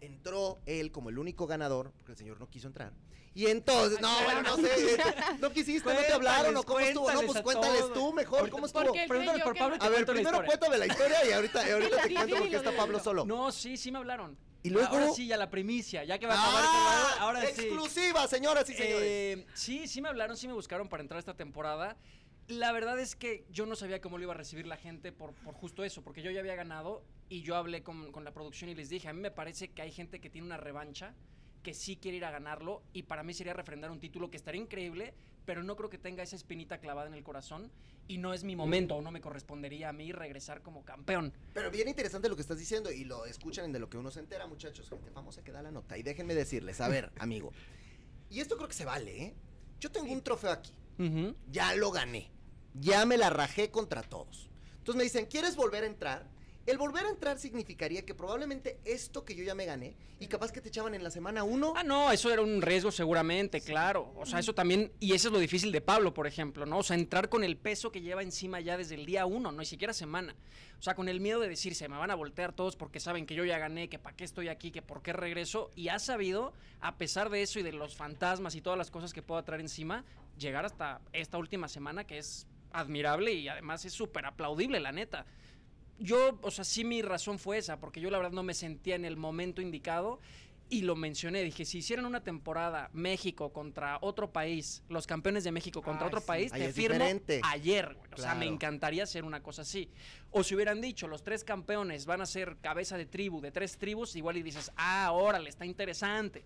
[SPEAKER 1] Entró él como el único ganador, porque el señor no quiso entrar. Y entonces, no, bueno, no sé, eh, no quisiste, no te hablaron, o cómo estuvo, no, pues cuéntales tú mejor, ¿cómo estuvo?
[SPEAKER 6] Porque
[SPEAKER 7] Pregúntale por Pablo
[SPEAKER 1] A ver, primero cuéntame la historia y ahorita, y ahorita (laughs) te cuento por qué
[SPEAKER 6] dilo,
[SPEAKER 1] está. Pablo solo.
[SPEAKER 7] No, sí, sí me hablaron.
[SPEAKER 1] Y luego-
[SPEAKER 7] Ahora sí, ya la primicia, ya que va a acabar
[SPEAKER 1] ¡Ah!
[SPEAKER 7] este ahora sí.
[SPEAKER 1] Exclusiva, señoras y señores.
[SPEAKER 7] Eh, sí, sí me hablaron, sí me buscaron para entrar esta temporada. La verdad es que yo no sabía cómo lo iba a recibir la gente por, por justo eso, porque yo ya había ganado y yo hablé con, con la producción y les dije, a mí me parece que hay gente que tiene una revancha, que sí quiere ir a ganarlo y para mí sería refrendar un título que estaría increíble, pero no creo que tenga esa espinita clavada en el corazón y no es mi momento o no me correspondería a mí regresar como campeón.
[SPEAKER 1] Pero bien interesante lo que estás diciendo y lo escuchan en de lo que uno se entera, muchachos. Gente famosa que da la nota. Y déjenme decirles, a ver, (laughs) amigo. Y esto creo que se vale, ¿eh? Yo tengo un trofeo aquí. Ya lo gané. Ya me la rajé contra todos. Entonces me dicen, ¿quieres volver a entrar? El volver a entrar significaría que probablemente esto que yo ya me gané y capaz que te echaban en la semana uno.
[SPEAKER 7] Ah, no, eso era un riesgo seguramente, claro. O sea, eso también, y eso es lo difícil de Pablo, por ejemplo, ¿no? O sea, entrar con el peso que lleva encima ya desde el día uno, no ni siquiera semana. O sea, con el miedo de decir, se me van a voltear todos porque saben que yo ya gané, que para qué estoy aquí, que por qué regreso. Y ha sabido, a pesar de eso y de los fantasmas y todas las cosas que puedo traer encima, llegar hasta esta última semana que es admirable y además es súper aplaudible, la neta. Yo, o sea, sí mi razón fue esa, porque yo la verdad no me sentía en el momento indicado y lo mencioné. Dije, si hicieran una temporada México contra otro país, los campeones de México contra
[SPEAKER 5] Ah,
[SPEAKER 7] otro
[SPEAKER 5] sí.
[SPEAKER 7] país,
[SPEAKER 1] Ahí
[SPEAKER 7] te firmo
[SPEAKER 1] diferente.
[SPEAKER 7] ayer, güey. O sea, me encantaría hacer una cosa así. O si hubieran dicho, los tres campeones van a ser cabeza de tribu, de tres tribus, igual y dices, ah, órale, está interesante.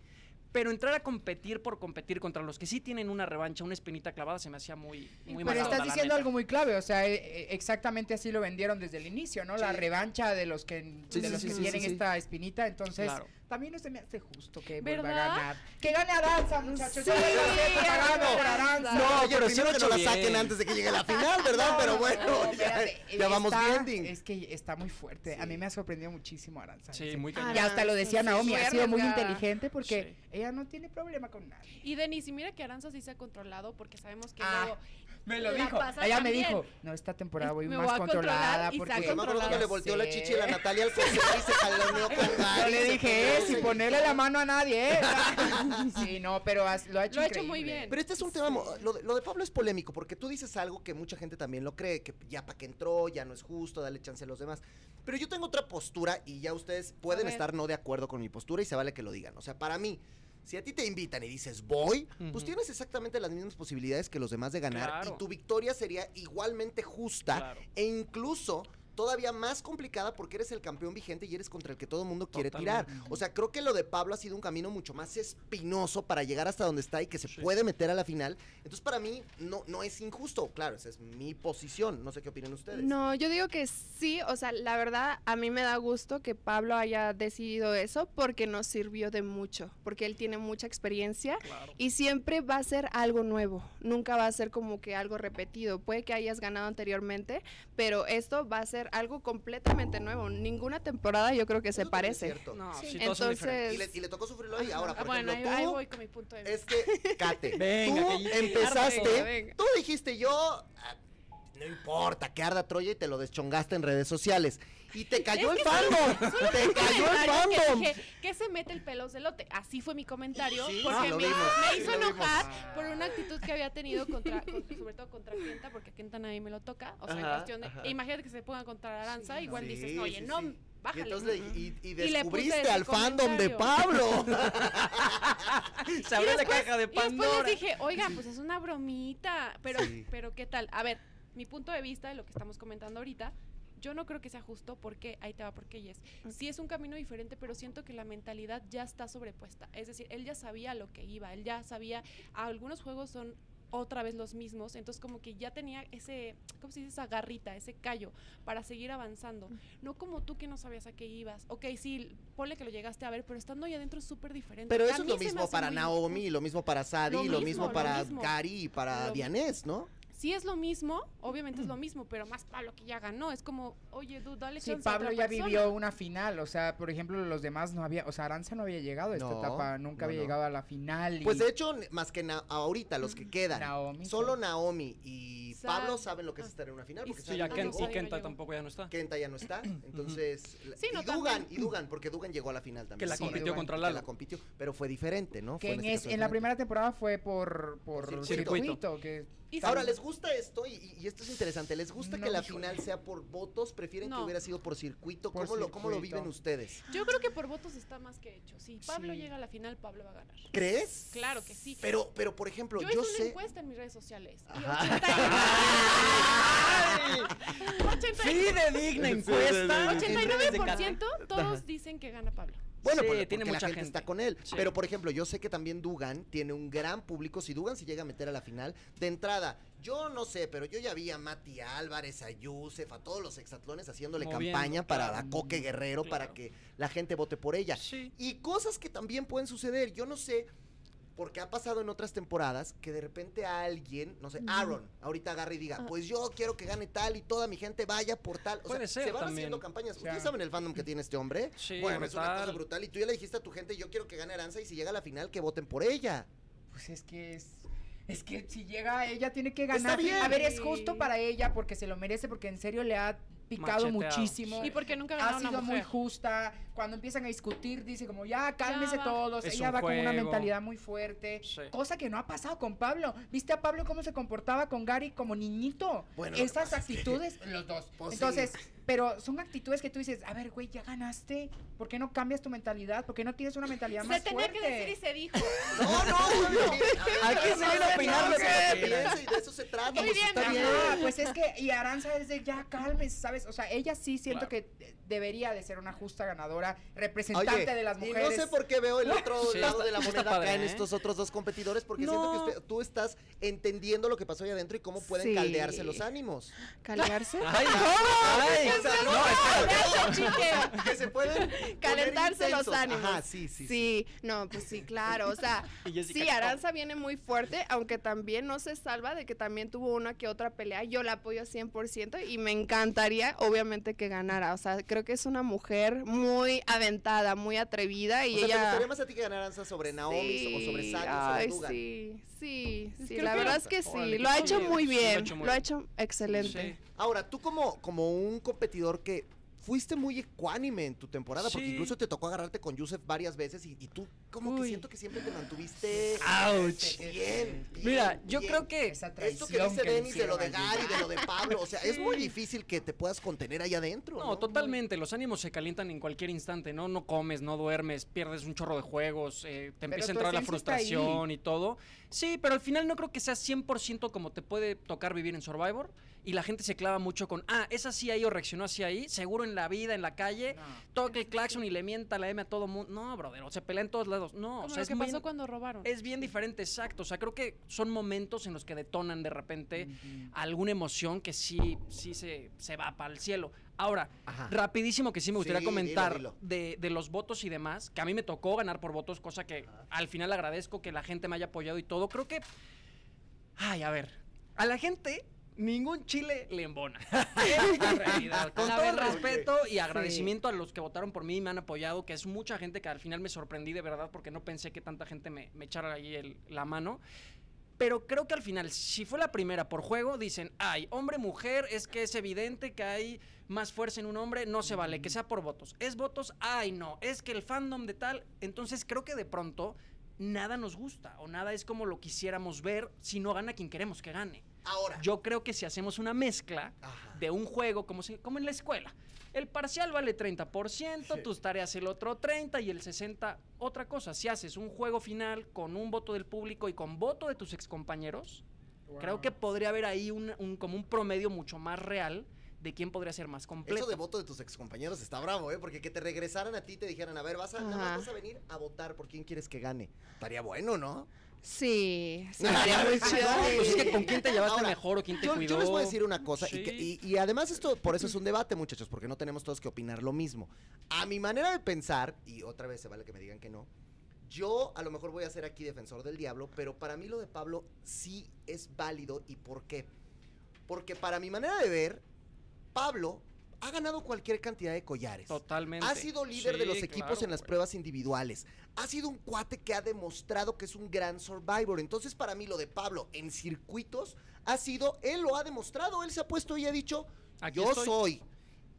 [SPEAKER 7] Pero entrar a competir por competir contra los que sí tienen una revancha, una espinita clavada, se me hacía muy, muy
[SPEAKER 5] Pero estás diciendo algo muy clave, o sea, eh, eh, exactamente así lo vendieron desde el inicio, ¿no? La revancha de los que,
[SPEAKER 1] Sí,
[SPEAKER 5] de
[SPEAKER 1] sí,
[SPEAKER 5] los
[SPEAKER 1] sí,
[SPEAKER 5] que
[SPEAKER 1] sí,
[SPEAKER 5] tienen
[SPEAKER 1] sí, sí.
[SPEAKER 5] esta espinita, entonces
[SPEAKER 7] Claro.
[SPEAKER 5] También no se me hace justo que vuelva
[SPEAKER 6] ¿Verdad?
[SPEAKER 5] a ganar. Que gane a Danza, muchachos.
[SPEAKER 8] Sí,
[SPEAKER 5] vuelva a Aranza.
[SPEAKER 1] No,
[SPEAKER 7] Oye,
[SPEAKER 1] pero primero
[SPEAKER 7] lo
[SPEAKER 1] que no la saquen antes de que llegue la (laughs) final, ¿verdad?
[SPEAKER 5] No,
[SPEAKER 1] pero
[SPEAKER 5] no,
[SPEAKER 1] bueno,
[SPEAKER 5] no,
[SPEAKER 1] ya,
[SPEAKER 5] espérate,
[SPEAKER 1] ya vamos
[SPEAKER 5] está-
[SPEAKER 1] viendo.
[SPEAKER 5] Es que está muy fuerte. A mí me ha sorprendido muchísimo Aranza.
[SPEAKER 7] Sí,
[SPEAKER 5] ese.
[SPEAKER 7] muy
[SPEAKER 8] Ah,
[SPEAKER 7] cañón.
[SPEAKER 5] Y hasta lo decía
[SPEAKER 8] Sí,
[SPEAKER 5] Naomi, ha sido muy inteligente porque
[SPEAKER 7] Sí.
[SPEAKER 5] ella no tiene problema con nadie.
[SPEAKER 6] Y Denis, y mira que Aranza sí se ha controlado porque sabemos que
[SPEAKER 5] Ah,
[SPEAKER 6] luego
[SPEAKER 5] Me lo dijo. Ella me dijo, no, esta temporada voy
[SPEAKER 6] Me
[SPEAKER 5] más
[SPEAKER 6] voy a
[SPEAKER 5] controlada porque...
[SPEAKER 1] Yo me acuerdo cuando le volteó la chichi a la Natalia al y se jaloneó con Gary.
[SPEAKER 5] Yo le dije, eh, sin ponerle la mano a nadie, ¿eh? (laughs) sí, no, pero has- lo ha hecho
[SPEAKER 6] Lo ha hecho muy bien.
[SPEAKER 1] Pero este es un tema, lo de, lo de Pablo es polémico, porque tú dices algo que mucha gente también lo cree, que ya para que entró, ya no es justo, dale chance a los demás. Pero yo tengo otra postura y ya ustedes pueden estar no de acuerdo con mi postura y se vale que lo digan. O sea, para mí, si a ti te invitan y dices voy, pues tienes exactamente las mismas posibilidades que los demás de ganar
[SPEAKER 7] Claro.
[SPEAKER 1] y tu victoria sería igualmente justa
[SPEAKER 7] Claro.
[SPEAKER 1] e incluso todavía más complicada porque eres el campeón vigente y eres contra el que todo el mundo quiere tirar. O sea, creo que lo de Pablo ha sido un camino mucho más espinoso para llegar hasta donde está y que se
[SPEAKER 7] Sí.
[SPEAKER 1] puede meter a la final. Entonces, para mí, no, no es injusto. Claro, esa es mi posición. No sé qué opinan ustedes.
[SPEAKER 8] No, yo digo que sí, o sea, la verdad a mí me da gusto que Pablo haya decidido eso porque nos sirvió de mucho, porque él tiene mucha experiencia
[SPEAKER 7] Claro.
[SPEAKER 8] y siempre va a ser algo nuevo, nunca va a ser como que algo repetido. Puede que hayas ganado anteriormente, pero esto va a ser algo completamente nuevo. Ninguna temporada yo creo que se
[SPEAKER 1] Eso es
[SPEAKER 8] parece.
[SPEAKER 1] cierto.
[SPEAKER 7] No,
[SPEAKER 8] Sí.
[SPEAKER 7] sí, diferentes.
[SPEAKER 1] Y le, y le tocó sufrirlo ahí. Ahora,
[SPEAKER 6] Ah,
[SPEAKER 1] por
[SPEAKER 6] bueno, ahí,
[SPEAKER 1] ejemplo,
[SPEAKER 6] ahí
[SPEAKER 1] tú,
[SPEAKER 6] voy con mi punto de vista.
[SPEAKER 1] este, Kate,
[SPEAKER 7] Venga,
[SPEAKER 1] tú
[SPEAKER 7] que-
[SPEAKER 1] empezaste,
[SPEAKER 8] Venga, venga.
[SPEAKER 1] tú dijiste yo... no importa, que arda Troya y te lo deschongaste en redes sociales. Y te cayó
[SPEAKER 6] Es
[SPEAKER 1] el
[SPEAKER 6] que solo-
[SPEAKER 1] fandom. (laughs)
[SPEAKER 6] solo
[SPEAKER 1] Te cayó el
[SPEAKER 6] comentario que
[SPEAKER 1] fandom.
[SPEAKER 6] dije, ¿Qué se mete el pelo celote? Así fue mi comentario.
[SPEAKER 1] Sí,
[SPEAKER 6] porque
[SPEAKER 1] ah,
[SPEAKER 6] me,
[SPEAKER 1] vimos,
[SPEAKER 6] me hizo
[SPEAKER 1] vimos.
[SPEAKER 6] enojar por una actitud que había tenido contra, con- sobre todo contra Kenta, porque a Kenta nadie me lo toca. O sea, en
[SPEAKER 1] Ajá,
[SPEAKER 6] cuestión de.
[SPEAKER 1] ajá.
[SPEAKER 6] Imagínate que se ponga contra Aranza, igual
[SPEAKER 1] Sí,
[SPEAKER 6] dices, no, oye,
[SPEAKER 1] sí,
[SPEAKER 6] no,
[SPEAKER 1] sí.
[SPEAKER 6] bájale.
[SPEAKER 1] Y, entonces le- y- y
[SPEAKER 6] Y le puse
[SPEAKER 1] descubriste al fandom de Pablo. (laughs) (laughs)
[SPEAKER 7] Se abrió la caja de
[SPEAKER 6] Y después
[SPEAKER 7] Pandora.
[SPEAKER 6] les dije, oiga, pues es una bromita. Pero,
[SPEAKER 1] Sí.
[SPEAKER 6] pero ¿qué tal? A ver, mi punto de vista de lo que estamos comentando ahorita, yo no creo que sea justo porque, ahí te va porque ella es. Sí es un camino diferente, pero siento que la mentalidad ya está sobrepuesta. Es decir, él ya sabía lo que iba, él ya sabía, algunos juegos son otra vez los mismos, entonces como que ya tenía ese, ¿cómo se dice? Esa garrita, ese callo para seguir avanzando. No como tú que no sabías a qué ibas. Ok, sí, ponle que lo llegaste a ver, pero estando ahí adentro es súper diferente.
[SPEAKER 1] Pero eso es lo mismo para Naomi, lo mismo para Sadie,
[SPEAKER 6] Lo
[SPEAKER 1] lo,
[SPEAKER 6] mismo,
[SPEAKER 1] para y para
[SPEAKER 6] Lo-
[SPEAKER 1] Dianés, ¿no?
[SPEAKER 6] Sí es lo mismo, obviamente es lo mismo, pero más Pablo que ya ganó. Es como, oye, dude, dale
[SPEAKER 5] Sí,
[SPEAKER 6] chance a
[SPEAKER 5] Pablo
[SPEAKER 6] otra
[SPEAKER 5] ya
[SPEAKER 6] persona.
[SPEAKER 5] vivió una final, o sea, por ejemplo, los demás no había, o sea, Aranza no había llegado a esta
[SPEAKER 1] No,
[SPEAKER 5] etapa, nunca
[SPEAKER 1] no,
[SPEAKER 5] había
[SPEAKER 1] no.
[SPEAKER 5] llegado a la final. y-
[SPEAKER 1] Pues de hecho, más que na- ahorita, los que quedan,
[SPEAKER 5] Naomi,
[SPEAKER 1] solo
[SPEAKER 5] sí.
[SPEAKER 1] Naomi y. Pablo saben lo que es estar en una final. Porque
[SPEAKER 6] sí,
[SPEAKER 7] Sí,
[SPEAKER 1] saben
[SPEAKER 7] ya
[SPEAKER 1] que
[SPEAKER 6] Ken-
[SPEAKER 7] y Kenta
[SPEAKER 6] llegó.
[SPEAKER 7] tampoco ya no está.
[SPEAKER 1] Kenta ya no está, entonces...
[SPEAKER 6] Sí, no,
[SPEAKER 1] y Dugan,
[SPEAKER 6] también.
[SPEAKER 1] y Dugan, porque Dugan llegó a la final también.
[SPEAKER 7] Que la
[SPEAKER 5] Sí,
[SPEAKER 7] compitió
[SPEAKER 5] Dugan,
[SPEAKER 7] contra
[SPEAKER 1] Que
[SPEAKER 7] Lalo.
[SPEAKER 1] la compitió, pero fue diferente, ¿no?
[SPEAKER 5] que
[SPEAKER 1] Fue
[SPEAKER 5] en,
[SPEAKER 1] este
[SPEAKER 5] es-
[SPEAKER 1] caso
[SPEAKER 5] en la
[SPEAKER 1] diferente.
[SPEAKER 5] primera temporada fue por, por
[SPEAKER 1] Por
[SPEAKER 5] circuito,
[SPEAKER 1] circuito.
[SPEAKER 5] que
[SPEAKER 6] Y
[SPEAKER 1] Ahora,
[SPEAKER 6] sí,
[SPEAKER 1] ¿les gusta esto? Y, y esto es interesante. ¿Les gusta
[SPEAKER 5] No,
[SPEAKER 1] que la final sea por votos? ¿Prefieren que hubiera sido por circuito?
[SPEAKER 5] Por
[SPEAKER 1] ¿Cómo, Lo, ¿Cómo lo viven ustedes?
[SPEAKER 6] Yo creo que por votos está más que hecho. Si Pablo
[SPEAKER 5] Sí.
[SPEAKER 6] llega a la final, Pablo va a ganar.
[SPEAKER 1] ¿Crees?
[SPEAKER 6] Claro que sí.
[SPEAKER 1] Pero, pero por ejemplo,
[SPEAKER 6] yo,
[SPEAKER 1] yo,
[SPEAKER 6] hice una
[SPEAKER 1] sé...
[SPEAKER 6] encuesta en mis redes sociales. y
[SPEAKER 1] Ajá.
[SPEAKER 6] 80
[SPEAKER 7] Fidedigna encuesta.
[SPEAKER 6] 89% todos dicen que gana Pablo.
[SPEAKER 1] Bueno,
[SPEAKER 7] Sí,
[SPEAKER 1] por- porque
[SPEAKER 7] tiene
[SPEAKER 1] la
[SPEAKER 7] mucha
[SPEAKER 1] gente,
[SPEAKER 7] gente.
[SPEAKER 1] está con él.
[SPEAKER 7] Sí.
[SPEAKER 1] Pero, por ejemplo, yo sé que también Dugan tiene un gran público. Si Dugan se llega a meter a la final, de entrada, yo no sé, pero yo ya vi a Mati Álvarez, a Yusef, a todos los exatlones haciéndole
[SPEAKER 7] Moviendo,
[SPEAKER 1] campaña para la Coque Guerrero, para que la gente vote por ella.
[SPEAKER 7] Sí.
[SPEAKER 1] Y cosas que también pueden suceder. Yo no sé, porque ha pasado en otras temporadas, que de repente a alguien, no sé, Aaron, ahorita agarre y diga,
[SPEAKER 6] Ah.
[SPEAKER 1] pues yo quiero que gane tal y toda mi gente vaya por tal. O
[SPEAKER 7] Puede
[SPEAKER 1] sea,
[SPEAKER 7] ser
[SPEAKER 1] se van
[SPEAKER 7] también.
[SPEAKER 1] haciendo campañas. Ustedes saben el fandom que tiene este hombre. (laughs)
[SPEAKER 7] Sí,
[SPEAKER 1] bueno, es una cosa
[SPEAKER 7] brutal.
[SPEAKER 1] Y tú ya le dijiste a tu gente, yo quiero que gane Aranza y si llega a la final, que voten por ella.
[SPEAKER 5] Pues es que es. Es que si llega ella tiene que
[SPEAKER 1] Está
[SPEAKER 5] ganar.
[SPEAKER 1] bien.
[SPEAKER 5] A ver, es justo para ella porque se lo merece, porque en serio le ha picado
[SPEAKER 7] Macheteado.
[SPEAKER 5] muchísimo.
[SPEAKER 6] Y porque nunca
[SPEAKER 5] Ha
[SPEAKER 6] ganó una
[SPEAKER 5] sido muy
[SPEAKER 6] mujer.
[SPEAKER 5] justa. Cuando empiezan a discutir, dice como, ya, cálmese todos.
[SPEAKER 7] Es
[SPEAKER 5] ella va con una mentalidad muy fuerte.
[SPEAKER 7] Sí.
[SPEAKER 5] Cosa que no ha pasado con Pablo. ¿Viste a Pablo cómo se comportaba con Gary como niñito?
[SPEAKER 1] Bueno,
[SPEAKER 5] Esas
[SPEAKER 1] pasa es que-
[SPEAKER 5] actitudes, los dos.
[SPEAKER 1] Pues sí.
[SPEAKER 5] Entonces, pero son actitudes que tú dices, a ver, güey, ya ganaste. ¿Por qué no cambias tu mentalidad? ¿Por qué no tienes una mentalidad
[SPEAKER 6] Se
[SPEAKER 5] más
[SPEAKER 6] tenía
[SPEAKER 5] fuerte?
[SPEAKER 6] que decir y se dijo.
[SPEAKER 1] No, no, no.
[SPEAKER 7] Aquí se viene a opinar lo que se
[SPEAKER 1] piensa y de eso se trata.
[SPEAKER 6] Muy
[SPEAKER 1] pues
[SPEAKER 6] bien,
[SPEAKER 1] está bien.
[SPEAKER 5] Ajá, pues es que, y Aranza es de ya calmes, ¿sabes? O sea, ella sí siento
[SPEAKER 7] Claro.
[SPEAKER 5] que eh, debería de ser una justa ganadora, representante
[SPEAKER 1] Oye,
[SPEAKER 5] de las
[SPEAKER 1] y
[SPEAKER 5] mujeres.
[SPEAKER 1] no sé por qué veo el otro
[SPEAKER 7] Sí,
[SPEAKER 1] lado
[SPEAKER 7] está-
[SPEAKER 1] de la moneda
[SPEAKER 7] padre,
[SPEAKER 1] acá en
[SPEAKER 7] ¿eh?
[SPEAKER 1] estos otros dos competidores, porque
[SPEAKER 7] No.
[SPEAKER 1] siento que usted- tú estás entendiendo lo que pasó ahí adentro y cómo pueden
[SPEAKER 8] Sí.
[SPEAKER 1] caldearse los ánimos.
[SPEAKER 8] ¿Caldearse? (laughs)
[SPEAKER 7] Ay,
[SPEAKER 1] no, (laughs) que se pueden
[SPEAKER 8] Calentarse los ánimos.
[SPEAKER 1] Ajá, sí, sí, sí.
[SPEAKER 8] Sí, no, pues sí, claro. O sea, (laughs)
[SPEAKER 7] Y
[SPEAKER 8] sí, Aranza viene muy fuerte, aunque también no se salva de que también tuvo una que otra pelea. Yo la apoyo 100% y me encantaría, obviamente, que ganara. O sea, creo que es una mujer muy aventada, muy atrevida y
[SPEAKER 1] o sea, ¿te
[SPEAKER 8] ella...
[SPEAKER 1] gustaría más a ti que ganaran sobre Naomi o sobre Sadie o sobre
[SPEAKER 8] ay,
[SPEAKER 1] Dugan?
[SPEAKER 8] sí, sí,
[SPEAKER 5] Es
[SPEAKER 8] sí, la verdad es que sí,
[SPEAKER 7] Órale,
[SPEAKER 8] lo ha
[SPEAKER 7] bien.
[SPEAKER 8] muy
[SPEAKER 7] Sí, lo ha
[SPEAKER 8] bien,
[SPEAKER 7] hecho muy
[SPEAKER 8] lo ha
[SPEAKER 7] bien.
[SPEAKER 8] hecho excelente.
[SPEAKER 7] Sí.
[SPEAKER 1] Ahora, tú como, como un competidor que fuiste muy ecuánime en tu temporada, porque incluso te tocó agarrarte con Yusef varias veces y, y tú como que siento que siempre te mantuviste
[SPEAKER 7] Ouch.
[SPEAKER 1] bien, bien,
[SPEAKER 7] Mira, yo
[SPEAKER 1] bien.
[SPEAKER 7] creo que
[SPEAKER 5] Esa
[SPEAKER 1] Esto que dice Denis de lo de Gary, de lo de Pablo, o sea, es muy (laughs) difícil que te puedas contener ahí adentro.
[SPEAKER 7] No, totalmente. Los ánimos se calientan en cualquier instante, ¿no? No comes, no duermes, pierdes un chorro de juegos, eh, te empieza a entrar la frustración y todo. Sí, pero al final no creo que sea 100% como te puede tocar vivir en Survivor. Y la gente se clava mucho con, ah, esa sí ahí o reaccionó así ahí, seguro en la vida, en la calle,
[SPEAKER 5] No.
[SPEAKER 7] toca el claxon y le mienta la M a todo mundo. No, brother, o se pelea en todos lados. No,
[SPEAKER 6] Como
[SPEAKER 7] o sea,
[SPEAKER 6] lo
[SPEAKER 7] es
[SPEAKER 6] que
[SPEAKER 7] bien,
[SPEAKER 6] pasó cuando robaron.
[SPEAKER 7] es bien diferente, exacto. O sea, creo que son momentos en los que detonan de repente alguna emoción que sí, sí se, se va para el cielo. Ahora,
[SPEAKER 1] Ajá.
[SPEAKER 7] rapidísimo que sí me gustaría
[SPEAKER 1] Sí,
[SPEAKER 7] comentar
[SPEAKER 1] dilo, dilo.
[SPEAKER 7] De, de los votos y demás, que a mí me tocó ganar por votos, cosa que al final agradezco que la gente me haya apoyado y todo. Creo que, ay, a ver, a la gente ningún chile le embona. (laughs) Es la realidad. Con
[SPEAKER 6] La
[SPEAKER 7] todo el respeto y agradecimiento a los que votaron por mí y me han apoyado, que es mucha gente que al final me sorprendí de verdad porque no pensé que tanta gente me, me echara ahí el- la mano. Pero creo que al final, si fue la primera por juego, dicen, ay, hombre, mujer, es que es evidente que hay más fuerza en un hombre, no se vale, que sea por votos. Es votos, ay, no, es que el fandom de tal. Entonces creo que de pronto nada nos gusta o nada es como lo quisiéramos ver si no gana quien queremos que gane.
[SPEAKER 1] Ahora.
[SPEAKER 7] Yo creo que si hacemos una mezcla
[SPEAKER 1] Ajá.
[SPEAKER 7] de un juego como, si- como en la escuela, el parcial vale 30%, tus tareas el otro 30% y el 60% otra cosa. Si haces un juego final con un voto del público y con voto de tus excompañeros, creo que podría haber ahí un, un- como un promedio mucho más real de quién podría ser más completo.
[SPEAKER 1] Eso de voto de tus excompañeros está bravo, ¿eh? Porque que te regresaran a ti y te dijeran, a ver, vas a, nada más
[SPEAKER 8] Ajá.
[SPEAKER 1] vas a venir a votar por quién quieres que gane. Estaría bueno, ¿no?
[SPEAKER 8] Sí, sí. (laughs)
[SPEAKER 7] Pues es que con quién te llevaste
[SPEAKER 1] Ahora,
[SPEAKER 7] mejor o quién te
[SPEAKER 1] Yo,
[SPEAKER 7] cuidó.
[SPEAKER 1] yo les voy a decir una cosa, y, que- y además esto, por eso es un debate, muchachos, porque no tenemos todos que opinar lo mismo. A mi manera de pensar, y otra vez se vale que me digan que no, yo a lo mejor voy a ser aquí defensor del diablo, pero para mí lo de Pablo sí es válido. ¿Y por qué? Porque para mi manera de ver, Pablo ha ganado cualquier cantidad de collares.
[SPEAKER 7] Totalmente.
[SPEAKER 1] Ha sido líder de los equipos
[SPEAKER 7] claro,
[SPEAKER 1] en las
[SPEAKER 7] güey.
[SPEAKER 1] pruebas individuales. Ha sido un cuate que ha demostrado que es un gran survivor. Entonces, para mí, lo de Pablo en circuitos ha sido, él lo ha demostrado. Él se ha puesto y ha dicho,
[SPEAKER 7] Aquí
[SPEAKER 1] yo
[SPEAKER 7] estoy.
[SPEAKER 1] soy.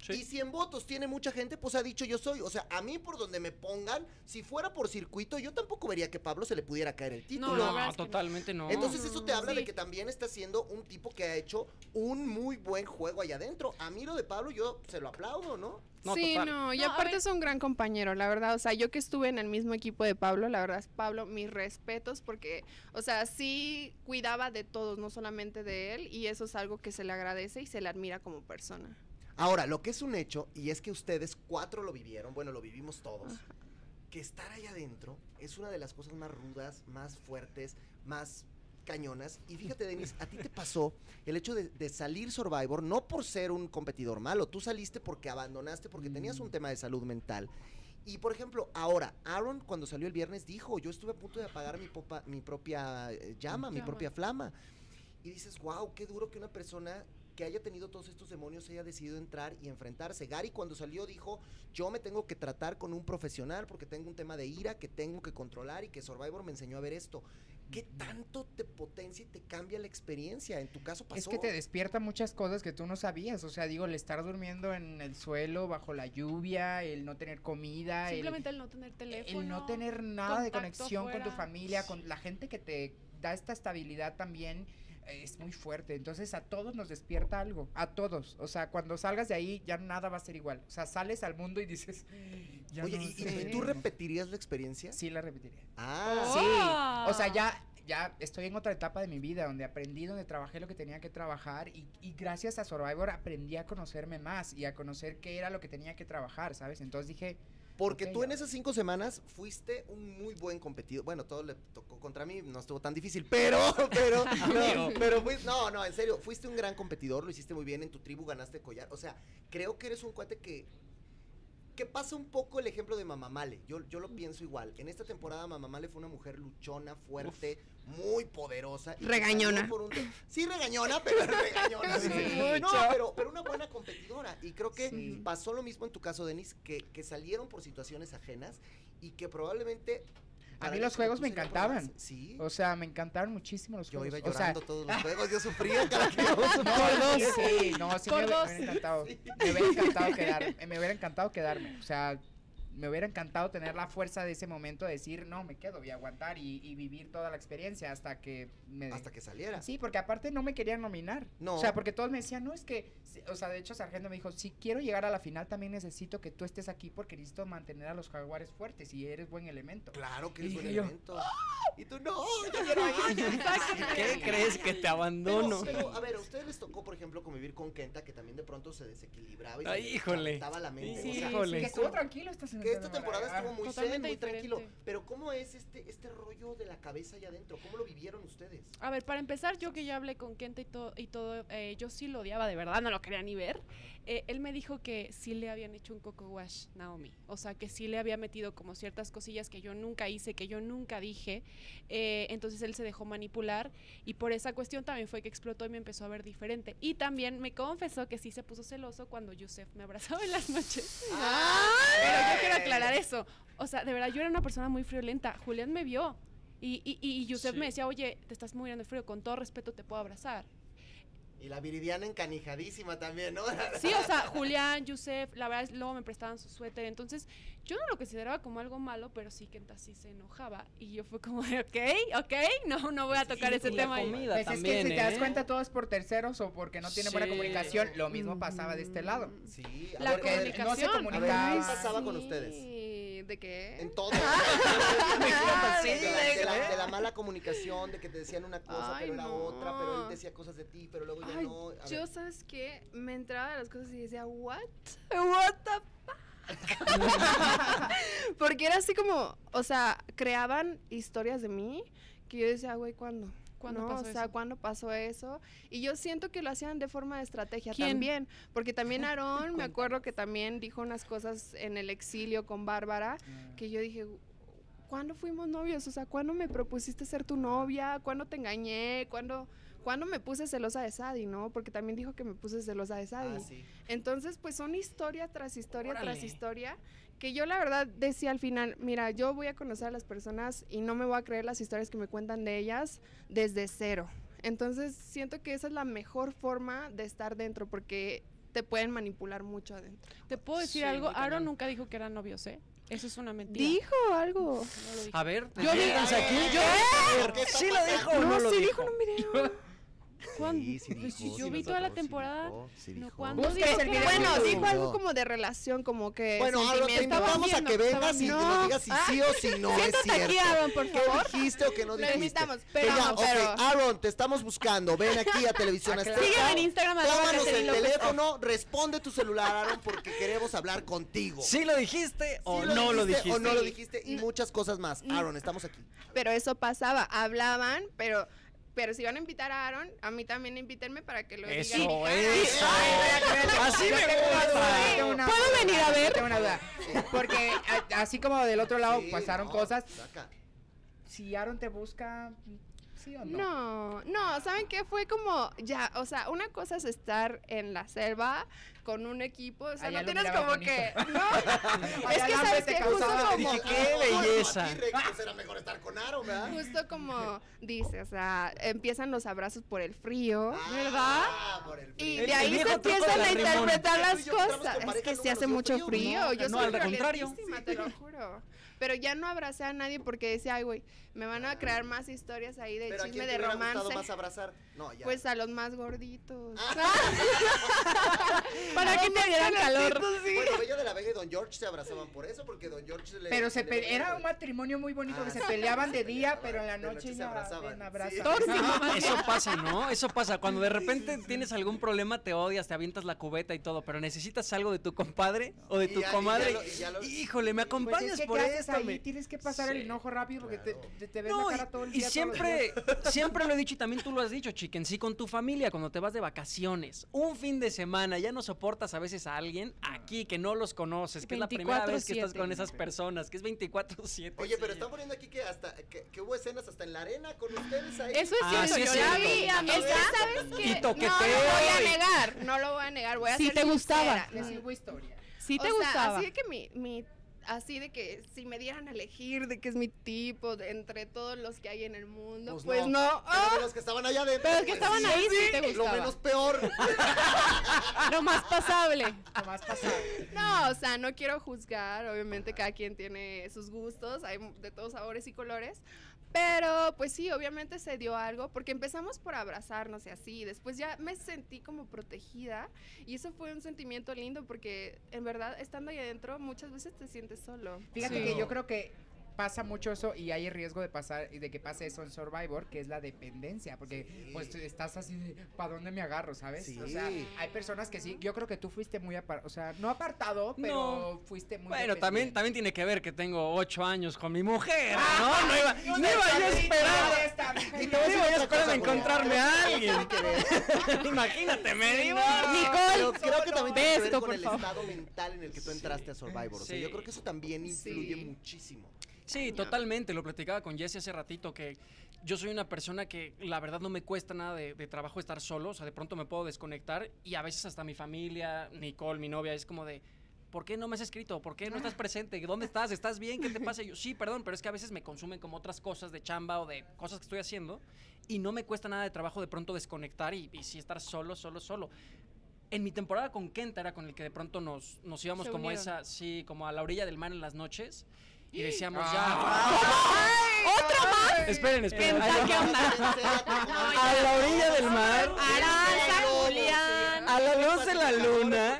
[SPEAKER 7] Sí.
[SPEAKER 1] Y si en votos tiene mucha gente, pues ha dicho yo soy. O sea, a mí por donde me pongan, si fuera por circuito, yo tampoco vería que Pablo se le pudiera caer el título.
[SPEAKER 7] No,
[SPEAKER 6] no.
[SPEAKER 7] totalmente no.
[SPEAKER 1] Entonces eso te habla de que también está siendo un tipo que ha hecho un muy buen juego allá adentro. A mí lo de Pablo yo se lo aplaudo, ¿no?
[SPEAKER 7] No,
[SPEAKER 8] sí,
[SPEAKER 7] total.
[SPEAKER 8] no, y
[SPEAKER 6] No,
[SPEAKER 8] aparte es un gran compañero, la verdad. O sea, yo que estuve en el mismo equipo de Pablo, la verdad es Pablo, mis respetos, porque, o sea, sí cuidaba de todos, no solamente de él, y eso es algo que se le agradece y se le admira como persona.
[SPEAKER 1] Ahora, lo que es un hecho, y es que ustedes cuatro lo vivieron, bueno, lo vivimos todos, que estar allá adentro es una de las cosas más rudas, más fuertes, más cañonas. Y fíjate, Denis, a ti te pasó el hecho de, de salir Survivor, no por ser un competidor malo, tú saliste porque abandonaste, porque tenías un tema de salud mental. Y por ejemplo, ahora, Aaron cuando salió el viernes dijo, yo estuve a punto de apagar mi, popa- mi propia eh, llama, mi
[SPEAKER 6] Llama.
[SPEAKER 1] propia flama. Y dices, wow, qué duro que una persona que haya tenido todos estos demonios haya decidido entrar y enfrentarse. Gary cuando salió dijo, yo me tengo que tratar con un profesional porque tengo un tema de ira que tengo que controlar y que Survivor me enseñó a ver esto. ¿Qué tanto te potencia y te cambia la experiencia? En tu caso pasó.
[SPEAKER 5] Es que te despierta muchas cosas que tú no sabías. O sea, digo, el estar durmiendo en el suelo bajo la lluvia, el no tener comida,
[SPEAKER 6] Simplemente el no tener teléfono.
[SPEAKER 5] el no tener nada de conexión con tu familia, con la gente que te da esta estabilidad también es muy fuerte. Entonces a todos nos despierta algo, a todos. O sea, cuando salgas de ahí ya nada va a ser igual. O sea, sales al mundo y dices, ya
[SPEAKER 1] Oye,
[SPEAKER 5] no
[SPEAKER 1] ¿y, y
[SPEAKER 5] sé".
[SPEAKER 1] tú repetirías la experiencia?
[SPEAKER 5] Sí, la repetiría.
[SPEAKER 1] Ah,
[SPEAKER 5] Sí, o sea, ya, ya estoy en otra etapa de mi vida donde aprendí, donde trabajé lo que tenía que trabajar y, y gracias a Survivor aprendí a conocerme más y a conocer qué era lo que tenía que trabajar, ¿sabes? Entonces dije,
[SPEAKER 1] Porque tú en esas cinco semanas fuiste un muy buen competidor. Bueno, todo le tocó contra mí, no estuvo tan difícil, pero, (laughs) pero, (laughs) no, pero fuis- no, no, en serio, fuiste un gran competidor, lo hiciste muy bien, en tu tribu ganaste collar. O sea, creo que eres un cuate que, que pasa un poco el ejemplo de Mamamale. Yo, yo lo pienso igual. En esta temporada Mamamale fue una mujer luchona, fuerte, muy poderosa. y
[SPEAKER 8] Regañona.
[SPEAKER 1] por un Sí, regañona, pero regañona. sí.
[SPEAKER 5] Sí.
[SPEAKER 1] No, pero, pero una buena competidora. Y creo que
[SPEAKER 5] Sí.
[SPEAKER 1] pasó lo mismo en tu caso, Denis, que, que salieron por situaciones ajenas y que probablemente...
[SPEAKER 5] A mí los juegos me encantaban.
[SPEAKER 1] Sí.
[SPEAKER 5] o sea, me encantaron muchísimo los
[SPEAKER 1] Yo
[SPEAKER 5] juegos.
[SPEAKER 1] iba
[SPEAKER 5] o sea,
[SPEAKER 1] llorando todos los juegos, yo sufría (laughs) cada que
[SPEAKER 5] dos.
[SPEAKER 1] juego.
[SPEAKER 5] Sí, no, sí me, me hubiera encantado. Me hubiera encantado quedarme. Me hubiera encantado quedarme. O sea, me hubiera encantado tener la fuerza de ese momento de decir, no, me quedo y aguantar y, y vivir toda la experiencia hasta que me.
[SPEAKER 1] Hasta que saliera.
[SPEAKER 5] Sí, porque aparte no me querían nominar.
[SPEAKER 1] No.
[SPEAKER 5] O sea, porque todos me decían, no, es que. sí, O sea, de hecho, Sargento me dijo, si quiero llegar a la final, también necesito que tú estés aquí porque necesito mantener a los jaguares fuertes y eres buen elemento.
[SPEAKER 1] Claro que
[SPEAKER 5] Y
[SPEAKER 1] es buen
[SPEAKER 5] yo,
[SPEAKER 1] elemento. Y tú, no, yo quiero ir.
[SPEAKER 7] ¿Qué crees que te abandono?
[SPEAKER 1] pero, a ver, a ustedes les tocó, por ejemplo, convivir con Kenta, que también de pronto se desequilibraba y se
[SPEAKER 7] Ay,
[SPEAKER 1] le
[SPEAKER 7] híjole.
[SPEAKER 1] la mente.
[SPEAKER 7] Sí,
[SPEAKER 1] O sea,
[SPEAKER 7] híjole.
[SPEAKER 5] Que estuvo tranquilo esta
[SPEAKER 1] que esta temporada estuvo muy zen, muy tranquilo. Pero ¿cómo es este, este rollo de la cabeza allá adentro? ¿Cómo lo vivieron ustedes?
[SPEAKER 6] A ver, para empezar, yo que ya hablé con Kenta y, to- y todo, eh, yo sí lo odiaba de verdad, no lo quería ni ver. Eh, él me dijo que sí le habían hecho un coco wash, Naomi. O sea, que sí le había metido como ciertas cosillas que yo nunca hice, que yo nunca dije. Eh, entonces él se dejó manipular y por esa cuestión también fue que explotó y me empezó a ver diferente. Y también me confesó que sí se puso celoso cuando Yusef me abrazaba en las noches. (laughs) Pero yo quiero aclarar eso. O sea, de verdad, yo era una persona muy friolenta. Julián me vio. Y, y, y Yusef
[SPEAKER 3] Sí.
[SPEAKER 6] me decía, oye, te estás muriendo de frío, con todo respeto te puedo abrazar.
[SPEAKER 1] Y la viridiana encanijadísima también, ¿no? (laughs)
[SPEAKER 6] Sí, o sea, Julián, Yusef, la verdad es luego me prestaban su suéter. Entonces, yo no lo consideraba como algo malo, pero sí que sí se enojaba. Y yo fue como de, ok, ok, no, no voy a tocar ese tema. ahí".
[SPEAKER 7] comida
[SPEAKER 5] Pues es que
[SPEAKER 7] también,
[SPEAKER 5] si te das
[SPEAKER 7] ¿eh?
[SPEAKER 5] cuenta todo es por terceros o porque no tienen buena comunicación, lo mismo pasaba de este lado.
[SPEAKER 1] Sí, a
[SPEAKER 6] La
[SPEAKER 1] ver,
[SPEAKER 6] comunicación.
[SPEAKER 5] no se
[SPEAKER 1] A ver,
[SPEAKER 5] comunicaba.
[SPEAKER 1] ¿qué pasaba con ustedes?
[SPEAKER 8] ¿De qué?
[SPEAKER 1] En todo. (laughs)
[SPEAKER 8] Ah,
[SPEAKER 1] de, la, mala comunicación, de que te decían una cosa,
[SPEAKER 8] Ay,
[SPEAKER 1] pero era
[SPEAKER 8] no.
[SPEAKER 1] otra, pero él decía cosas de ti, pero luego ya
[SPEAKER 8] Ay,
[SPEAKER 1] no. A
[SPEAKER 8] yo,
[SPEAKER 1] ver.
[SPEAKER 8] ¿sabes qué? Me entraba de las cosas y decía, ¿what? ¿What the fuck? (laughs) Porque era así como, o sea, creaban historias de mí que yo decía, güey, ¿cuándo?
[SPEAKER 6] ¿Cuándo
[SPEAKER 8] ¿no?
[SPEAKER 6] pasó
[SPEAKER 8] o sea,
[SPEAKER 6] eso?
[SPEAKER 8] ¿cuándo pasó eso? Y yo siento que lo hacían de forma de estrategia
[SPEAKER 6] ¿Quién?
[SPEAKER 8] también, porque también (laughs) Aarón, me acuerdo que también dijo unas cosas en el exilio con Bárbara, que yo dije, ¿cuándo fuimos novios? O sea, ¿cuándo me propusiste ser tu novia? ¿Cuándo te engañé? ¿Cuándo, ¿cuándo me puse celosa de Sadie, no? Porque también dijo que me puse celosa de Sadie.
[SPEAKER 1] Ah, sí.
[SPEAKER 8] Entonces, pues son historia tras historia tras historia que yo la verdad decía al final, mira, yo voy a conocer a las personas y no me voy a creer las historias que me cuentan de ellas desde cero. Entonces, siento que esa es la mejor forma de estar dentro porque te pueden manipular mucho adentro.
[SPEAKER 6] ¿Te puedo decir
[SPEAKER 7] Sí,
[SPEAKER 6] algo? Aaron nunca dijo que eran novios, ¿eh? Eso es una mentira.
[SPEAKER 8] Dijo algo.
[SPEAKER 6] No lo dijo.
[SPEAKER 7] A ver,
[SPEAKER 6] Yo vi-
[SPEAKER 7] aquí. Yo,
[SPEAKER 1] ¿por qué
[SPEAKER 7] ¿Sí lo dijo no,
[SPEAKER 8] No,
[SPEAKER 7] lo
[SPEAKER 8] sí
[SPEAKER 7] dijo?
[SPEAKER 8] dijo en un video. (laughs)
[SPEAKER 6] ¿Cuándo?
[SPEAKER 1] Sí, sí
[SPEAKER 6] Pues
[SPEAKER 1] dijo,
[SPEAKER 6] yo
[SPEAKER 1] sí
[SPEAKER 6] vi toda la
[SPEAKER 1] sí
[SPEAKER 6] temporada.
[SPEAKER 1] dijo, sí
[SPEAKER 6] No,
[SPEAKER 1] dijo.
[SPEAKER 6] ¿cuándo
[SPEAKER 5] Busca
[SPEAKER 6] dijo que
[SPEAKER 5] video.
[SPEAKER 8] Bueno, dijo algo
[SPEAKER 1] No.
[SPEAKER 8] como de relación, como que
[SPEAKER 1] Bueno, Aaron, te invitamos a que vengas y
[SPEAKER 8] viendo.
[SPEAKER 1] nos digas si sí o si no es cierto.
[SPEAKER 8] aquí, Aaron, por
[SPEAKER 1] ¿Qué dijiste o qué no
[SPEAKER 8] Lo
[SPEAKER 1] dijiste?
[SPEAKER 8] invitamos,
[SPEAKER 1] Que
[SPEAKER 8] pero
[SPEAKER 1] ya,
[SPEAKER 8] no,
[SPEAKER 1] ok,
[SPEAKER 8] pero-
[SPEAKER 1] Aaron, te estamos buscando. Ven aquí a Televisión
[SPEAKER 5] Aclara.
[SPEAKER 1] Azteca.
[SPEAKER 6] Sígueme en Instagram,
[SPEAKER 1] Tómanos el teléfono, responde tu celular, Aaron, porque queremos hablar contigo.
[SPEAKER 7] ¿Sí lo dijiste o
[SPEAKER 1] ¿Sí
[SPEAKER 7] no lo dijiste?
[SPEAKER 1] O no lo dijiste y muchas cosas más. Aaron, estamos aquí.
[SPEAKER 8] Pero eso pasaba, hablaban, pero pero si van a invitar a Aaron, a mí también invítenme para que lo
[SPEAKER 7] Eso,
[SPEAKER 8] digan.
[SPEAKER 7] eso. Así
[SPEAKER 5] Yo
[SPEAKER 7] me
[SPEAKER 5] tengo una duda,
[SPEAKER 7] gusta.
[SPEAKER 6] ¿Puedo venir a ver?
[SPEAKER 5] Tengo una duda. Porque a- así como del otro lado
[SPEAKER 1] Sí,
[SPEAKER 5] pasaron
[SPEAKER 1] no,
[SPEAKER 5] cosas,
[SPEAKER 1] saca.
[SPEAKER 5] si Aaron te busca, ¿sí o no?
[SPEAKER 8] No, no, ¿saben qué? Fue como, ya, o sea, una cosa es estar en la selva con un equipo, o sea,
[SPEAKER 5] Allá
[SPEAKER 8] no tienes como que, (laughs) no, (laughs) es que sabes que justo como,
[SPEAKER 7] Dije, qué belleza.
[SPEAKER 1] Era mejor estar con Aaron, ¿verdad?
[SPEAKER 8] justo como dice, o sea, empiezan los abrazos por el frío,
[SPEAKER 1] Ah, por el
[SPEAKER 8] Y
[SPEAKER 1] frío.
[SPEAKER 7] El-
[SPEAKER 8] de ahí se empiezan a interpretar
[SPEAKER 1] y
[SPEAKER 8] las cosas. Es que se hace mucho
[SPEAKER 1] frío.
[SPEAKER 8] frío.
[SPEAKER 7] No,
[SPEAKER 8] Yo
[SPEAKER 7] no,
[SPEAKER 8] soy
[SPEAKER 7] al contrario.
[SPEAKER 8] te lo juro. Pero ya no abracé a nadie porque decía, ay, güey, me van a crear más historias ahí de
[SPEAKER 1] Pero ¿a
[SPEAKER 8] chisme
[SPEAKER 1] quién te
[SPEAKER 8] de
[SPEAKER 1] hubiera gustado
[SPEAKER 8] romance.
[SPEAKER 1] más abrazar? No, ya.
[SPEAKER 8] Pues a los más gorditos. (laughs)
[SPEAKER 6] Para que te dieran calor.
[SPEAKER 1] Bueno, Bella de la Vega y Don George se abrazaban por eso, porque Don George le...
[SPEAKER 5] Pero se
[SPEAKER 1] le
[SPEAKER 5] pe-
[SPEAKER 1] ponía-
[SPEAKER 5] era un matrimonio muy bonito
[SPEAKER 1] Ah,
[SPEAKER 5] que se
[SPEAKER 1] sí.
[SPEAKER 5] peleaban de
[SPEAKER 1] Se
[SPEAKER 5] día,
[SPEAKER 1] peleaban,
[SPEAKER 5] pero en la
[SPEAKER 1] de noche
[SPEAKER 5] noche
[SPEAKER 1] se abrazaban. Sí.
[SPEAKER 6] Tóxico.
[SPEAKER 7] Eso pasa, ¿no? Eso pasa. Cuando de repente tienes algún problema, te odias, te avientas la cubeta y todo, pero necesitas algo de tu compadre o de
[SPEAKER 1] Y
[SPEAKER 7] tu
[SPEAKER 1] ya- y ya
[SPEAKER 7] comadre.
[SPEAKER 1] lo- y ya lo-
[SPEAKER 7] Híjole, me
[SPEAKER 5] Pues
[SPEAKER 7] acompañas
[SPEAKER 5] que,
[SPEAKER 7] por
[SPEAKER 5] ¿qué haces
[SPEAKER 7] esto.
[SPEAKER 5] ahí?
[SPEAKER 7] me-
[SPEAKER 5] Tienes que pasar el
[SPEAKER 7] Sí.
[SPEAKER 5] enojo rápido porque te,
[SPEAKER 1] Claro.
[SPEAKER 5] te, te ves
[SPEAKER 7] No,
[SPEAKER 5] la
[SPEAKER 7] y,
[SPEAKER 5] cara todo el
[SPEAKER 7] y
[SPEAKER 5] día. los
[SPEAKER 7] siempre, (laughs) siempre lo he dicho y también tú lo has dicho, chiquen, sí con tu familia, cuando te vas de vacaciones, un fin de semana, ya no soportas a veces a alguien aquí que no los conoces, que es la primera vez que estás
[SPEAKER 6] 24/7.
[SPEAKER 7] con esas personas, que es 24/7.
[SPEAKER 1] Oye, pero
[SPEAKER 7] sí.
[SPEAKER 1] están poniendo aquí que hasta que, que hubo escenas hasta en la arena con ustedes ahí.
[SPEAKER 6] Eso es
[SPEAKER 7] Ah,
[SPEAKER 6] cierto,
[SPEAKER 7] sí
[SPEAKER 6] yo la vi, amiga.
[SPEAKER 8] ¿sabes qué?
[SPEAKER 7] Y toqueteo
[SPEAKER 8] No lo voy a
[SPEAKER 7] y-
[SPEAKER 8] negar, no lo voy a negar, voy a
[SPEAKER 6] Sí
[SPEAKER 8] ser
[SPEAKER 6] te gustaba.
[SPEAKER 5] Les hubo historia.
[SPEAKER 6] Sí
[SPEAKER 8] O
[SPEAKER 6] te
[SPEAKER 8] sea,
[SPEAKER 6] gustaba.
[SPEAKER 8] Así que mi, mi, así de que si me dieran a elegir de que es mi tipo de entre todos los que hay en el mundo,
[SPEAKER 1] Pues
[SPEAKER 8] pues,
[SPEAKER 1] no.
[SPEAKER 8] no.
[SPEAKER 1] Pero de los que estaban allá adentro.
[SPEAKER 6] Pero es que
[SPEAKER 1] pues
[SPEAKER 6] estaban ahí, sí te
[SPEAKER 1] Lo
[SPEAKER 6] gustaba.
[SPEAKER 1] menos peor. (laughs)
[SPEAKER 6] Lo más pasable.
[SPEAKER 5] Nomás pasar.
[SPEAKER 8] No, o sea, no quiero juzgar, obviamente cada quien tiene sus gustos, hay de todos sabores y colores, pero pues sí, obviamente se dio algo, porque empezamos por abrazarnos y así, después ya me sentí como protegida y eso fue un sentimiento lindo porque en verdad estando ahí adentro muchas veces te sientes solo.
[SPEAKER 5] Fíjate
[SPEAKER 6] Sí.
[SPEAKER 5] que yo creo que pasa mucho eso y hay riesgo de pasar y de que pase eso en Survivor, que es la dependencia, porque
[SPEAKER 1] Sí.
[SPEAKER 5] pues estás así de ¿para dónde me agarro, sabes?
[SPEAKER 1] Sí.
[SPEAKER 5] O sea, hay personas que sí, yo creo que tú fuiste muy apartado, o sea, no apartado, pero fuiste muy
[SPEAKER 7] Bueno, también, también tiene que ver que tengo ocho años con mi mujer,
[SPEAKER 1] Ah,
[SPEAKER 7] ¿no? No iba, no iba yo a esperar.
[SPEAKER 1] Y te voy a decir
[SPEAKER 7] iba yo a esperar a encontrarme a alguien. (laughs) Imagínate, me digo.
[SPEAKER 6] Nicole,
[SPEAKER 1] creo que también tiene que ver con el
[SPEAKER 6] favor.
[SPEAKER 1] estado mental en el que tú entraste a Survivor. O sea,
[SPEAKER 7] Sí.
[SPEAKER 1] yo creo que eso también influye
[SPEAKER 8] Sí.
[SPEAKER 1] muchísimo.
[SPEAKER 7] Sí, totalmente. Lo platicaba con Jesse hace ratito que yo soy una persona que la verdad no me cuesta nada de, de trabajo estar solo. O sea, de pronto me puedo desconectar y a veces hasta mi familia, Nicole, mi novia, es como de. ¿por qué no me has escrito? ¿Por qué no estás presente? ¿Dónde estás? ¿Estás bien? ¿Qué te (laughs) pasa? Y yo, sí, perdón, pero es que a veces me consumen como otras cosas de chamba o de cosas que estoy haciendo y no me cuesta nada de trabajo de pronto desconectar y, y sí estar solo, solo, solo. En mi temporada con Kenta era con el que de pronto nos, nos íbamos
[SPEAKER 6] Se
[SPEAKER 7] como
[SPEAKER 6] unieron.
[SPEAKER 7] esa, sí, como a la orilla del mar en las noches y decíamos
[SPEAKER 5] Ah.
[SPEAKER 7] ya. Esperen, esperen. ahí va.
[SPEAKER 2] ¿qué onda?
[SPEAKER 7] A la orilla del mar.
[SPEAKER 2] Aranza, Julián.
[SPEAKER 7] A la luz de la luna.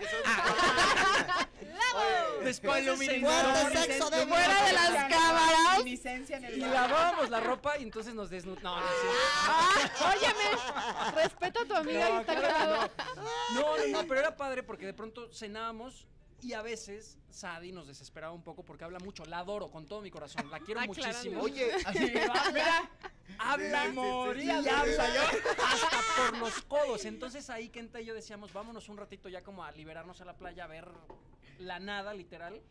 [SPEAKER 5] Después
[SPEAKER 1] Fuerte sexo de
[SPEAKER 2] Fuera de las cámaras.
[SPEAKER 7] Y lavábamos la ropa y entonces nos desnudamos. No.
[SPEAKER 6] Óyeme, respeta a tu amiga y está grabado.
[SPEAKER 7] no, no, no, pero era padre porque de pronto cenábamos y a veces Sadie nos desesperaba un poco porque habla mucho. La adoro con todo mi corazón. La quiero
[SPEAKER 6] Aclarando.
[SPEAKER 7] muchísimo.
[SPEAKER 1] Oye,
[SPEAKER 7] habla, habla
[SPEAKER 1] Sí, sí, sí,
[SPEAKER 7] moría
[SPEAKER 1] sí,
[SPEAKER 7] habla yo hasta por los codos. Entonces ahí Kenta y yo decíamos, vámonos un ratito ya como a liberarnos a la playa, a ver la nada, literal.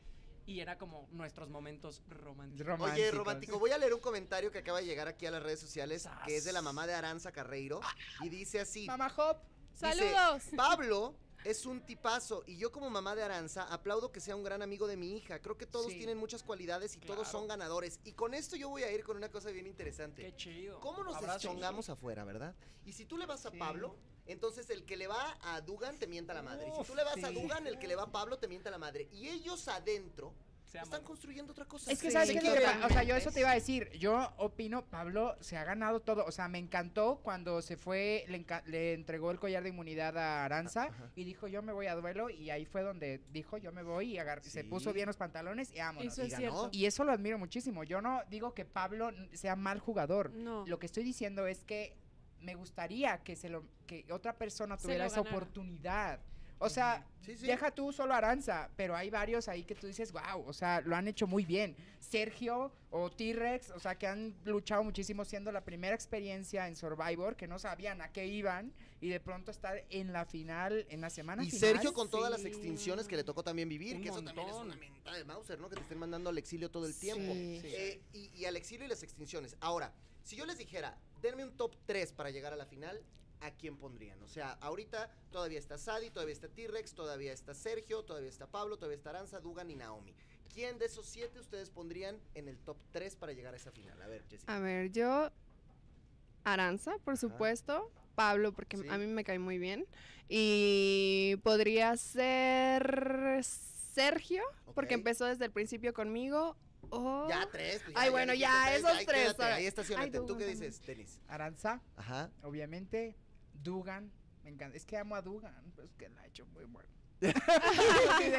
[SPEAKER 7] Y era como nuestros momentos románticos.
[SPEAKER 1] Oye,
[SPEAKER 5] Románticos.
[SPEAKER 1] romántico, voy a leer un comentario que acaba de llegar aquí a las redes sociales, que es de la mamá de Aranza Carreiro, y dice así.
[SPEAKER 5] Mamá Hop.
[SPEAKER 1] dice,
[SPEAKER 6] Saludos.
[SPEAKER 1] Pablo es un tipazo y yo como mamá de Aranza aplaudo que sea un gran amigo de mi hija. Creo que todos
[SPEAKER 5] Sí.
[SPEAKER 1] tienen muchas cualidades y todos son ganadores. Y con esto yo voy a ir con una cosa bien interesante.
[SPEAKER 7] Qué chido.
[SPEAKER 1] ¿Cómo nos
[SPEAKER 7] Abrazos.
[SPEAKER 1] deschongamos afuera, verdad? Y si tú le vas a
[SPEAKER 5] Sí.
[SPEAKER 1] Pablo, entonces el que le va a Dugan te mienta la madre. Y si tú le vas a. Dugan, el que le va a Pablo te mienta la madre. Y ellos adentro
[SPEAKER 7] Se aman.
[SPEAKER 1] están construyendo otra cosa.
[SPEAKER 5] Es que. ¿sabes qué es lo que O sea, yo eso te iba a decir. Yo opino, Pablo se ha ganado todo. O sea, me encantó cuando se fue, le, le entregó el collar de inmunidad a Aranza
[SPEAKER 1] Ajá.
[SPEAKER 5] y dijo, yo me voy a duelo. Y ahí fue donde dijo, yo me voy y se puso bien los pantalones y vámonos.
[SPEAKER 6] Eso
[SPEAKER 1] y
[SPEAKER 6] es
[SPEAKER 1] ganó.
[SPEAKER 6] cierto.
[SPEAKER 5] Y eso lo admiro muchísimo. Yo no digo que Pablo sea mal jugador.
[SPEAKER 6] No.
[SPEAKER 5] Lo que estoy diciendo es que me gustaría que se lo que otra persona
[SPEAKER 6] Se
[SPEAKER 5] tuviera
[SPEAKER 6] lo
[SPEAKER 5] esa oportunidad. O sea,
[SPEAKER 1] Sí, sí.
[SPEAKER 5] deja tú solo Aranza, pero hay varios ahí que tú dices, wow, o sea, lo han hecho muy bien. Sergio o T-Rex, o sea, que han luchado muchísimo siendo la primera experiencia en Survivor, que no sabían a qué iban y de pronto estar en la final, en la semana
[SPEAKER 1] Y
[SPEAKER 5] final.
[SPEAKER 1] Sergio con todas las extinciones que le tocó también vivir,
[SPEAKER 7] Un
[SPEAKER 1] que eso también es una menta de Mauser, ¿no? Que te estén mandando al exilio todo el tiempo.
[SPEAKER 5] Sí.
[SPEAKER 1] Eh, y, y al exilio y las extinciones. Ahora, si yo les dijera, denme un top 3 para llegar a la final, ¿a quién pondrían? O sea, ahorita todavía está Sadie, todavía está T-Rex, todavía está Sergio, todavía está Pablo, todavía está Aranza, Dugan y Naomi. ¿Quién de esos siete ustedes pondrían en el top 3 para llegar a esa final? A ver, Jessica.
[SPEAKER 8] A ver, yo. Aranza, por supuesto. Pablo, porque
[SPEAKER 1] Sí.
[SPEAKER 8] a mí me cae muy bien. Y podría ser Sergio, porque empezó desde el principio conmigo. O
[SPEAKER 1] Ya tres. pues,
[SPEAKER 8] Ay, bueno, ya, esos
[SPEAKER 1] ahí
[SPEAKER 8] tres,
[SPEAKER 1] quédate, ahí estacionate.
[SPEAKER 8] Ay,
[SPEAKER 1] ¿Tú qué dices, Denis?
[SPEAKER 5] Aranza,
[SPEAKER 1] Ajá.
[SPEAKER 5] obviamente, Dugan, me encanta. Es que amo a Dugan, pues que la ha hecho muy bueno. (laughs)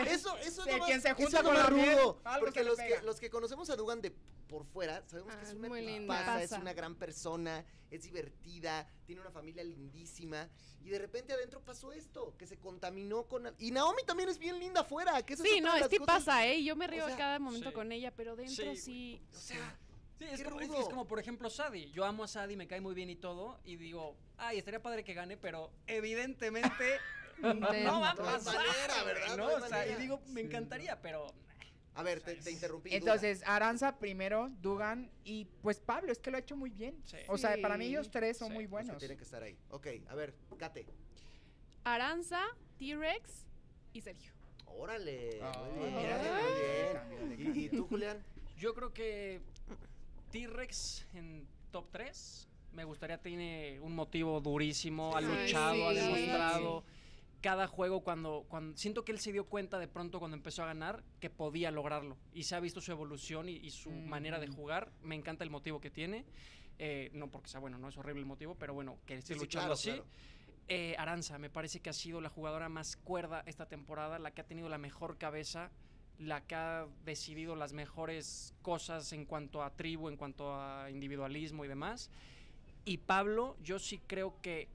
[SPEAKER 1] Eso, eso es lo
[SPEAKER 5] quien se
[SPEAKER 1] eso
[SPEAKER 5] junta
[SPEAKER 1] es
[SPEAKER 5] con la algo
[SPEAKER 1] Porque los que, los que conocemos a Dugan de por fuera, sabemos que
[SPEAKER 8] Ah,
[SPEAKER 1] es
[SPEAKER 8] es
[SPEAKER 1] una
[SPEAKER 8] muy linda.
[SPEAKER 1] tipaza, es
[SPEAKER 6] Pasa.
[SPEAKER 1] una gran persona, es divertida, tiene una familia lindísima. Y de repente adentro pasó esto, que se contaminó con... al- Y Naomi también es bien linda afuera. Que esa
[SPEAKER 6] Sí, no,
[SPEAKER 1] de
[SPEAKER 6] es que
[SPEAKER 1] cosas-
[SPEAKER 6] pasa, ¿eh? Yo me río
[SPEAKER 1] o sea,
[SPEAKER 6] a cada momento
[SPEAKER 7] sí.
[SPEAKER 6] con ella, pero dentro
[SPEAKER 7] Sí,
[SPEAKER 6] sí.
[SPEAKER 1] O sea,
[SPEAKER 7] Sí, es como, es, como, por ejemplo, Sadie. Yo amo a Sadie, me cae muy bien y todo. Y digo, ay, estaría padre que gane, pero evidentemente (laughs) no va a pasar.
[SPEAKER 1] manera, ¿verdad? (laughs) No
[SPEAKER 7] O sea, y digo, me encantaría, pero.
[SPEAKER 1] a ver, te, te interrumpí. Dugan.
[SPEAKER 5] Entonces, Aranza primero, Dugan y pues Pablo, es que lo ha hecho muy bien.
[SPEAKER 7] Sí.
[SPEAKER 5] O sea, para mí ellos tres son
[SPEAKER 7] Sí,
[SPEAKER 5] muy
[SPEAKER 1] Los que
[SPEAKER 5] buenos.
[SPEAKER 1] tienen que estar ahí. Ok, a ver, Kate.
[SPEAKER 6] Aranza, T-Rex y Sergio.
[SPEAKER 1] Órale.
[SPEAKER 5] Ah,
[SPEAKER 1] muy bien,
[SPEAKER 5] mira,
[SPEAKER 1] muy bien. ¿Y, y tú, Julián?
[SPEAKER 7] Yo creo que T-Rex en top 3. Me gustaría, tiene un motivo durísimo, ha luchado,
[SPEAKER 8] Ay,
[SPEAKER 7] ha
[SPEAKER 8] sí.
[SPEAKER 7] demostrado. Cada juego cuando, cuando siento que él se dio cuenta de pronto cuando empezó a ganar que podía lograrlo y se ha visto su evolución y, y su
[SPEAKER 5] Mm.
[SPEAKER 7] manera de jugar. Me encanta el motivo que tiene. Eh, no porque sea bueno, no es horrible el motivo, pero bueno, que esté luchando
[SPEAKER 1] claro,
[SPEAKER 7] así.
[SPEAKER 1] claro.
[SPEAKER 7] Eh, Aranza, me parece que ha sido la jugadora más cuerda esta temporada, la que ha tenido la mejor cabeza, la que ha decidido las mejores cosas en cuanto a tribu, en cuanto a individualismo y demás. Y Pablo, yo sí creo que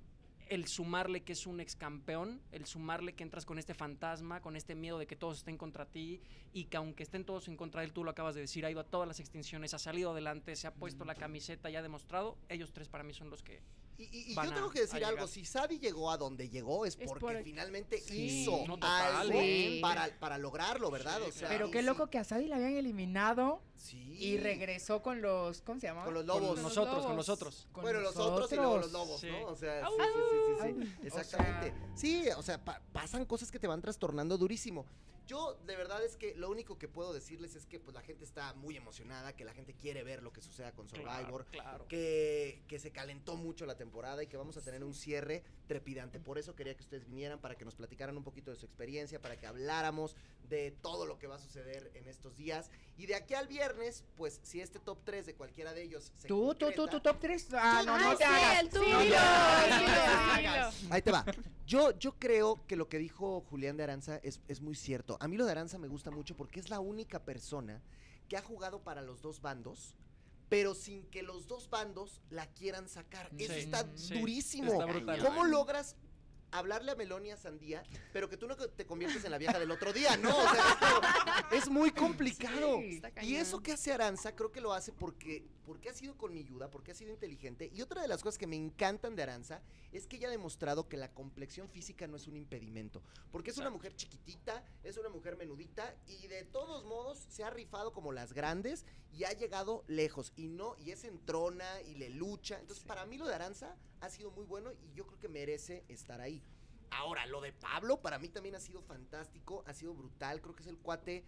[SPEAKER 7] el sumarle que es un ex campeón, el sumarle que entras con este fantasma, con este miedo de que todos estén contra ti y que aunque estén todos en contra de él, tú lo acabas de decir, ha ido a todas las extinciones, ha salido adelante, se ha puesto la camiseta y ha demostrado, ellos tres para mí son los que...
[SPEAKER 1] Y, y- yo tengo que decir algo, si Sadie llegó a donde llegó es
[SPEAKER 6] Es
[SPEAKER 1] porque
[SPEAKER 6] por-
[SPEAKER 1] finalmente
[SPEAKER 8] Sí.
[SPEAKER 1] hizo
[SPEAKER 7] No, total,
[SPEAKER 1] algo
[SPEAKER 8] sí.
[SPEAKER 1] para, para lograrlo, ¿verdad?
[SPEAKER 7] Sí,
[SPEAKER 1] o sea,
[SPEAKER 5] Pero qué
[SPEAKER 1] sí-
[SPEAKER 5] loco que a Sadie la habían eliminado
[SPEAKER 1] Sí.
[SPEAKER 5] y regresó con los, ¿cómo se llama?
[SPEAKER 1] Con los
[SPEAKER 7] Con
[SPEAKER 1] lobos.
[SPEAKER 6] los
[SPEAKER 7] nosotros, con nosotros.
[SPEAKER 5] Con
[SPEAKER 1] bueno, los otros y luego los lobos,
[SPEAKER 7] Sí.
[SPEAKER 1] ¿no? O sea, sí, sí, sí, sí, exactamente. sí, o sea, pa- pasan cosas que te van trastornando durísimo. Yo, de verdad, es que lo único que puedo decirles es que pues la gente está muy emocionada, que la gente quiere ver lo que suceda con Survivor,
[SPEAKER 7] Claro.
[SPEAKER 1] que, que se calentó mucho la temporada y que vamos a tener un cierre trepidante. Por eso quería que ustedes vinieran, para que nos platicaran un poquito de su experiencia, para que habláramos de todo lo que va a suceder en estos días. Y de aquí al viernes, pues si este top 3 de cualquiera de ellos se
[SPEAKER 5] Tú, tú, tú,
[SPEAKER 1] concreta-
[SPEAKER 5] tu top 3. Ah, no, no te hagas.
[SPEAKER 1] Ahí te va. Yo, yo creo que lo que dijo Julián de Aranza es, es muy cierto. A mí lo de Aranza me gusta mucho porque es la única persona que ha jugado para los dos bandos, pero sin que los dos bandos la quieran sacar. Eso
[SPEAKER 7] Sí,
[SPEAKER 1] está
[SPEAKER 7] sí,
[SPEAKER 1] durísimo.
[SPEAKER 7] está.
[SPEAKER 1] ¿Cómo logras hablarle a Meloni a Sandía, pero que tú no te conviertes en la vieja del otro día? No, o sea, es, como- es muy complicado.
[SPEAKER 5] Sí.
[SPEAKER 1] Y eso que hace Aranza, creo que lo hace porque, porque ha sido con mi ayuda, porque ha sido inteligente. Y otra de las cosas que me encantan de Aranza es que ella ha demostrado que la complexión física no es un impedimento. Porque es una mujer chiquitita, es una mujer menudita y de todos modos se ha rifado como las grandes y ha llegado lejos. Y no, y es entrona y le lucha. Entonces, para mí lo de Aranza ha sido muy bueno y yo creo que merece estar ahí. Ahora, lo de Pablo para mí también ha sido fantástico, ha sido brutal. Creo que es el cuate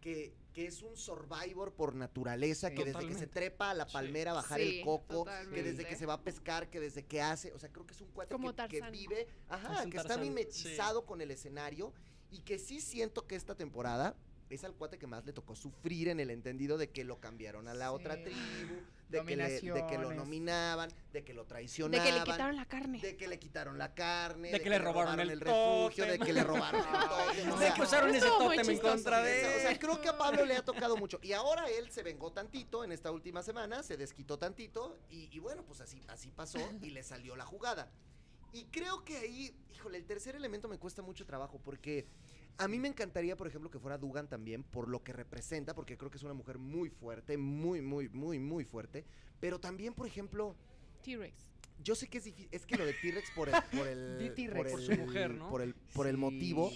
[SPEAKER 1] que, que es un survivor por naturaleza,
[SPEAKER 5] Sí.
[SPEAKER 1] que desde que se trepa a la
[SPEAKER 7] Sí.
[SPEAKER 1] palmera a bajar
[SPEAKER 8] Sí,
[SPEAKER 1] el coco, que desde que se va a pescar, que desde que hace, o sea, creo que es un cuate
[SPEAKER 6] Como
[SPEAKER 1] que, vive, ajá,
[SPEAKER 7] Es
[SPEAKER 1] que está mimetizado con el escenario y que sí siento que esta temporada es al cuate que más le tocó sufrir en el entendido de que lo cambiaron a la
[SPEAKER 5] Sí.
[SPEAKER 1] otra tribu, de que, le- de que lo nominaban, de que lo
[SPEAKER 8] De
[SPEAKER 1] traicionaban.
[SPEAKER 8] que le quitaron la carne.
[SPEAKER 1] De que le quitaron la carne,
[SPEAKER 7] De que le robaron el (laughs)
[SPEAKER 1] refugio, de que le robaron el tótem.
[SPEAKER 7] De que usaron ese tótem en contra de
[SPEAKER 1] o sea, creo que a Pablo le ha tocado mucho. (laughs) Y ahora él se vengó tantito en esta última semana, se desquitó tantito y, y bueno, pues así, así pasó y le salió la jugada. Y creo que ahí, híjole, el tercer elemento me cuesta mucho trabajo porque a mí me encantaría, por ejemplo, que fuera Dugan también por lo que representa, porque creo que es una mujer muy fuerte, muy, muy, muy, muy fuerte. Pero también, por ejemplo,
[SPEAKER 6] T-Rex.
[SPEAKER 1] yo sé que es difícil, es que lo de T-Rex por el, por el, (laughs) por,
[SPEAKER 7] Por
[SPEAKER 1] el-
[SPEAKER 7] su mujer, ¿no?
[SPEAKER 1] por el, por el
[SPEAKER 5] Sí.
[SPEAKER 1] motivo.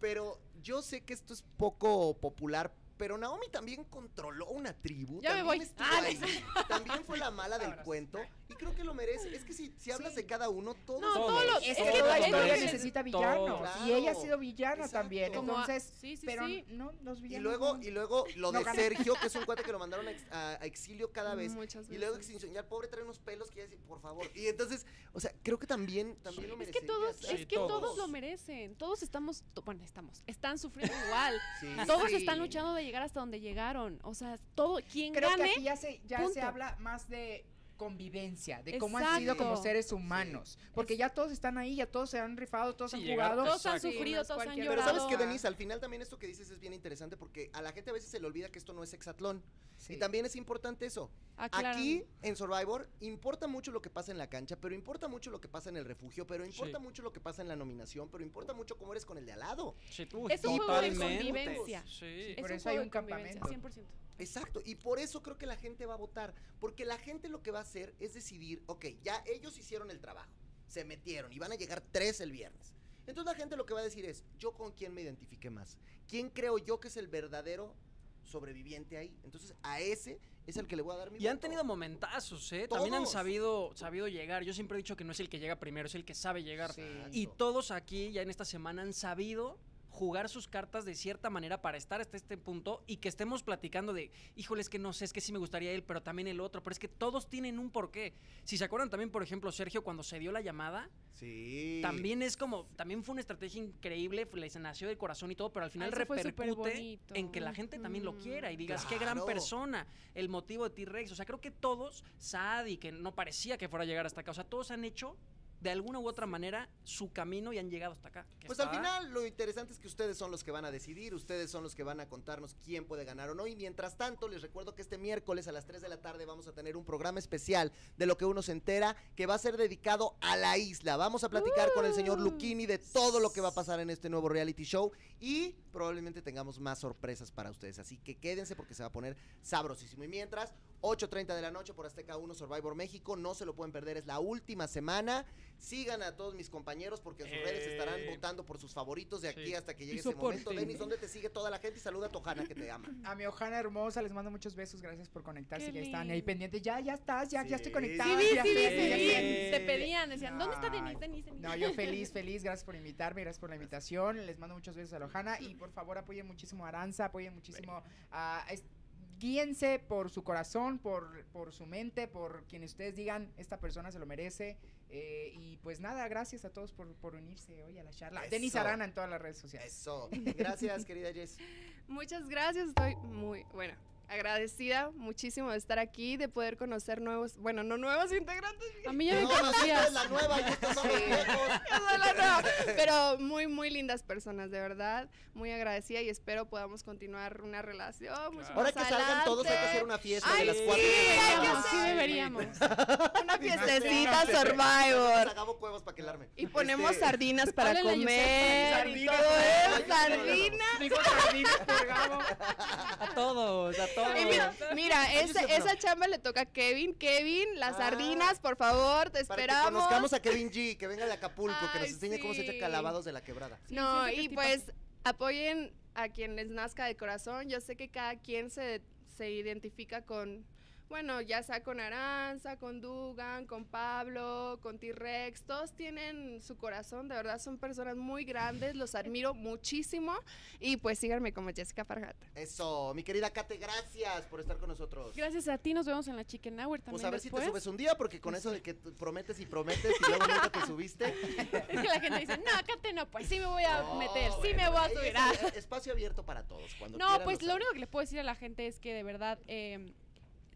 [SPEAKER 1] Pero yo sé que esto es poco popular. Pero Naomi también controló una tribu.
[SPEAKER 6] Ya me
[SPEAKER 1] también
[SPEAKER 6] voy.
[SPEAKER 1] estuvo
[SPEAKER 6] Ah,
[SPEAKER 1] ahí, también fue la mala del
[SPEAKER 5] Vámonos.
[SPEAKER 1] cuento. Y creo que lo merece. Es que si, si hablas
[SPEAKER 5] Sí.
[SPEAKER 1] de cada uno, todos.
[SPEAKER 6] No,
[SPEAKER 7] Todos.
[SPEAKER 6] todos los.
[SPEAKER 5] Es
[SPEAKER 6] es
[SPEAKER 5] que
[SPEAKER 6] es
[SPEAKER 5] historia
[SPEAKER 6] que-
[SPEAKER 5] necesita villanos. Y ella ha sido villana
[SPEAKER 1] Exacto.
[SPEAKER 5] también.
[SPEAKER 6] Como a-
[SPEAKER 5] Entonces,
[SPEAKER 6] sí, sí,
[SPEAKER 5] pero
[SPEAKER 6] sí.
[SPEAKER 5] no, los
[SPEAKER 1] Y
[SPEAKER 5] villanos.
[SPEAKER 1] luego,
[SPEAKER 5] no.
[SPEAKER 1] y luego lo
[SPEAKER 5] No
[SPEAKER 1] de. Sergio, que es un (laughs) cuate que lo mandaron a, ex- a- a exilio cada vez.
[SPEAKER 8] Muchas
[SPEAKER 1] Y luego
[SPEAKER 8] veces.
[SPEAKER 1] extinción. Ya el pobre trae unos pelos que ya dice, por favor. Y entonces, o sea, creo que también, también lo
[SPEAKER 6] Es
[SPEAKER 1] merecería.
[SPEAKER 6] que todos, es que todos.
[SPEAKER 7] todos.
[SPEAKER 6] lo merecen. Todos estamos, bueno, estamos, están sufriendo igual.
[SPEAKER 1] Sí.
[SPEAKER 6] Todos
[SPEAKER 8] Sí.
[SPEAKER 6] están luchando de llegar hasta donde llegaron. O sea, todo, quien
[SPEAKER 5] Creo que
[SPEAKER 6] gane,
[SPEAKER 5] aquí ya se, ya se habla más de convivencia, de cómo han sido como seres humanos. Porque ya todos están ahí, ya todos se han rifado, todos
[SPEAKER 7] Sí,
[SPEAKER 5] han jugado.
[SPEAKER 6] todos han sufrido, todos han
[SPEAKER 8] cualquier-
[SPEAKER 1] Pero
[SPEAKER 6] llorado.
[SPEAKER 1] sabes que,
[SPEAKER 5] Ah.
[SPEAKER 1] Denise, al final también esto que dices es bien interesante porque a la gente a veces se le olvida que esto no es hexatlón.
[SPEAKER 5] Sí.
[SPEAKER 1] Y también es importante eso.
[SPEAKER 6] Aclaran.
[SPEAKER 1] Aquí, en Survivor, importa mucho lo que pasa en la cancha, pero importa mucho lo que pasa en el refugio, pero importa
[SPEAKER 7] Sí.
[SPEAKER 1] mucho lo que pasa en la nominación, pero importa mucho cómo eres con el de al lado.
[SPEAKER 7] Sí, uy,
[SPEAKER 6] Es un juego de convivencia.
[SPEAKER 7] Sí.
[SPEAKER 6] Es
[SPEAKER 5] Por eso hay
[SPEAKER 6] juego
[SPEAKER 5] un campamento.
[SPEAKER 6] 100%.
[SPEAKER 1] Exacto, y por eso creo que la gente va a votar, porque la gente lo que va a hacer es decidir, ok, ya ellos hicieron el trabajo, se metieron y van a llegar tres el viernes. Entonces la gente lo que va a decir es, yo con quién me identifique más, quién creo yo que es el verdadero sobreviviente ahí. Entonces a ese es el que le voy a dar mi
[SPEAKER 7] Y han tenido momentazos, ¿eh? También han sabido, sabido llegar. Yo siempre he dicho que no es el que llega primero, es el que sabe llegar.
[SPEAKER 5] Sí.
[SPEAKER 7] Y todos aquí, ya en esta semana, han sabido jugar sus cartas de cierta manera para estar hasta este punto y que estemos platicando de, híjole, es que no sé, es que sí me gustaría él, pero también el otro, pero es que todos tienen un porqué. Si se acuerdan también, por ejemplo, Sergio, cuando se dio la llamada,
[SPEAKER 1] Sí.
[SPEAKER 7] también es como, también fue una estrategia increíble, les nació del corazón y todo, pero al final
[SPEAKER 6] eso
[SPEAKER 7] repercute en que la gente también lo quiera y digas, qué gran persona, el motivo de T-Rex. O sea, creo que todos, Sad y que no parecía que fuera a llegar hasta acá, o sea, todos han hecho de alguna u otra manera su camino y han llegado hasta acá.
[SPEAKER 1] Pues al final lo interesante es que ustedes son los que van a decidir, ustedes son los que van a contarnos quién puede ganar o no. Y mientras tanto, les recuerdo que este miércoles a las 3 de la tarde vamos a tener un programa especial de lo que uno se entera que va a ser dedicado a la isla. Vamos a platicar con el señor Luchini de todo lo que va a pasar en este nuevo reality show y probablemente tengamos más sorpresas para ustedes. Así que quédense porque se va a poner sabrosísimo. Y mientras, 8.30 de la noche por Azteca 1 Survivor México. No se lo pueden perder, es la última semana. Sigan a todos mis compañeros porque en sus redes estarán
[SPEAKER 7] Eh,
[SPEAKER 1] votando por sus favoritos de aquí
[SPEAKER 7] sí.
[SPEAKER 1] hasta que llegue ese momento. Denis, ¿dónde te sigue toda la gente? Y saluda a Tojana que te ama.
[SPEAKER 5] A mi Ojana hermosa, les mando muchos besos, gracias por conectarse, ya están ahí pendientes, ya, ya estás, ya, ya estoy conectada.
[SPEAKER 6] Sí, vi,
[SPEAKER 5] ya
[SPEAKER 6] sí, vi, sí,
[SPEAKER 5] ya
[SPEAKER 6] vi.
[SPEAKER 5] estoy.
[SPEAKER 6] Te pedían, decían, ¿dónde está Denis, Denis, Denis?
[SPEAKER 5] No, yo feliz, (laughs) feliz, gracias por invitarme, gracias por la invitación, les mando muchos besos a Lojana y por favor apoyen muchísimo a Aranza, apoyen muchísimo a... guíense por su corazón, por, por su mente, por quienes ustedes digan, esta persona se lo merece. eh, y pues nada, gracias a todos por, por unirse hoy a la charla. Denis. Arana en todas las redes sociales.
[SPEAKER 1] Eso. Gracias, (laughs) querida Jess.
[SPEAKER 8] Muchas gracias, estoy muy, bueno, agradecida muchísimo de estar aquí, de poder conocer nuevos, bueno, no nuevos (laughs) integrantes,
[SPEAKER 6] A mí ya me
[SPEAKER 1] No,
[SPEAKER 6] conocías.
[SPEAKER 1] la nueva y estos son los
[SPEAKER 5] Sí.
[SPEAKER 1] viejos.
[SPEAKER 8] yo sola (laughs) no, pero muy, muy lindas personas, de verdad, muy agradecida y espero podamos continuar una relación. mucho
[SPEAKER 1] Ahora
[SPEAKER 8] más
[SPEAKER 1] que salgan todos hay que hacer
[SPEAKER 8] adelante.
[SPEAKER 1] una fiesta
[SPEAKER 8] Ay,
[SPEAKER 1] de las
[SPEAKER 8] sí,
[SPEAKER 1] cuatro.
[SPEAKER 8] hay que
[SPEAKER 6] Deberíamos, sí
[SPEAKER 8] hacer.
[SPEAKER 6] deberíamos.
[SPEAKER 8] Una fiestecita Survivor.
[SPEAKER 1] Para que el arme.
[SPEAKER 8] Y ponemos
[SPEAKER 1] Este,
[SPEAKER 8] sardinas para comer
[SPEAKER 5] sardinas,
[SPEAKER 8] eso,
[SPEAKER 1] sardinas.
[SPEAKER 8] sardinas.
[SPEAKER 7] A todos, a todos.
[SPEAKER 8] Y mira, esa,
[SPEAKER 1] sí,
[SPEAKER 8] chamba le toca a Kevin. Kevin, las
[SPEAKER 1] Ah.
[SPEAKER 8] sardinas, por favor, te
[SPEAKER 1] Para que
[SPEAKER 8] esperamos.
[SPEAKER 1] conozcamos a Kevin G, que venga de Acapulco, que nos enseñe cómo se echa
[SPEAKER 8] sí.
[SPEAKER 1] calabados de la quebrada.
[SPEAKER 6] Sí,
[SPEAKER 8] no, y
[SPEAKER 6] sí
[SPEAKER 8] pues apoyen a quien les nazca de corazón. Yo sé que cada quien se, se identifica con, bueno, ya sea con Aranza, con Dugan, con Pablo, con T-Rex. Todos tienen su corazón, de verdad son personas muy grandes, los admiro muchísimo. Y pues síganme como Jessica Pargata.
[SPEAKER 1] Eso, mi querida Kate, gracias por estar con nosotros.
[SPEAKER 6] Gracias a ti, nos vemos en la Chicken Hour también
[SPEAKER 1] Pues a ver si te subes un día, porque con eso de que prometes y prometes y luego nunca te subiste.
[SPEAKER 6] Es (laughs) que la gente dice, no, Cate, no, pues sí me voy a
[SPEAKER 1] No,
[SPEAKER 6] meter, sí
[SPEAKER 1] bueno,
[SPEAKER 6] me voy a subir.
[SPEAKER 1] es
[SPEAKER 6] Ah.
[SPEAKER 1] Espacio abierto para todos. Cuando
[SPEAKER 6] No,
[SPEAKER 1] quieran,
[SPEAKER 6] pues
[SPEAKER 1] lo saben.
[SPEAKER 6] único que le puedo decir a la gente es que de verdad, eh,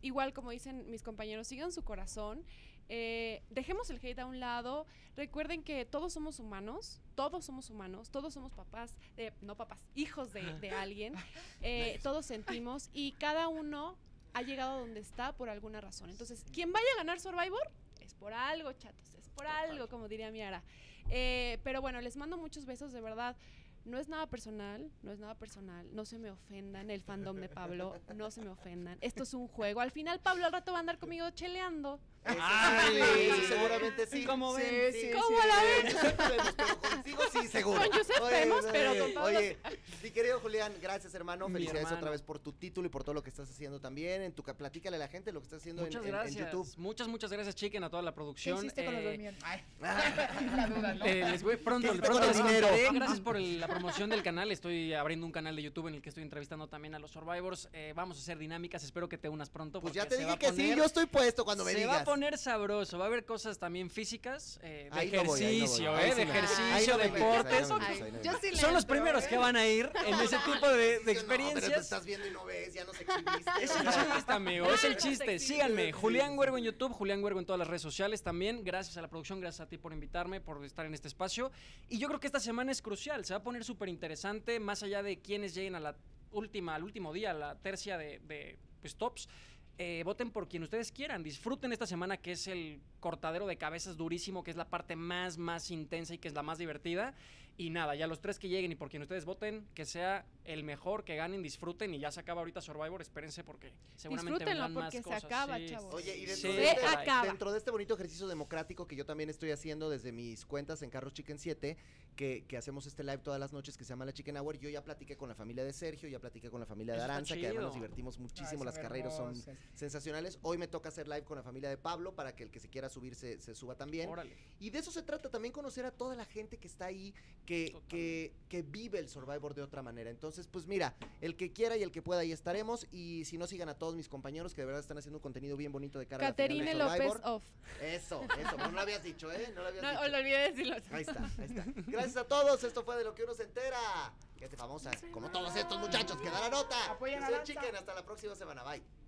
[SPEAKER 6] igual como dicen mis compañeros, sigan su corazón. eh, dejemos el hate a un lado. Recuerden que todos somos humanos, todos somos humanos, todos somos papás, de, no papás, hijos de, de (laughs) alguien. eh, todos sentimos y cada uno ha llegado a donde está por alguna razón. Entonces, quien vaya a ganar Survivor es por algo, chatos, es por algo, como diría Miara. Eh, pero bueno, les mando muchos besos, de verdad. No es nada personal, no es nada personal. No se me ofendan el fandom de Pablo, no se me ofendan. Esto es un juego. Al final Pablo al rato va a andar conmigo cheleando.
[SPEAKER 1] Eso,
[SPEAKER 7] Ay.
[SPEAKER 1] eso seguramente sí.
[SPEAKER 7] ¿Cómo
[SPEAKER 1] Sí,
[SPEAKER 7] ven?
[SPEAKER 1] sí,
[SPEAKER 6] ¿Cómo
[SPEAKER 1] sí.
[SPEAKER 6] la
[SPEAKER 1] vemos, pero contigo sí, seguro.
[SPEAKER 6] Con Yusef vemos, pero con Pablo
[SPEAKER 1] Oye, mi querido Julián, gracias, hermano.
[SPEAKER 7] Mi
[SPEAKER 1] Felicidades
[SPEAKER 7] hermano.
[SPEAKER 1] otra vez por tu título y por todo lo que estás haciendo también. En tu ca- platícale a la gente lo que estás haciendo en,
[SPEAKER 7] Muchas
[SPEAKER 1] en- en
[SPEAKER 7] gracias.
[SPEAKER 1] YouTube.
[SPEAKER 7] Muchas, muchas gracias, Chicken, a toda la
[SPEAKER 5] ¿Qué
[SPEAKER 7] producción.
[SPEAKER 5] hiciste con los
[SPEAKER 7] Eh,
[SPEAKER 5] millones? Ay, (laughs) la duda, ¿no?
[SPEAKER 7] Eh, les voy pronto,
[SPEAKER 1] ¿Qué
[SPEAKER 7] pronto les
[SPEAKER 1] dinero?
[SPEAKER 7] contaré. Gracias por el- la promoción del canal. Estoy abriendo un canal de YouTube en el que estoy entrevistando también a los Survivors. Eh, vamos a hacer dinámicas. Espero que te unas pronto.
[SPEAKER 1] Pues ya te dije que sí, yo estoy puesto cuando me digas.
[SPEAKER 7] Va a poner sabroso. Va a haber cosas también físicas, eh, de
[SPEAKER 1] Ahí no voy, no voy.
[SPEAKER 7] ejercicio, eh, de ejercicio, deportes. Son los primeros
[SPEAKER 8] ¿eh?
[SPEAKER 7] que van a ir (laughs) en ese tipo de, de
[SPEAKER 1] no, pero te
[SPEAKER 7] experiencias.
[SPEAKER 1] estás viendo y no ves, ya nos exhibiste.
[SPEAKER 7] Es el chiste, amigo, es el (laughs) chiste. Síganme, Julián Huergo en YouTube, Julián Huergo en todas las redes sociales también. Gracias a la producción, gracias a ti por invitarme, por estar en este espacio. Y yo creo que esta semana es crucial, se va a poner súper interesante, más allá de quienes lleguen a la última, al último día, a la tercia de, de pues, tops. Eh, voten por quien ustedes quieran. Disfruten esta semana que es el cortadero de cabezas durísimo, que es la parte más, más intensa y que es la más divertida. Y nada, ya los tres que lleguen y por quien ustedes voten, que sea el mejor, que ganen, disfruten. Y ya se acaba ahorita Survivor, espérense porque seguramente vendrán más
[SPEAKER 6] porque se
[SPEAKER 7] cosas.
[SPEAKER 6] acaba,
[SPEAKER 7] Sí.
[SPEAKER 6] chavos.
[SPEAKER 1] Oye, y dentro,
[SPEAKER 7] Sí,
[SPEAKER 1] de este,
[SPEAKER 6] acaba.
[SPEAKER 1] dentro de este bonito ejercicio democrático que yo también estoy haciendo desde mis cuentas en Carros Chicken 7, que, que hacemos este live todas las noches que se llama La Chicken Hour, yo ya platiqué con la familia de Sergio, ya platiqué con la familia de
[SPEAKER 7] Eso
[SPEAKER 1] Aranza, que además nos divertimos muchísimo,
[SPEAKER 5] Ay,
[SPEAKER 1] las carreras son sensacionales. Hoy me toca hacer live con la familia de Pablo para que el que se quiera subir se, se suba también.
[SPEAKER 7] Órale.
[SPEAKER 1] Y de eso se trata también conocer a toda la gente que está ahí, que, que, que vive el Survivor de otra manera. Entonces, pues mira, el que quiera y el que pueda, ahí estaremos. Y si no, sigan a todos mis compañeros que de verdad están haciendo un contenido bien bonito de cara a la final de
[SPEAKER 6] Caterine López off.
[SPEAKER 1] Eso, eso, no lo habías dicho, ¿eh? No lo habías
[SPEAKER 6] No,
[SPEAKER 1] dicho.
[SPEAKER 6] lo olvidé decirlo.
[SPEAKER 1] Ahí está, ahí está. Gracias a todos, esto fue de lo que uno se entera. Gente famosa, como todos estos muchachos, que da la nota.
[SPEAKER 5] Apoyen a.
[SPEAKER 1] Chicken, hasta la próxima semana, bye.